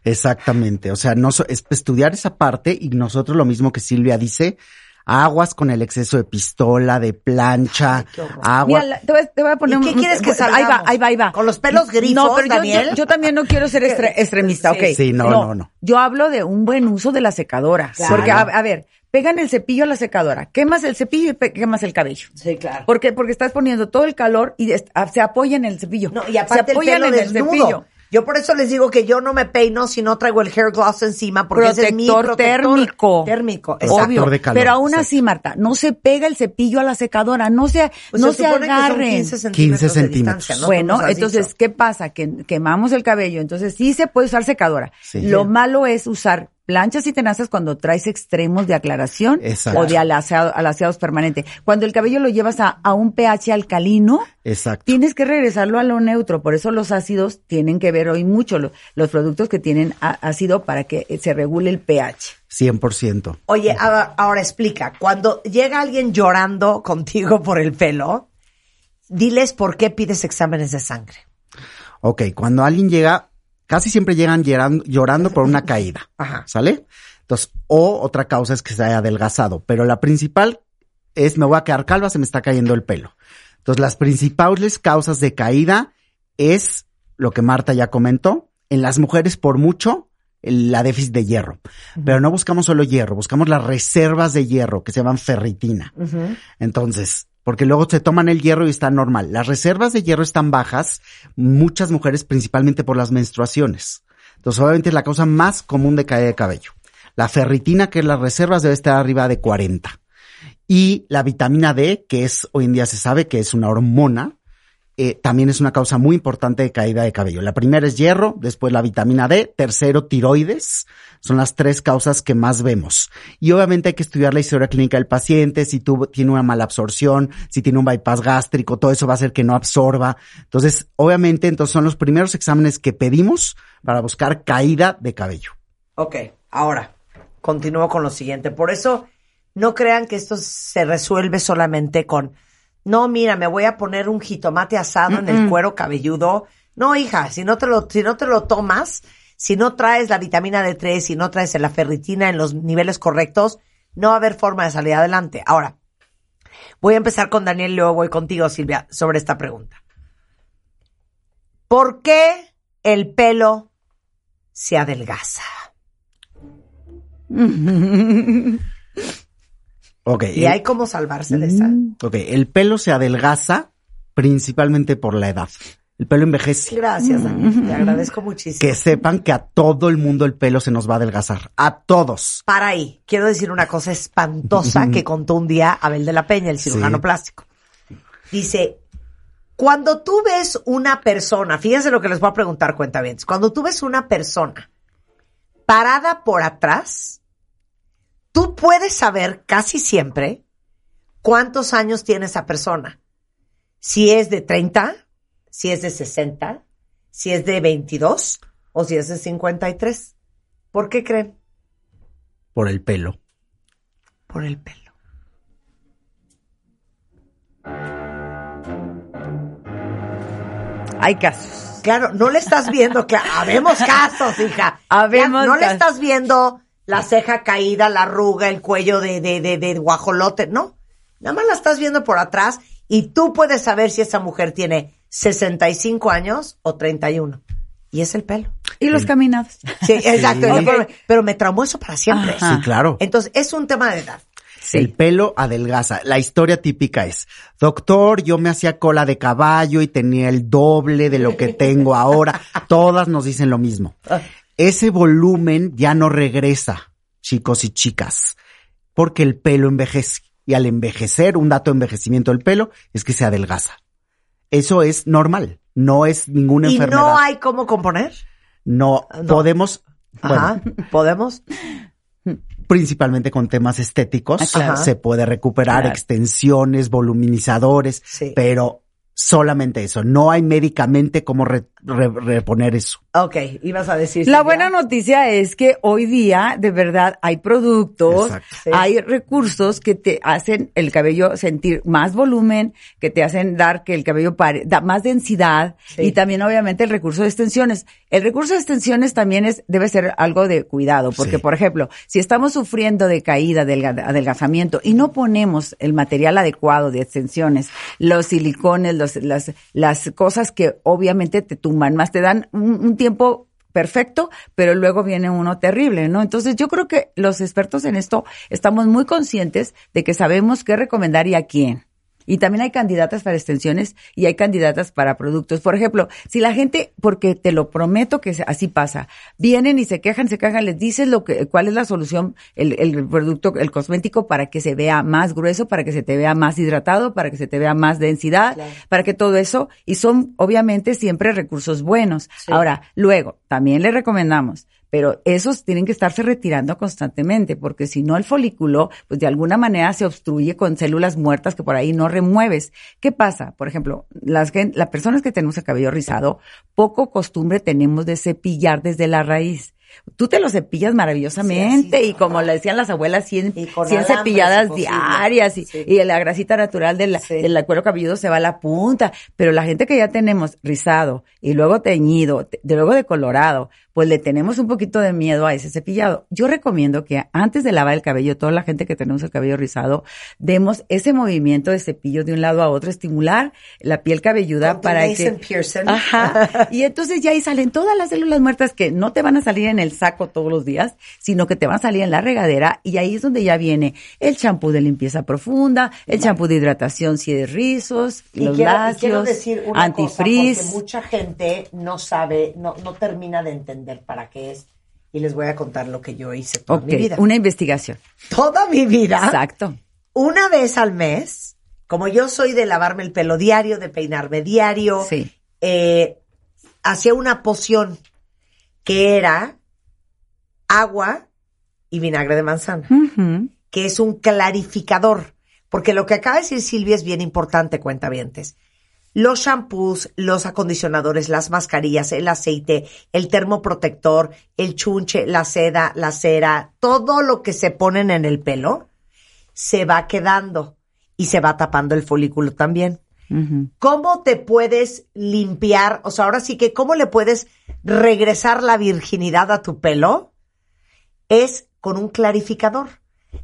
Exactamente, o sea, no so- es estudiar esa parte y nosotros lo mismo que Silvia dice, aguas con el exceso de pistola, de plancha, agua. Mira, la- te, voy, a- te voy a poner ¿Y qué un- quieres que Ahí va, ahí va, ahí va. ¿Con los pelos grifos, No, pero yo- Daniel? Yo, yo también no quiero ser extre- extremista, Sí. ok. Sí, no, no, no. Yo hablo de un buen uso de la secadora. Claro. Porque, a, a ver, pegan el cepillo a la secadora, quemas el cepillo y quemas el cabello. Sí, claro. ¿Por qué? Porque estás poniendo todo el calor y se apoya en el cepillo. No, y aparte se el apoyan pelo en el desnudo. cepillo. Yo por eso les digo que yo no me peino si no traigo el hair gloss encima, porque ese es mi Protector protector térmico. Térmico, Obvio. Factor de calor, Pero aún exacto. así, Marta, no se pega el cepillo a la secadora, no se, Pues no se se, supone que son agarren. 15 centímetros de centímetros. Bueno, entonces, dicho. ¿qué pasa? Que quemamos el cabello, entonces sí se puede usar secadora. Sí. Lo malo es usar planchas y tenazas cuando traes extremos de aclaración Exacto. o de alaciado- alaciados permanente. Cuando el cabello lo llevas a, a un pH alcalino, Exacto. tienes que regresarlo a lo neutro. Por eso los ácidos tienen que ver hoy mucho lo- los productos que tienen ácido para que se regule el pH. 100%. Oye, ahora, ahora explica, cuando llega alguien llorando contigo por el pelo, diles por qué pides exámenes de sangre. Ok, cuando alguien llega, casi siempre llegan llorando, llorando por una caída. Ajá. ¿Sale? Entonces, o otra causa es que se haya adelgazado, pero la principal es me voy a quedar calva, se me está cayendo el pelo. Entonces, las principales causas de caída es lo que Marta ya comentó, en las mujeres por mucho la déficit de hierro. Pero no buscamos solo hierro, buscamos las reservas de hierro que se llaman ferritina. Entonces, porque luego se toman el hierro y está normal. Las reservas de hierro están bajas, muchas mujeres principalmente por las menstruaciones. Entonces, obviamente es la causa más común de caída de cabello. La ferritina, que es las reservas, debe estar arriba de 40. Y la vitamina D, que es, hoy en día se sabe que es una hormona, eh, también es una causa muy importante de caída de cabello. La primera es hierro, después la vitamina D, tercero tiroides. Son las tres causas que más vemos. Y obviamente hay que estudiar la historia clínica del paciente, si tuvo, tiene una mala absorción, si tiene un bypass gástrico, todo eso va a hacer que no absorba. Entonces, obviamente, entonces son los primeros exámenes que pedimos para buscar caída de cabello. Ok, ahora, continúo con lo siguiente. Por eso, no crean que esto se resuelve solamente con, no, mira, me voy a poner un jitomate asado en el cuero cabelludo. No, hija, si no te lo, si no te lo tomas, si no traes la vitamina D3, si no traes la ferritina en los niveles correctos, no va a haber forma de salir adelante. Ahora, voy a empezar con Daniel y luego voy contigo, Silvia, sobre esta pregunta. ¿Por qué el pelo se adelgaza? Ok. Y hay cómo salvarse de esa. Ok, el pelo se adelgaza principalmente por la edad. El pelo envejece. Gracias, Daniel. Te agradezco muchísimo. Que sepan que a todo el mundo el pelo se nos va a adelgazar. A todos. Para ahí, quiero decir una cosa espantosa que contó un día Abel de la Peña, el cirujano Sí. plástico. Dice, cuando tú ves una persona, fíjense lo que les voy a preguntar, cuenta bien, cuando tú ves una persona parada por atrás, tú puedes saber casi siempre cuántos años tiene esa persona. Si es de 30, si es de 60, si es de 22 o si es de 53. ¿Por qué creen? Por el pelo. Por el pelo. Hay casos. Claro, no le estás viendo, claro, habemos casos, hija. Habemos Ya, no le estás viendo la ceja caída, la arruga, el cuello de, de, de, de guajolote, no. Nada más la estás viendo por atrás y tú puedes saber si esa mujer tiene 65 años o 31. Y es el pelo. Y los caminados. Sí, exacto. Sí. Pero, pero me traumó eso para siempre. Sí, claro. Entonces, es un tema de edad. El pelo adelgaza. La historia típica es, doctor, yo me hacía cola de caballo y tenía el doble de lo que tengo ahora. Todas nos dicen lo mismo. Ese volumen ya no regresa, chicos y chicas, porque el pelo envejece. Y al envejecer, un dato de envejecimiento del pelo es que se adelgaza. Eso es normal. No es ninguna Y enfermedad. no hay cómo componer. No, No. podemos, Ajá. bueno, ¿Podemos? principalmente con temas estéticos, Ah, claro. se puede recuperar Claro. extensiones, voluminizadores, Sí. pero solamente eso. No hay médicamente cómo re- re- reponer eso. Ok, ibas a decir. La buena noticia es que hoy día, de verdad, hay productos, Exacto. Sí. hay recursos que te hacen el cabello sentir más volumen, que te hacen dar que el cabello pare, da más densidad Sí. y también obviamente el recurso de extensiones. El recurso de extensiones también es, debe ser algo de cuidado, porque Sí. por ejemplo, si estamos sufriendo de caída, del adelgazamiento y no ponemos el material adecuado de extensiones, los silicones, los, las, las cosas que obviamente te tumban más, te dan un, un tiempo perfecto, pero luego viene uno terrible, ¿no? Entonces yo creo que los expertos en esto estamos muy conscientes de que sabemos qué recomendar y a quién. Y también hay candidatas para extensiones y hay candidatas para productos. Por ejemplo, si la gente, porque te lo prometo que así pasa, vienen y se quejan, se quejan, les dices lo que, cuál es la solución, el, el producto, el cosmético para que se vea más grueso, para que se te vea más hidratado, para que se te vea más densidad, para que todo eso, y son obviamente siempre recursos buenos. Ahora, luego, también le recomendamos pero esos tienen que estarse retirando constantemente, porque si no el folículo, pues de alguna manera se obstruye con células muertas que por ahí no remueves. ¿Qué pasa? Por ejemplo, las, las personas que tenemos el cabello rizado, poco costumbre tenemos de cepillar desde la raíz. Tú te lo cepillas maravillosamente y como le decían las abuelas, 100, con 100 alambre, cepilladas si diarias y, y la grasita natural del, del cuero cabelludo se va a la punta. Pero la gente que ya tenemos rizado y luego teñido, te- de luego decolorado, pues le tenemos un poquito de miedo a ese cepillado. Yo recomiendo que antes de lavar el cabello, toda la gente que tenemos el cabello rizado, demos ese movimiento de cepillo de un lado a otro, estimular la piel cabelluda para que... Ajá. Y entonces ya ahí salen todas las células muertas que no te van a salir en el saco todos los días, sino que te van a salir en la regadera y ahí es donde ya viene el champú de limpieza profunda, el champú de hidratación si es rizos, Y los quiero, y lácteos, quiero decir una cosa, porque mucha gente no sabe, no, no termina de entender para qué es. Y les voy a contar lo que yo hice toda mi vida. una investigación. Toda mi vida. Exacto. Una vez al mes, como yo soy de lavarme el pelo diario, de peinarme diario, Sí. eh, hacía una poción que era agua y vinagre de manzana, que es un clarificador. Porque lo que acaba de decir Silvia es bien importante, cuentavientes. Los shampoos, los acondicionadores, las mascarillas, el aceite, el termoprotector, el chunche, la seda, la cera, todo lo que se ponen en el pelo, se va quedando y se va tapando el folículo también. ¿Cómo te puedes limpiar? O sea, ahora sí que, ¿cómo le puedes regresar la virginidad a tu pelo? Es con un clarificador.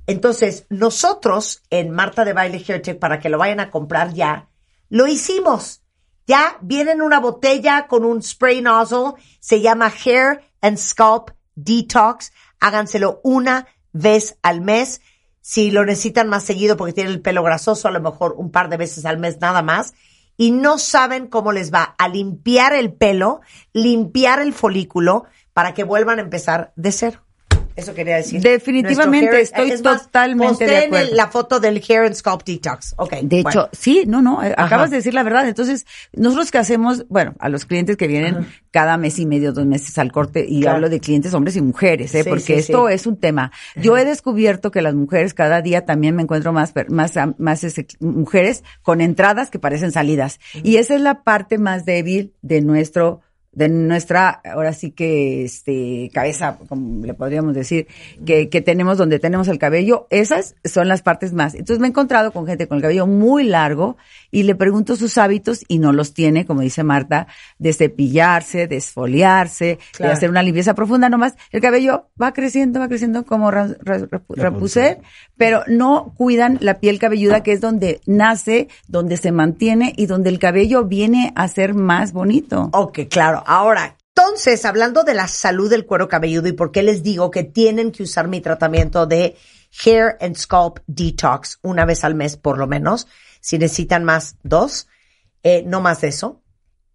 Entonces, nosotros en Marta de Baile Hair Tech, para que lo vayan a comprar ya, lo hicimos. Ya viene en una botella con un spray nozzle, se llama Hair and Scalp Detox. Háganselo una vez al mes. Si lo necesitan más seguido porque tienen el pelo grasoso, a lo mejor un par de veces al mes nada más. Y no saben cómo les va a limpiar el pelo, limpiar el folículo para que vuelvan a empezar de cero. Eso quería decir. Definitivamente, estoy es más, totalmente de acuerdo. la foto del Hair and Scalp Detox. Ok. De hecho, sí, no, no, eh, Ajá. acabas de decir la verdad. Entonces, nosotros que hacemos, bueno, a los clientes que vienen cada mes y medio, dos meses al corte, y Claro. hablo de clientes hombres y mujeres, ¿eh? Sí, porque sí, esto sí. es un tema. Yo he descubierto que las mujeres cada día también me encuentro más, más, más ese- mujeres con entradas que parecen salidas. Y esa es la parte más débil de nuestro de nuestra, ahora sí que, este, cabeza, como le podríamos decir, que, que tenemos donde tenemos el cabello, esas son las partes más. Entonces me he encontrado con gente con el cabello muy largo y le pregunto sus hábitos y no los tiene, como dice Marta, de cepillarse, de esfoliarse, Claro. de hacer una limpieza profunda nomás. El cabello va creciendo, va creciendo como Rapunzel, pero no cuidan la piel cabelluda que es donde nace, donde se mantiene y donde el cabello viene a ser más bonito. Ok, claro. Ahora, entonces, hablando de la salud del cuero cabelludo y por qué les digo que tienen que usar mi tratamiento de Hair and Scalp Detox una vez al mes por lo menos, si necesitan más, dos, eh, no más de eso,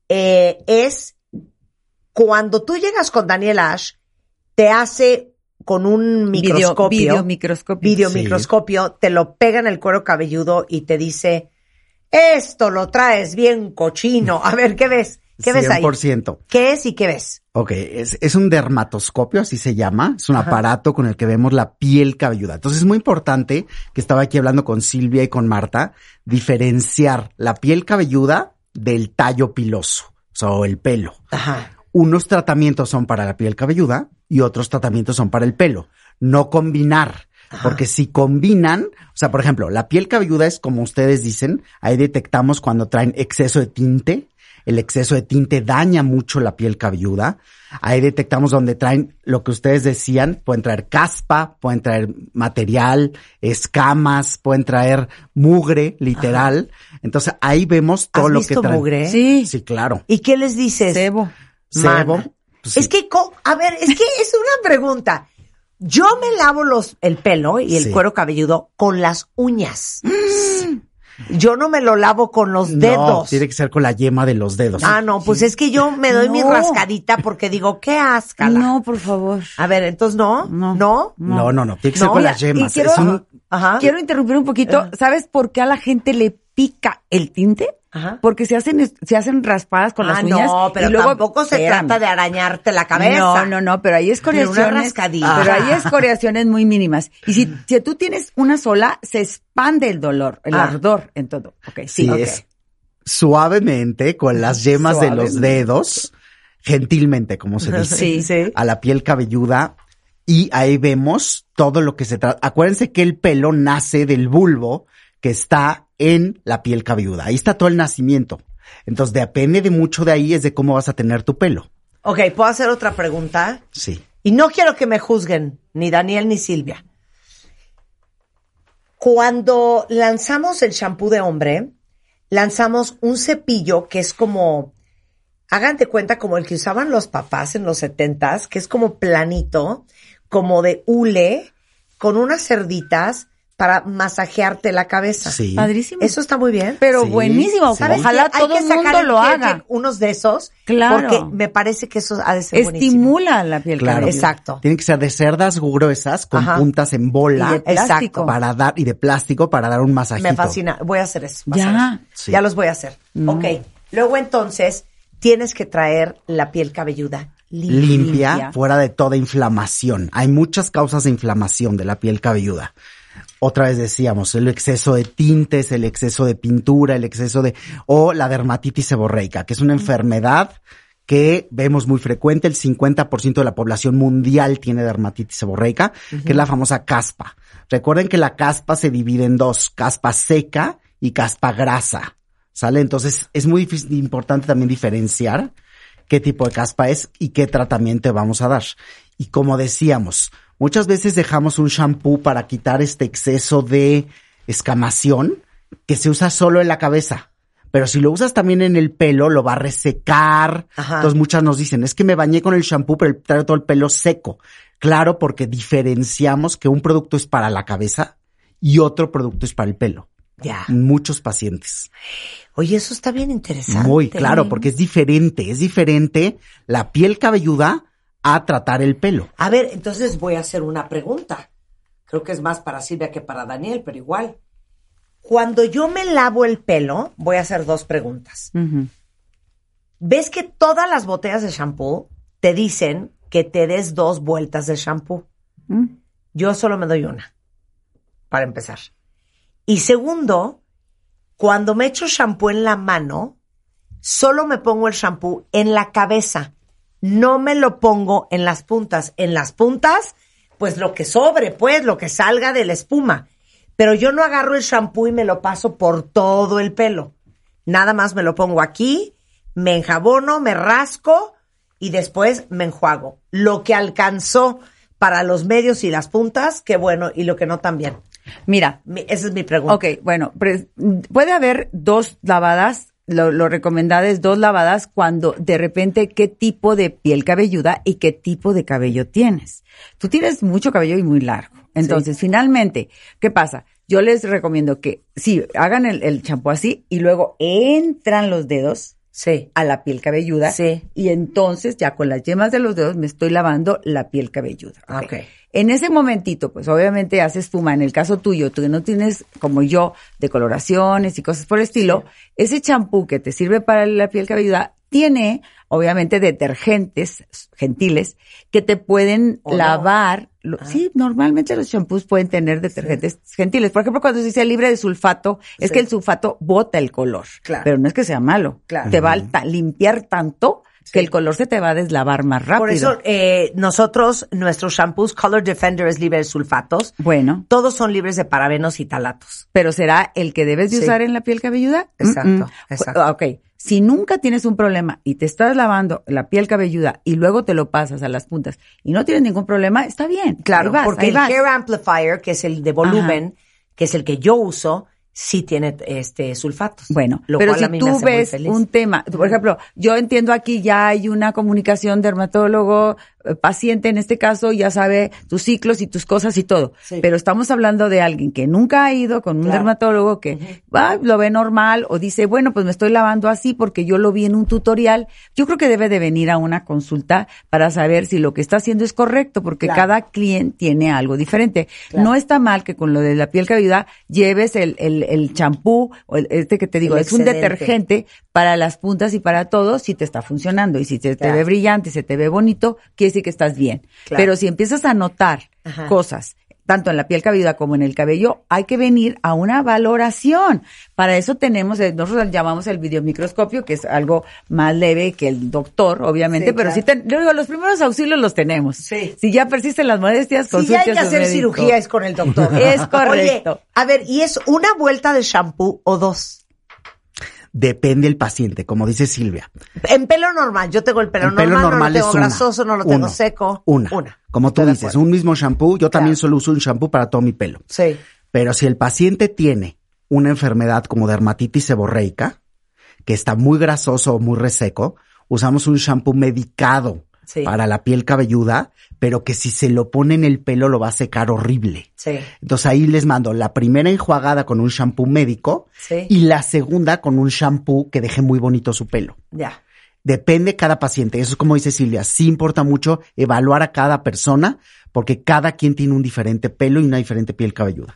eh, es cuando tú llegas con Daniel Ash, te hace con un Video- microscopio, videomicroscopio. videomicroscopio, te lo pega en el cuero cabelludo y te dice, esto lo traes bien cochino. A ver, ¿qué ves? ¿Qué ves ahí? 100%. ¿Qué es y qué ves? Ok, es, es un dermatoscopio, así se llama. Es un aparato con el que vemos la piel cabelluda. Entonces es muy importante que estaba aquí hablando con Silvia y con Marta, diferenciar la piel cabelluda del tallo piloso, o sea, o el pelo. Ajá. Unos tratamientos son para la piel cabelluda y otros tratamientos son para el pelo. No combinar. Porque si combinan, o sea, por ejemplo, la piel cabelluda es como ustedes dicen, ahí detectamos cuando traen exceso de tinte. El exceso de tinte daña mucho la piel cabelluda. Ahí detectamos donde traen lo que ustedes decían, pueden traer caspa, pueden traer material, escamas, pueden traer mugre, literal. Entonces ahí vemos todo ¿Has lo visto que traen. mugre? Sí. Sí, claro. ¿Y qué les dices? Sebo. Sebo. Pues Es que, co- a ver, es que es una pregunta. Yo me lavo los, el pelo y el Sí. cuero cabelludo con las uñas. Yo no me lo lavo con los dedos. No, tiene que ser con la yema de los dedos. Ah, no, pues es que yo me doy mi rascadita porque digo, qué ascala. No, por favor. A ver, entonces no, no, no. No, no, no, tiene que ser No, con las yemas. y quiero- Es un- Ajá. Quiero interrumpir un poquito. ¿Sabes por qué a la gente le pica el tinte? Ajá. Porque se hacen, se hacen raspadas con las Ah, uñas. no, pero y luego, tampoco se Espérame. trata de arañarte la cabeza. No, no, no, pero hay Pero escoriaciones. una rascadita. Pero hay escoriaciones muy mínimas. Y si, si tú tienes una sola, se expande el dolor, el Ah. ardor en todo. Ok, sí, Sí, ok. es suavemente con las yemas de los dedos, gentilmente, como se dice, Sí, sí. a la piel cabelluda. Y ahí vemos todo lo que se trata. Acuérdense que el pelo nace del bulbo que está en la piel cabelluda. Ahí está todo el nacimiento. Entonces, depende de mucho de ahí es de cómo vas a tener tu pelo. Ok, ¿puedo hacer otra pregunta? Sí. Y no quiero que me juzguen, ni Daniel ni Silvia. Cuando lanzamos el shampoo de hombre, lanzamos un cepillo que es como, hagan de cuenta como el que usaban los papás en los setentas, que es como planito, como de hule, con unas cerditas para masajearte la cabeza. Sí. Padrísimo. Eso está muy bien. Pero Sí, buenísimo. sí. ¿Sabes Ojalá todo el mundo lo haga. Unos de esos. Claro. Porque me parece que eso ha de ser buenísimo. Estimula la piel Claro. cabelluda. Exacto. Tienen que ser de cerdas gruesas con Ajá. puntas en bola Y de plástico. para dar y de plástico para dar un masajito. Me fascina. Voy a hacer eso. Ya. Sí. Ya los voy a hacer. Ok. Luego entonces tienes que traer la piel cabelluda limpia. limpia, Limpia. fuera de toda inflamación. Hay muchas causas de inflamación de la piel cabelluda. Otra vez decíamos, el exceso de tintes, el exceso de pintura, el exceso de, o la dermatitis seborreica, que es una enfermedad que vemos muy frecuente. El 50% de la población mundial tiene dermatitis seborreica, que es la famosa caspa. Recuerden que la caspa se divide en dos, caspa seca y caspa grasa. ¿Sale? Entonces es muy difícil- importante también diferenciar qué tipo de caspa es y qué tratamiento vamos a dar. Y como decíamos, muchas veces dejamos un shampoo para quitar este exceso de escamación que se usa solo en la cabeza. Pero si lo usas también en el pelo, lo va a resecar. Ajá. Entonces muchas nos dicen, es que me bañé con el shampoo, pero traigo todo el pelo seco. Claro, porque diferenciamos que un producto es para la cabeza y otro producto es para el pelo. Ya. Muchos pacientes. Oye, eso está bien interesante. Muy claro, porque es diferente, es diferente la piel cabelluda a tratar el pelo. A ver, entonces voy a hacer una pregunta. Creo que es más para Silvia que para Daniel, pero igual. Cuando yo me lavo el pelo, voy a hacer dos preguntas. ¿Ves que todas las botellas de shampoo te dicen que te des dos vueltas de shampoo? Mm. Yo solo me doy una, para empezar. Y segundo, cuando me echo shampoo en la mano, solo me pongo el shampoo en la cabeza. No me lo pongo en las puntas. En las puntas, pues lo que sobre, pues lo que salga de la espuma. Pero yo no agarro el shampoo y me lo paso por todo el pelo. Nada más me lo pongo aquí, me enjabono, me rasco y después me enjuago. Lo que alcanzó para los medios y las puntas, qué bueno, y lo que no también. Mira, Mi- esa es mi pregunta. Ok, bueno, pre- puede haber dos lavadas, lo, lo recomendado es dos lavadas cuando de repente qué tipo de piel cabelluda y qué tipo de cabello tienes. Tú tienes mucho cabello y muy largo. Entonces, finalmente, ¿qué pasa? Yo les recomiendo que sí, hagan el, el champú así y luego entran los dedos Sí. a la piel cabelluda. Sí. Y entonces ya con las yemas de los dedos me estoy lavando la piel cabelluda. Ah. En ese momentito, pues obviamente haces espuma. En el caso tuyo, tú que no tienes, como yo, decoloraciones y cosas por el estilo, ese champú que te sirve para la piel cabelluda tiene, obviamente, detergentes gentiles que te pueden lavar. Lo- Sí, normalmente los champús pueden tener detergentes gentiles. Por ejemplo, cuando se dice libre de sulfato, es Sí. que el sulfato bota el color. Claro. Pero no es que sea malo. Claro. Te va a limpiar tanto que el color se te va a deslavar más rápido. Por eso, eh, nosotros, nuestros shampoos Color Defender es libre de sulfatos. Bueno, Todos son libres de parabenos y talatos. pero será el que debes de Sí. usar en la piel cabelluda. Exacto, exacto. Ok, si nunca tienes un problema y te estás lavando la piel cabelluda y luego te lo pasas a las puntas y no tienes ningún problema, está bien. Claro, vas, porque el vas. Hair Amplifier, que es el de volumen, que es el que yo uso, sí tiene este sulfatos. Bueno, lo pero cual a si me tú hace muy ves feliz. un tema, por ejemplo, yo entiendo aquí ya hay una comunicación dermatólogo, paciente en este caso, ya sabe tus ciclos y tus cosas y todo. Sí. Pero estamos hablando de alguien que nunca ha ido con un Claro. dermatólogo que va, lo ve normal o dice, bueno, pues me estoy lavando así porque yo lo vi en un tutorial. Yo creo que debe de venir a una consulta para saber si lo que está haciendo es correcto, porque Claro. cada cliente tiene algo diferente. Claro. No está mal que con lo de la piel cabelluda lleves el, el, el champú, o el- este que te digo, El es un detergente para las puntas y para todo si te está funcionando. Y si se te Claro. ve brillante, se te ve bonito, quiere decir que estás bien. Claro. Pero si empiezas a notar Ajá. cosas, tanto en la piel cabelluda como en el cabello, hay que venir a una valoración. Para eso tenemos, eh, nosotros llamamos el videomicroscopio, que es algo más leve que el doctor, obviamente, Sí, pero claro. sí, ten- yo digo, los primeros auxilios los tenemos. Sí. Si ya persisten las molestias, Si ya hay que hacer cirugía es con el doctor. Es correcto. Oye, a ver, ¿y es una vuelta de shampoo o dos? Depende el paciente, como dice Silvia. En pelo normal, yo tengo el pelo En pelo normal, no lo tengo una. grasoso, no lo tengo Uno. seco. Una. Una. Como tú dices, un mismo shampoo. Yo también solo uso un shampoo para todo mi pelo. Sí. Pero si el paciente tiene una enfermedad como dermatitis seborreica, que está muy grasoso o muy reseco, usamos un shampoo medicado Sí. para la piel cabelluda, pero que si se lo pone en el pelo lo va a secar horrible. Sí. Entonces ahí les mando la primera enjuagada con un shampoo médico Sí. y la segunda con un shampoo que deje muy bonito su pelo. Ya. Depende cada paciente. Eso es como dice Silvia. Sí importa mucho evaluar a cada persona porque cada quien tiene un diferente pelo y una diferente piel cabelluda.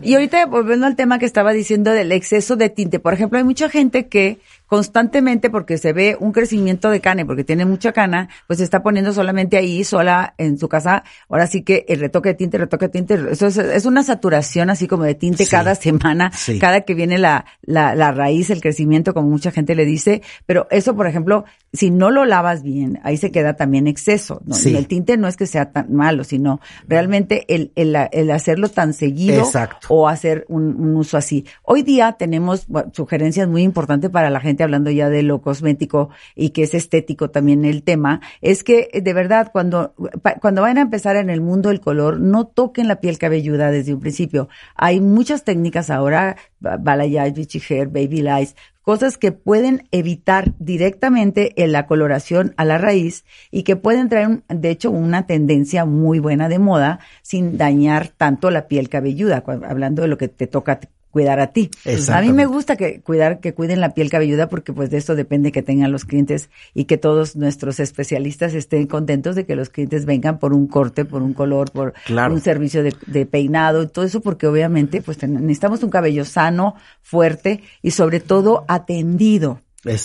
Y ahorita volviendo al tema que estaba diciendo del exceso de tinte, por ejemplo, hay mucha gente que constantemente, porque se ve un crecimiento de cana y porque tiene mucha cana, pues se está poniendo solamente ahí, sola en su casa. Ahora sí que el retoque de tinte, retoque de tinte, eso es, es una saturación así como de tinte Sí. cada semana, Sí. cada que viene la, la, la raíz, el crecimiento, como mucha gente le dice. Pero eso, por ejemplo, si no lo lavas bien, ahí se queda también exceso. ¿no? Sí. Y el tinte no es que sea tan malo, sino realmente el, el, el hacerlo tan seguido Exacto. o hacer un, un uso así. Hoy día tenemos bueno, sugerencias muy importantes para la gente, hablando ya de lo cosmético y que es estético también el tema, es que eh, de verdad cuando, cuando vayan a empezar en el mundo del color, no toquen la piel cabelluda desde un principio. Hay muchas técnicas ahora, ba- balayage, vichy hair, baby lights, cosas que pueden evitar directamente en la coloración a la raíz y que pueden traer, de hecho, una tendencia muy buena de moda sin dañar tanto la piel cabelluda, hablando de lo que te toca cuidar a ti. A mí me gusta que cuidar que cuiden la piel cabelluda porque pues de esto depende que tengan los clientes y que todos nuestros especialistas estén contentos de que los clientes vengan por un corte, por un color, por Claro. un servicio de, de peinado y todo eso porque obviamente pues necesitamos un cabello sano, fuerte y sobre todo atendido.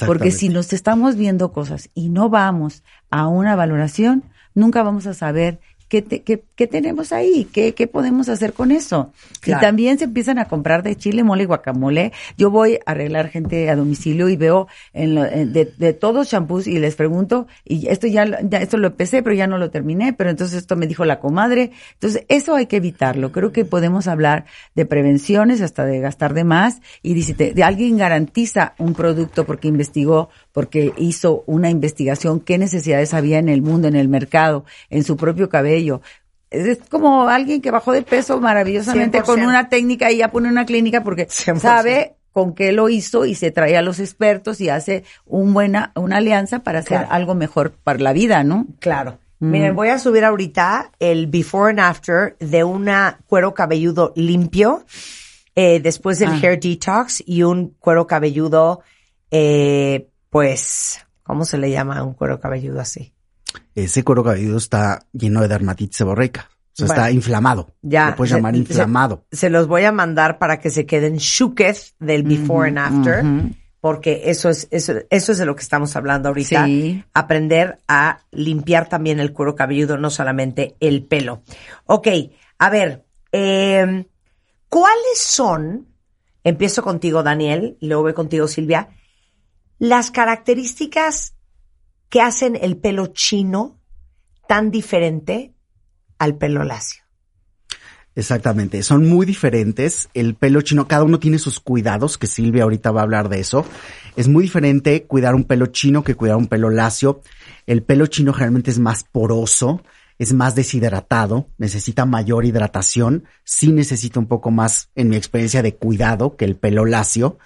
Porque si nos estamos viendo cosas y no vamos a una valoración, nunca vamos a saber qué, te- qué, qué tenemos ahí, qué, qué podemos hacer con eso. Claro. Y también se empiezan a comprar de chile, mole y guacamole. Yo voy a arreglar gente a domicilio y veo en lo- en- de, de todos shampoos y les pregunto, y esto ya, ya esto lo empecé, pero ya no lo terminé, pero entonces esto me dijo la comadre. Entonces, eso hay que evitarlo. Creo que podemos hablar de prevenciones, hasta de gastar de más, y dice, te- de alguien garantiza un producto porque investigó, porque hizo una investigación, qué necesidades había en el mundo, en el mercado, en su propio cabello. Es como alguien que bajó de peso maravillosamente con 100%. una técnica y ya pone una clínica porque 100%. sabe con qué lo hizo y se trae a los expertos y hace un buena, una alianza para hacer Claro. algo mejor para la vida, ¿no? Claro. Mm. Miren, voy a subir ahorita el before and after de una cuero cabelludo limpio eh, después del Ah. hair detox y un cuero cabelludo, eh, pues, ¿cómo se le llama a un cuero cabelludo así? Ese cuero cabelludo está lleno de dermatitis seborreica. O sea, Bueno. está inflamado. Ya. Lo puedes llamar se- inflamado. Se, los voy a mandar para que se queden shooketh del before and after. Porque eso es, eso, eso es de lo que estamos hablando ahorita. Sí. Aprender a limpiar también el cuero cabelludo, no solamente el pelo. Ok, a ver, eh, ¿cuáles son, empiezo contigo Daniel, y luego voy contigo Silvia, las características que hacen el pelo chino tan diferente al pelo lacio? Exactamente, son muy diferentes. El pelo chino, cada uno tiene sus cuidados, que Silvia ahorita va a hablar de eso. Es muy diferente cuidar un pelo chino que cuidar un pelo lacio. El pelo chino generalmente es más poroso, es más deshidratado, necesita mayor hidratación, sí necesita un poco más, en mi experiencia, de cuidado que el pelo lacio.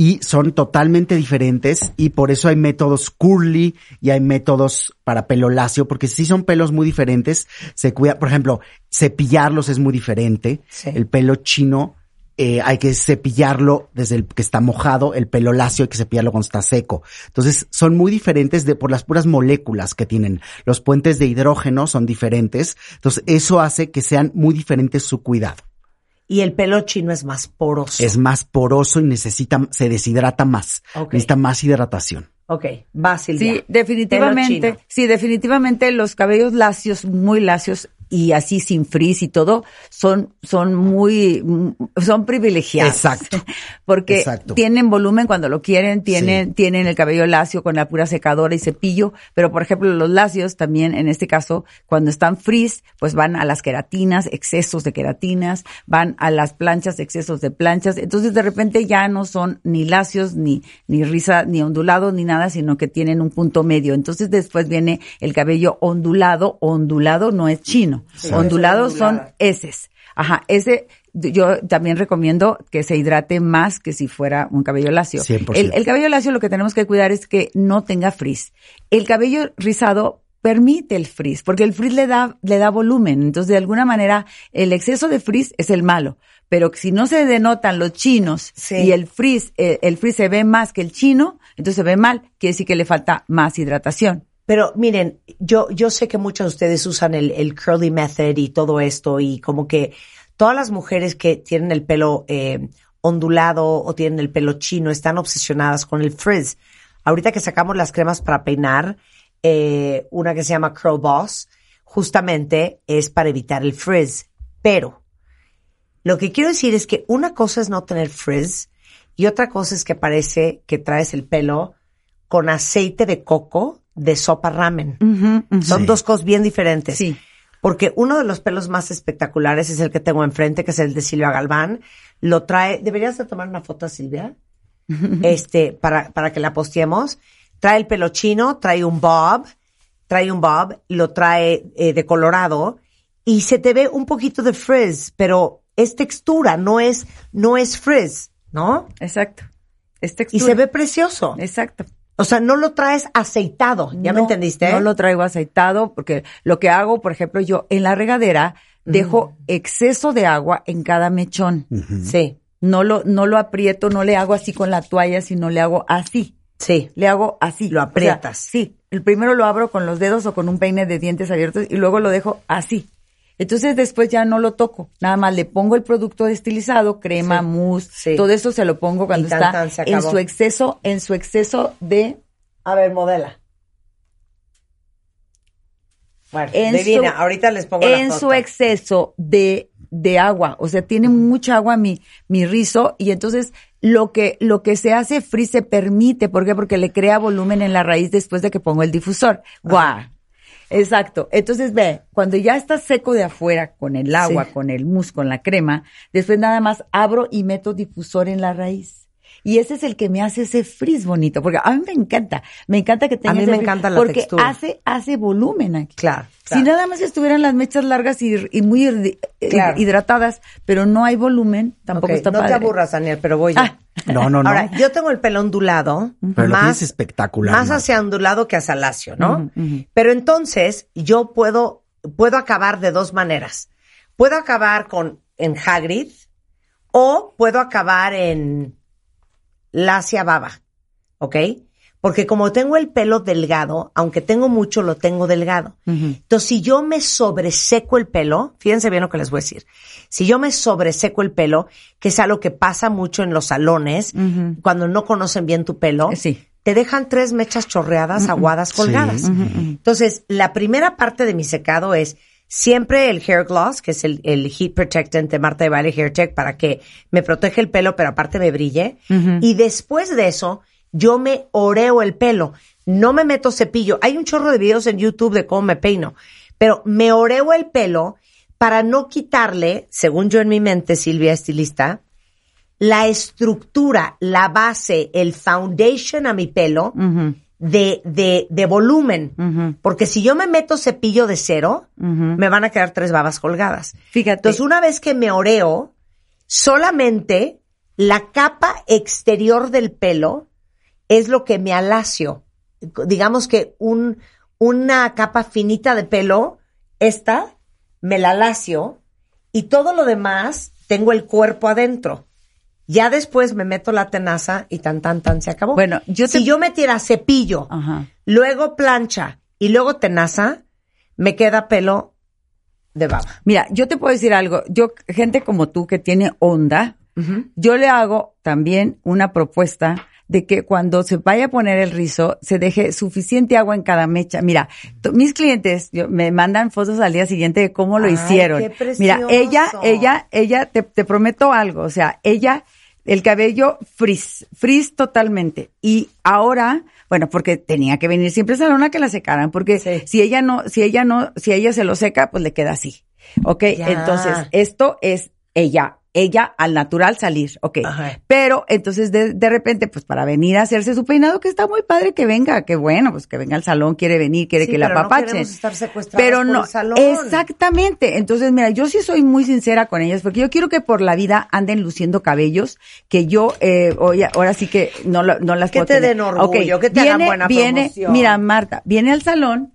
Y son totalmente diferentes y por eso hay métodos curly y hay métodos para pelo lacio, porque sí son pelos muy diferentes. Se cuida, por ejemplo, cepillarlos es muy diferente. El pelo chino eh, hay que cepillarlo desde el que está mojado, el pelo lacio hay que cepillarlo cuando está seco. Entonces, son muy diferentes de, por las puras moléculas que tienen. Los puentes de hidrógeno son diferentes. Entonces, eso hace que sean muy diferentes su cuidado. Y el pelo chino es más poroso. Es más poroso y necesita, se deshidrata más. Necesita más hidratación. Ok, va Silvia. Sí, definitivamente. Sí, definitivamente los cabellos lacios, muy lacios y así sin frizz y todo, son, son muy, son privilegiados. Exacto. Porque Exacto. tienen volumen cuando lo quieren, tienen, tienen el cabello lacio con la pura secadora y cepillo, pero por ejemplo los lacios también, en este caso, cuando están frizz, pues van a las queratinas, excesos de queratinas, van a las planchas, excesos de planchas, entonces de repente ya no son ni lacios, ni, ni risa, ni ondulados, ni nada, sino que tienen un punto medio. Entonces después viene el cabello ondulado, ondulado no es chino, Sí. ondulados Ondulado. son heces. Ajá, ese yo también recomiendo que se hidrate más que si fuera un cabello lacio. 100%. El, el cabello lacio lo que tenemos que cuidar es que no tenga frizz. El cabello rizado permite el frizz, porque el frizz le da, le da volumen. Entonces, de alguna manera, el exceso de frizz es el malo. Pero si no se denotan los chinos y el frizz, eh, el frizz se ve más que el chino, entonces se ve mal, quiere decir que le falta más hidratación. Pero miren, yo, yo sé que muchos de ustedes usan el, el curly method y todo esto y como que todas las mujeres que tienen el pelo eh, ondulado o tienen el pelo chino están obsesionadas con el frizz. Ahorita que sacamos las cremas para peinar, eh, una que se llama Curl Boss, justamente es para evitar el frizz. Pero lo que quiero decir es que una cosa es no tener frizz y otra cosa es que parece que traes el pelo con aceite de coco de sopa ramen. Son Sí. dos cosas bien diferentes. Sí. Porque uno de los pelos más espectaculares es el que tengo enfrente, que es el de Silvia Galván. Lo trae, deberías de tomar una foto, Silvia, este, para, para que la posteemos. Trae el pelo chino, trae un bob, trae un bob, lo trae eh, de colorado y se te ve un poquito de frizz, pero es textura, no es, no es frizz, ¿no? Exacto. Es Y textura. se ve precioso. Exacto. O sea, no lo traes aceitado, ¿ya me entendiste? No lo traigo aceitado porque lo que hago, por ejemplo, yo en la regadera dejo exceso de agua en cada mechón. Sí. No lo, no lo aprieto, no le hago así con la toalla, sino le hago así. Sí. Le hago así. Lo O sea, aprietas. sí. El primero lo abro con los dedos o con un peine de dientes abiertos y luego lo dejo así. Entonces después ya no lo toco. Nada más le pongo el producto destilizado, crema, Sí. mousse, Sí. todo eso se lo pongo cuando tan, está tan, en su exceso, en su exceso de A ver, modela. Bueno, en divina, su- ahorita les pongo en su exceso de, de agua. O sea, tiene mucha agua mi, mi rizo y entonces lo que, lo que se hace frizz se permite. ¿Por qué? Porque le crea volumen en la raíz después de que pongo el difusor. ¡Guau! Exacto. Entonces ve, cuando ya está seco de afuera con el agua, Sí. con el mousse, con la crema, después nada más abro y meto difusor en la raíz. Y ese es el que me hace ese frizz bonito, porque a mí me encanta, me encanta que tenga mí ese me encanta la porque textura. hace hace volumen aquí. Claro. Si nada más estuvieran las mechas largas y, y muy eh, Claro. hidratadas, pero no hay volumen, tampoco está no padre. te aburras, Daniel, pero voy yo. Ah. No, no, no. Ahora, yo tengo el pelo ondulado, Pero lo más, espectacular. más hacia ondulado que hacia lacio, ¿no? Pero entonces yo puedo, puedo acabar de dos maneras. Puedo acabar con en Hagrid o puedo acabar en lacia baba, ¿ok? Porque como tengo el pelo delgado, aunque tengo mucho, lo tengo delgado. Entonces, si yo me sobreseco el pelo, fíjense bien lo que les voy a decir. Si yo me sobreseco el pelo, que es algo que pasa mucho en los salones, cuando no conocen bien tu pelo, Sí. te dejan tres mechas chorreadas, aguadas, colgadas. Entonces, la primera parte de mi secado es siempre el hair gloss, que es el, el heat protectant de Marta de Baile Hair Tech para que me protege el pelo, pero aparte me brille. Y después de eso, yo me oreo el pelo. No me meto cepillo. Hay un chorro de videos en YouTube de cómo me peino, pero me oreo el pelo para no quitarle, según yo en mi mente, Silvia estilista, la estructura, la base, el foundation a mi pelo de, de, de volumen. Porque si yo me meto cepillo de cero, me van a quedar tres babas colgadas. Fíjate. Entonces, una vez que me oreo, solamente la capa exterior del pelo es lo que me alacio. Digamos que un, una capa finita de pelo, esta, me la alacio y todo lo demás tengo el cuerpo adentro. Ya después me meto la tenaza y tan, tan, tan, se acabó. Bueno, yo te- Si yo metiera cepillo, Ajá. luego plancha y luego tenaza, me queda pelo de baba. Mira, yo te puedo decir algo. Yo, gente como tú que tiene onda, yo le hago también una propuesta de que cuando se vaya a poner el rizo, se deje suficiente agua en cada mecha. Mira, mis clientes yo- me mandan fotos al día siguiente de cómo lo Ay, hicieron. qué. Mira, ella, ella, ella, te, te prometo algo. O sea, ella, el cabello frizz, frizz totalmente. Y ahora, bueno, porque tenía que venir siempre a salón a que la secaran, porque si ella no, si ella no, si ella se lo seca, pues le queda así. Ok, Ya. entonces esto es ella, ella al natural salir, ok. Pero entonces de, de repente, pues para venir a hacerse su peinado, que está muy padre que venga, que bueno, pues que venga al salón, quiere venir, quiere Sí, que la no apapachen. queremos estar pero por no, el salón. exactamente. Entonces, mira, yo sí soy muy sincera con ellas, porque yo quiero que por la vida anden luciendo cabellos que yo, eh, hoy, ahora sí que no, no las Que puedo te tener. den orgullo, Ok, que te hagan buena viene, promoción. Mira, Marta, viene al salón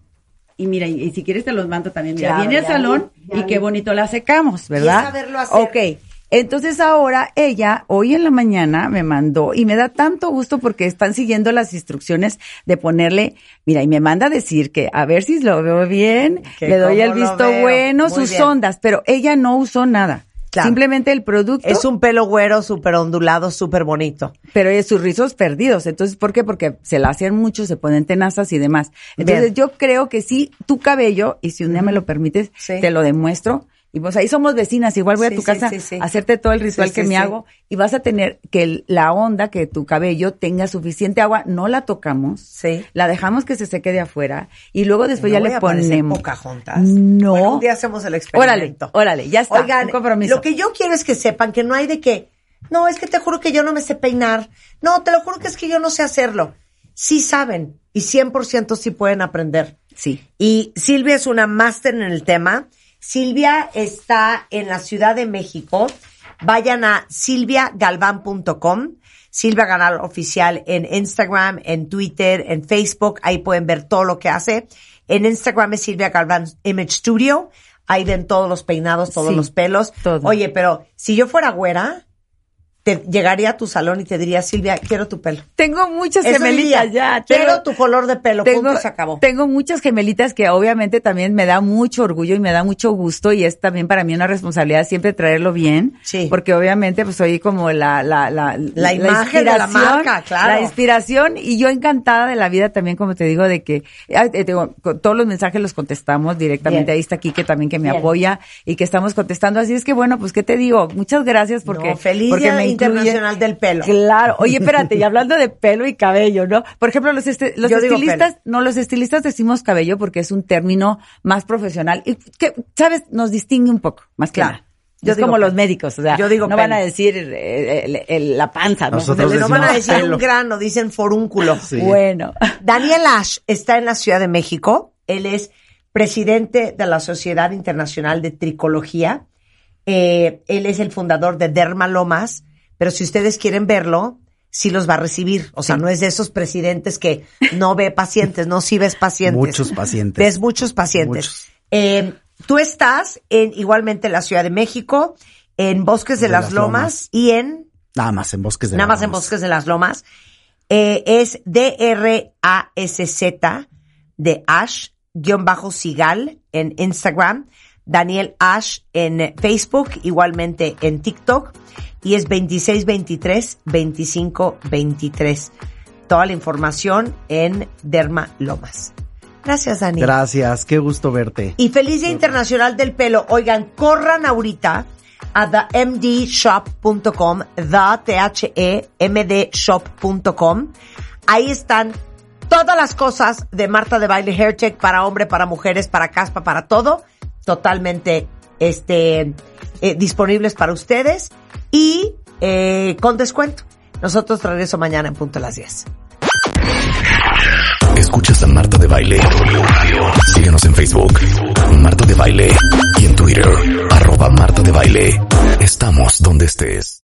y mira, y, y si quieres te los mando también. Mira, viene al salón ya y qué bonito la secamos, ¿verdad? Y saberlo hacer. Ok. Entonces ahora ella, hoy en la mañana me mandó y me da tanto gusto porque están siguiendo las instrucciones de ponerle, mira, y me manda a decir que a ver si lo veo bien, Que le doy el visto bueno, Muy sus bien. ondas, pero ella no usó nada. Claro. Simplemente el producto. Es un pelo güero, súper ondulado, súper bonito. Pero es sus rizos perdidos. Entonces, ¿por qué? Porque se la hacen mucho, se ponen tenazas y demás. Entonces, Bien. yo creo que sí, tu cabello, y si un día me lo permites, Sí. te lo demuestro. Y pues ahí somos vecinas, igual voy a tu sí, casa sí, a hacerte todo el ritual que me hago y vas a tener que el- la onda, que tu cabello tenga suficiente agua, no la tocamos, Sí. la dejamos que se seque de afuera y luego después No ya le ponemos. Pocahontas. No. Bueno, un día hacemos el Órale, experimento. órale, ya está. Oigan, un compromiso. lo que yo quiero es que sepan que no hay de que, no, es que te juro que yo no me sé peinar. No, te lo juro que es que yo no sé hacerlo. Sí saben y 100% sí pueden aprender. Sí. Y Silvia es una máster en el tema. Silvia está en la Ciudad de México. Vayan a silviagalvan.com. Silvia Galván Oficial en Instagram, en Twitter, en Facebook. Ahí pueden ver todo lo que hace. En Instagram es Silvia Galván Image Studio. Ahí ven todos los peinados, todos Sí, los pelos. todo. Oye, pero si yo fuera güera, te llegaría a tu salón y te diría, Silvia, quiero tu pelo. Tengo muchas Eso gemelitas diría, ya. Quiero tengo- tu color de pelo. tengo, punto, se acabó. tengo muchas gemelitas que obviamente también me da mucho orgullo y me da mucho gusto y es también para mí una responsabilidad siempre traerlo bien. Sí. Porque obviamente pues soy como la, la, la, La imagen de la marca, claro. La inspiración y yo encantada de la vida también, como te digo, de que eh, digo, todos los mensajes los contestamos directamente. Bien. Ahí está Kike también que me Bien. apoya y que estamos contestando. Así es que bueno, pues qué te digo, muchas gracias porque, No, feliz porque me Internacional del Pelo. Claro. Oye, espérate, y hablando de pelo y cabello, ¿no? Por ejemplo, los, este- estilistas, no, los estilistas decimos cabello porque es un término más profesional y que, ¿sabes? Nos distingue un poco, más que Claro. nada. Yo es digo como pelo. los médicos, o sea, Yo digo no van a decir eh, el- el- la panza, ¿no? Nosotros no van a decir pelo. un grano, dicen forúnculo. Sí. Bueno. Daniel Ash está en la Ciudad de México. Él es presidente de la Sociedad Internacional de Tricología. Eh, él es el fundador de Dermalomas, pero si ustedes quieren verlo, sí los va a recibir. O sea, no es de esos presidentes que no ve pacientes, no, sí ves pacientes. Muchos pacientes. Ves muchos pacientes. Muchos. Eh, tú estás en igualmente en la Ciudad de México, en Bosques de, De las, las Lomas, Lomas. y en Nada más en Bosques de nada las más en Lomas. Bosques de las Lomas. Eh, es D-R-A-S-Z de Ash, guion bajo Sigal en Instagram, Daniel Ash en Facebook, igualmente en TikTok, y es 2623-2523. Toda la información en Derma Lomas. Gracias, Daniel. Gracias, qué gusto verte. Y feliz Día Internacional del Pelo. Oigan, corran ahorita a themdshop.com, the, T-H-E-M-D shop.com. Ahí están todas las cosas de Marta de Baile Hair Check para hombre, para mujeres, para caspa, para todo totalmente este, eh, disponibles para ustedes y eh, con descuento. Nosotros regreso mañana en punto a las 10. Escuchas a Marta de Baile. Síguenos en Facebook, Marta de Baile, y en Twitter, arroba Marta de Baile. Estamos donde estés.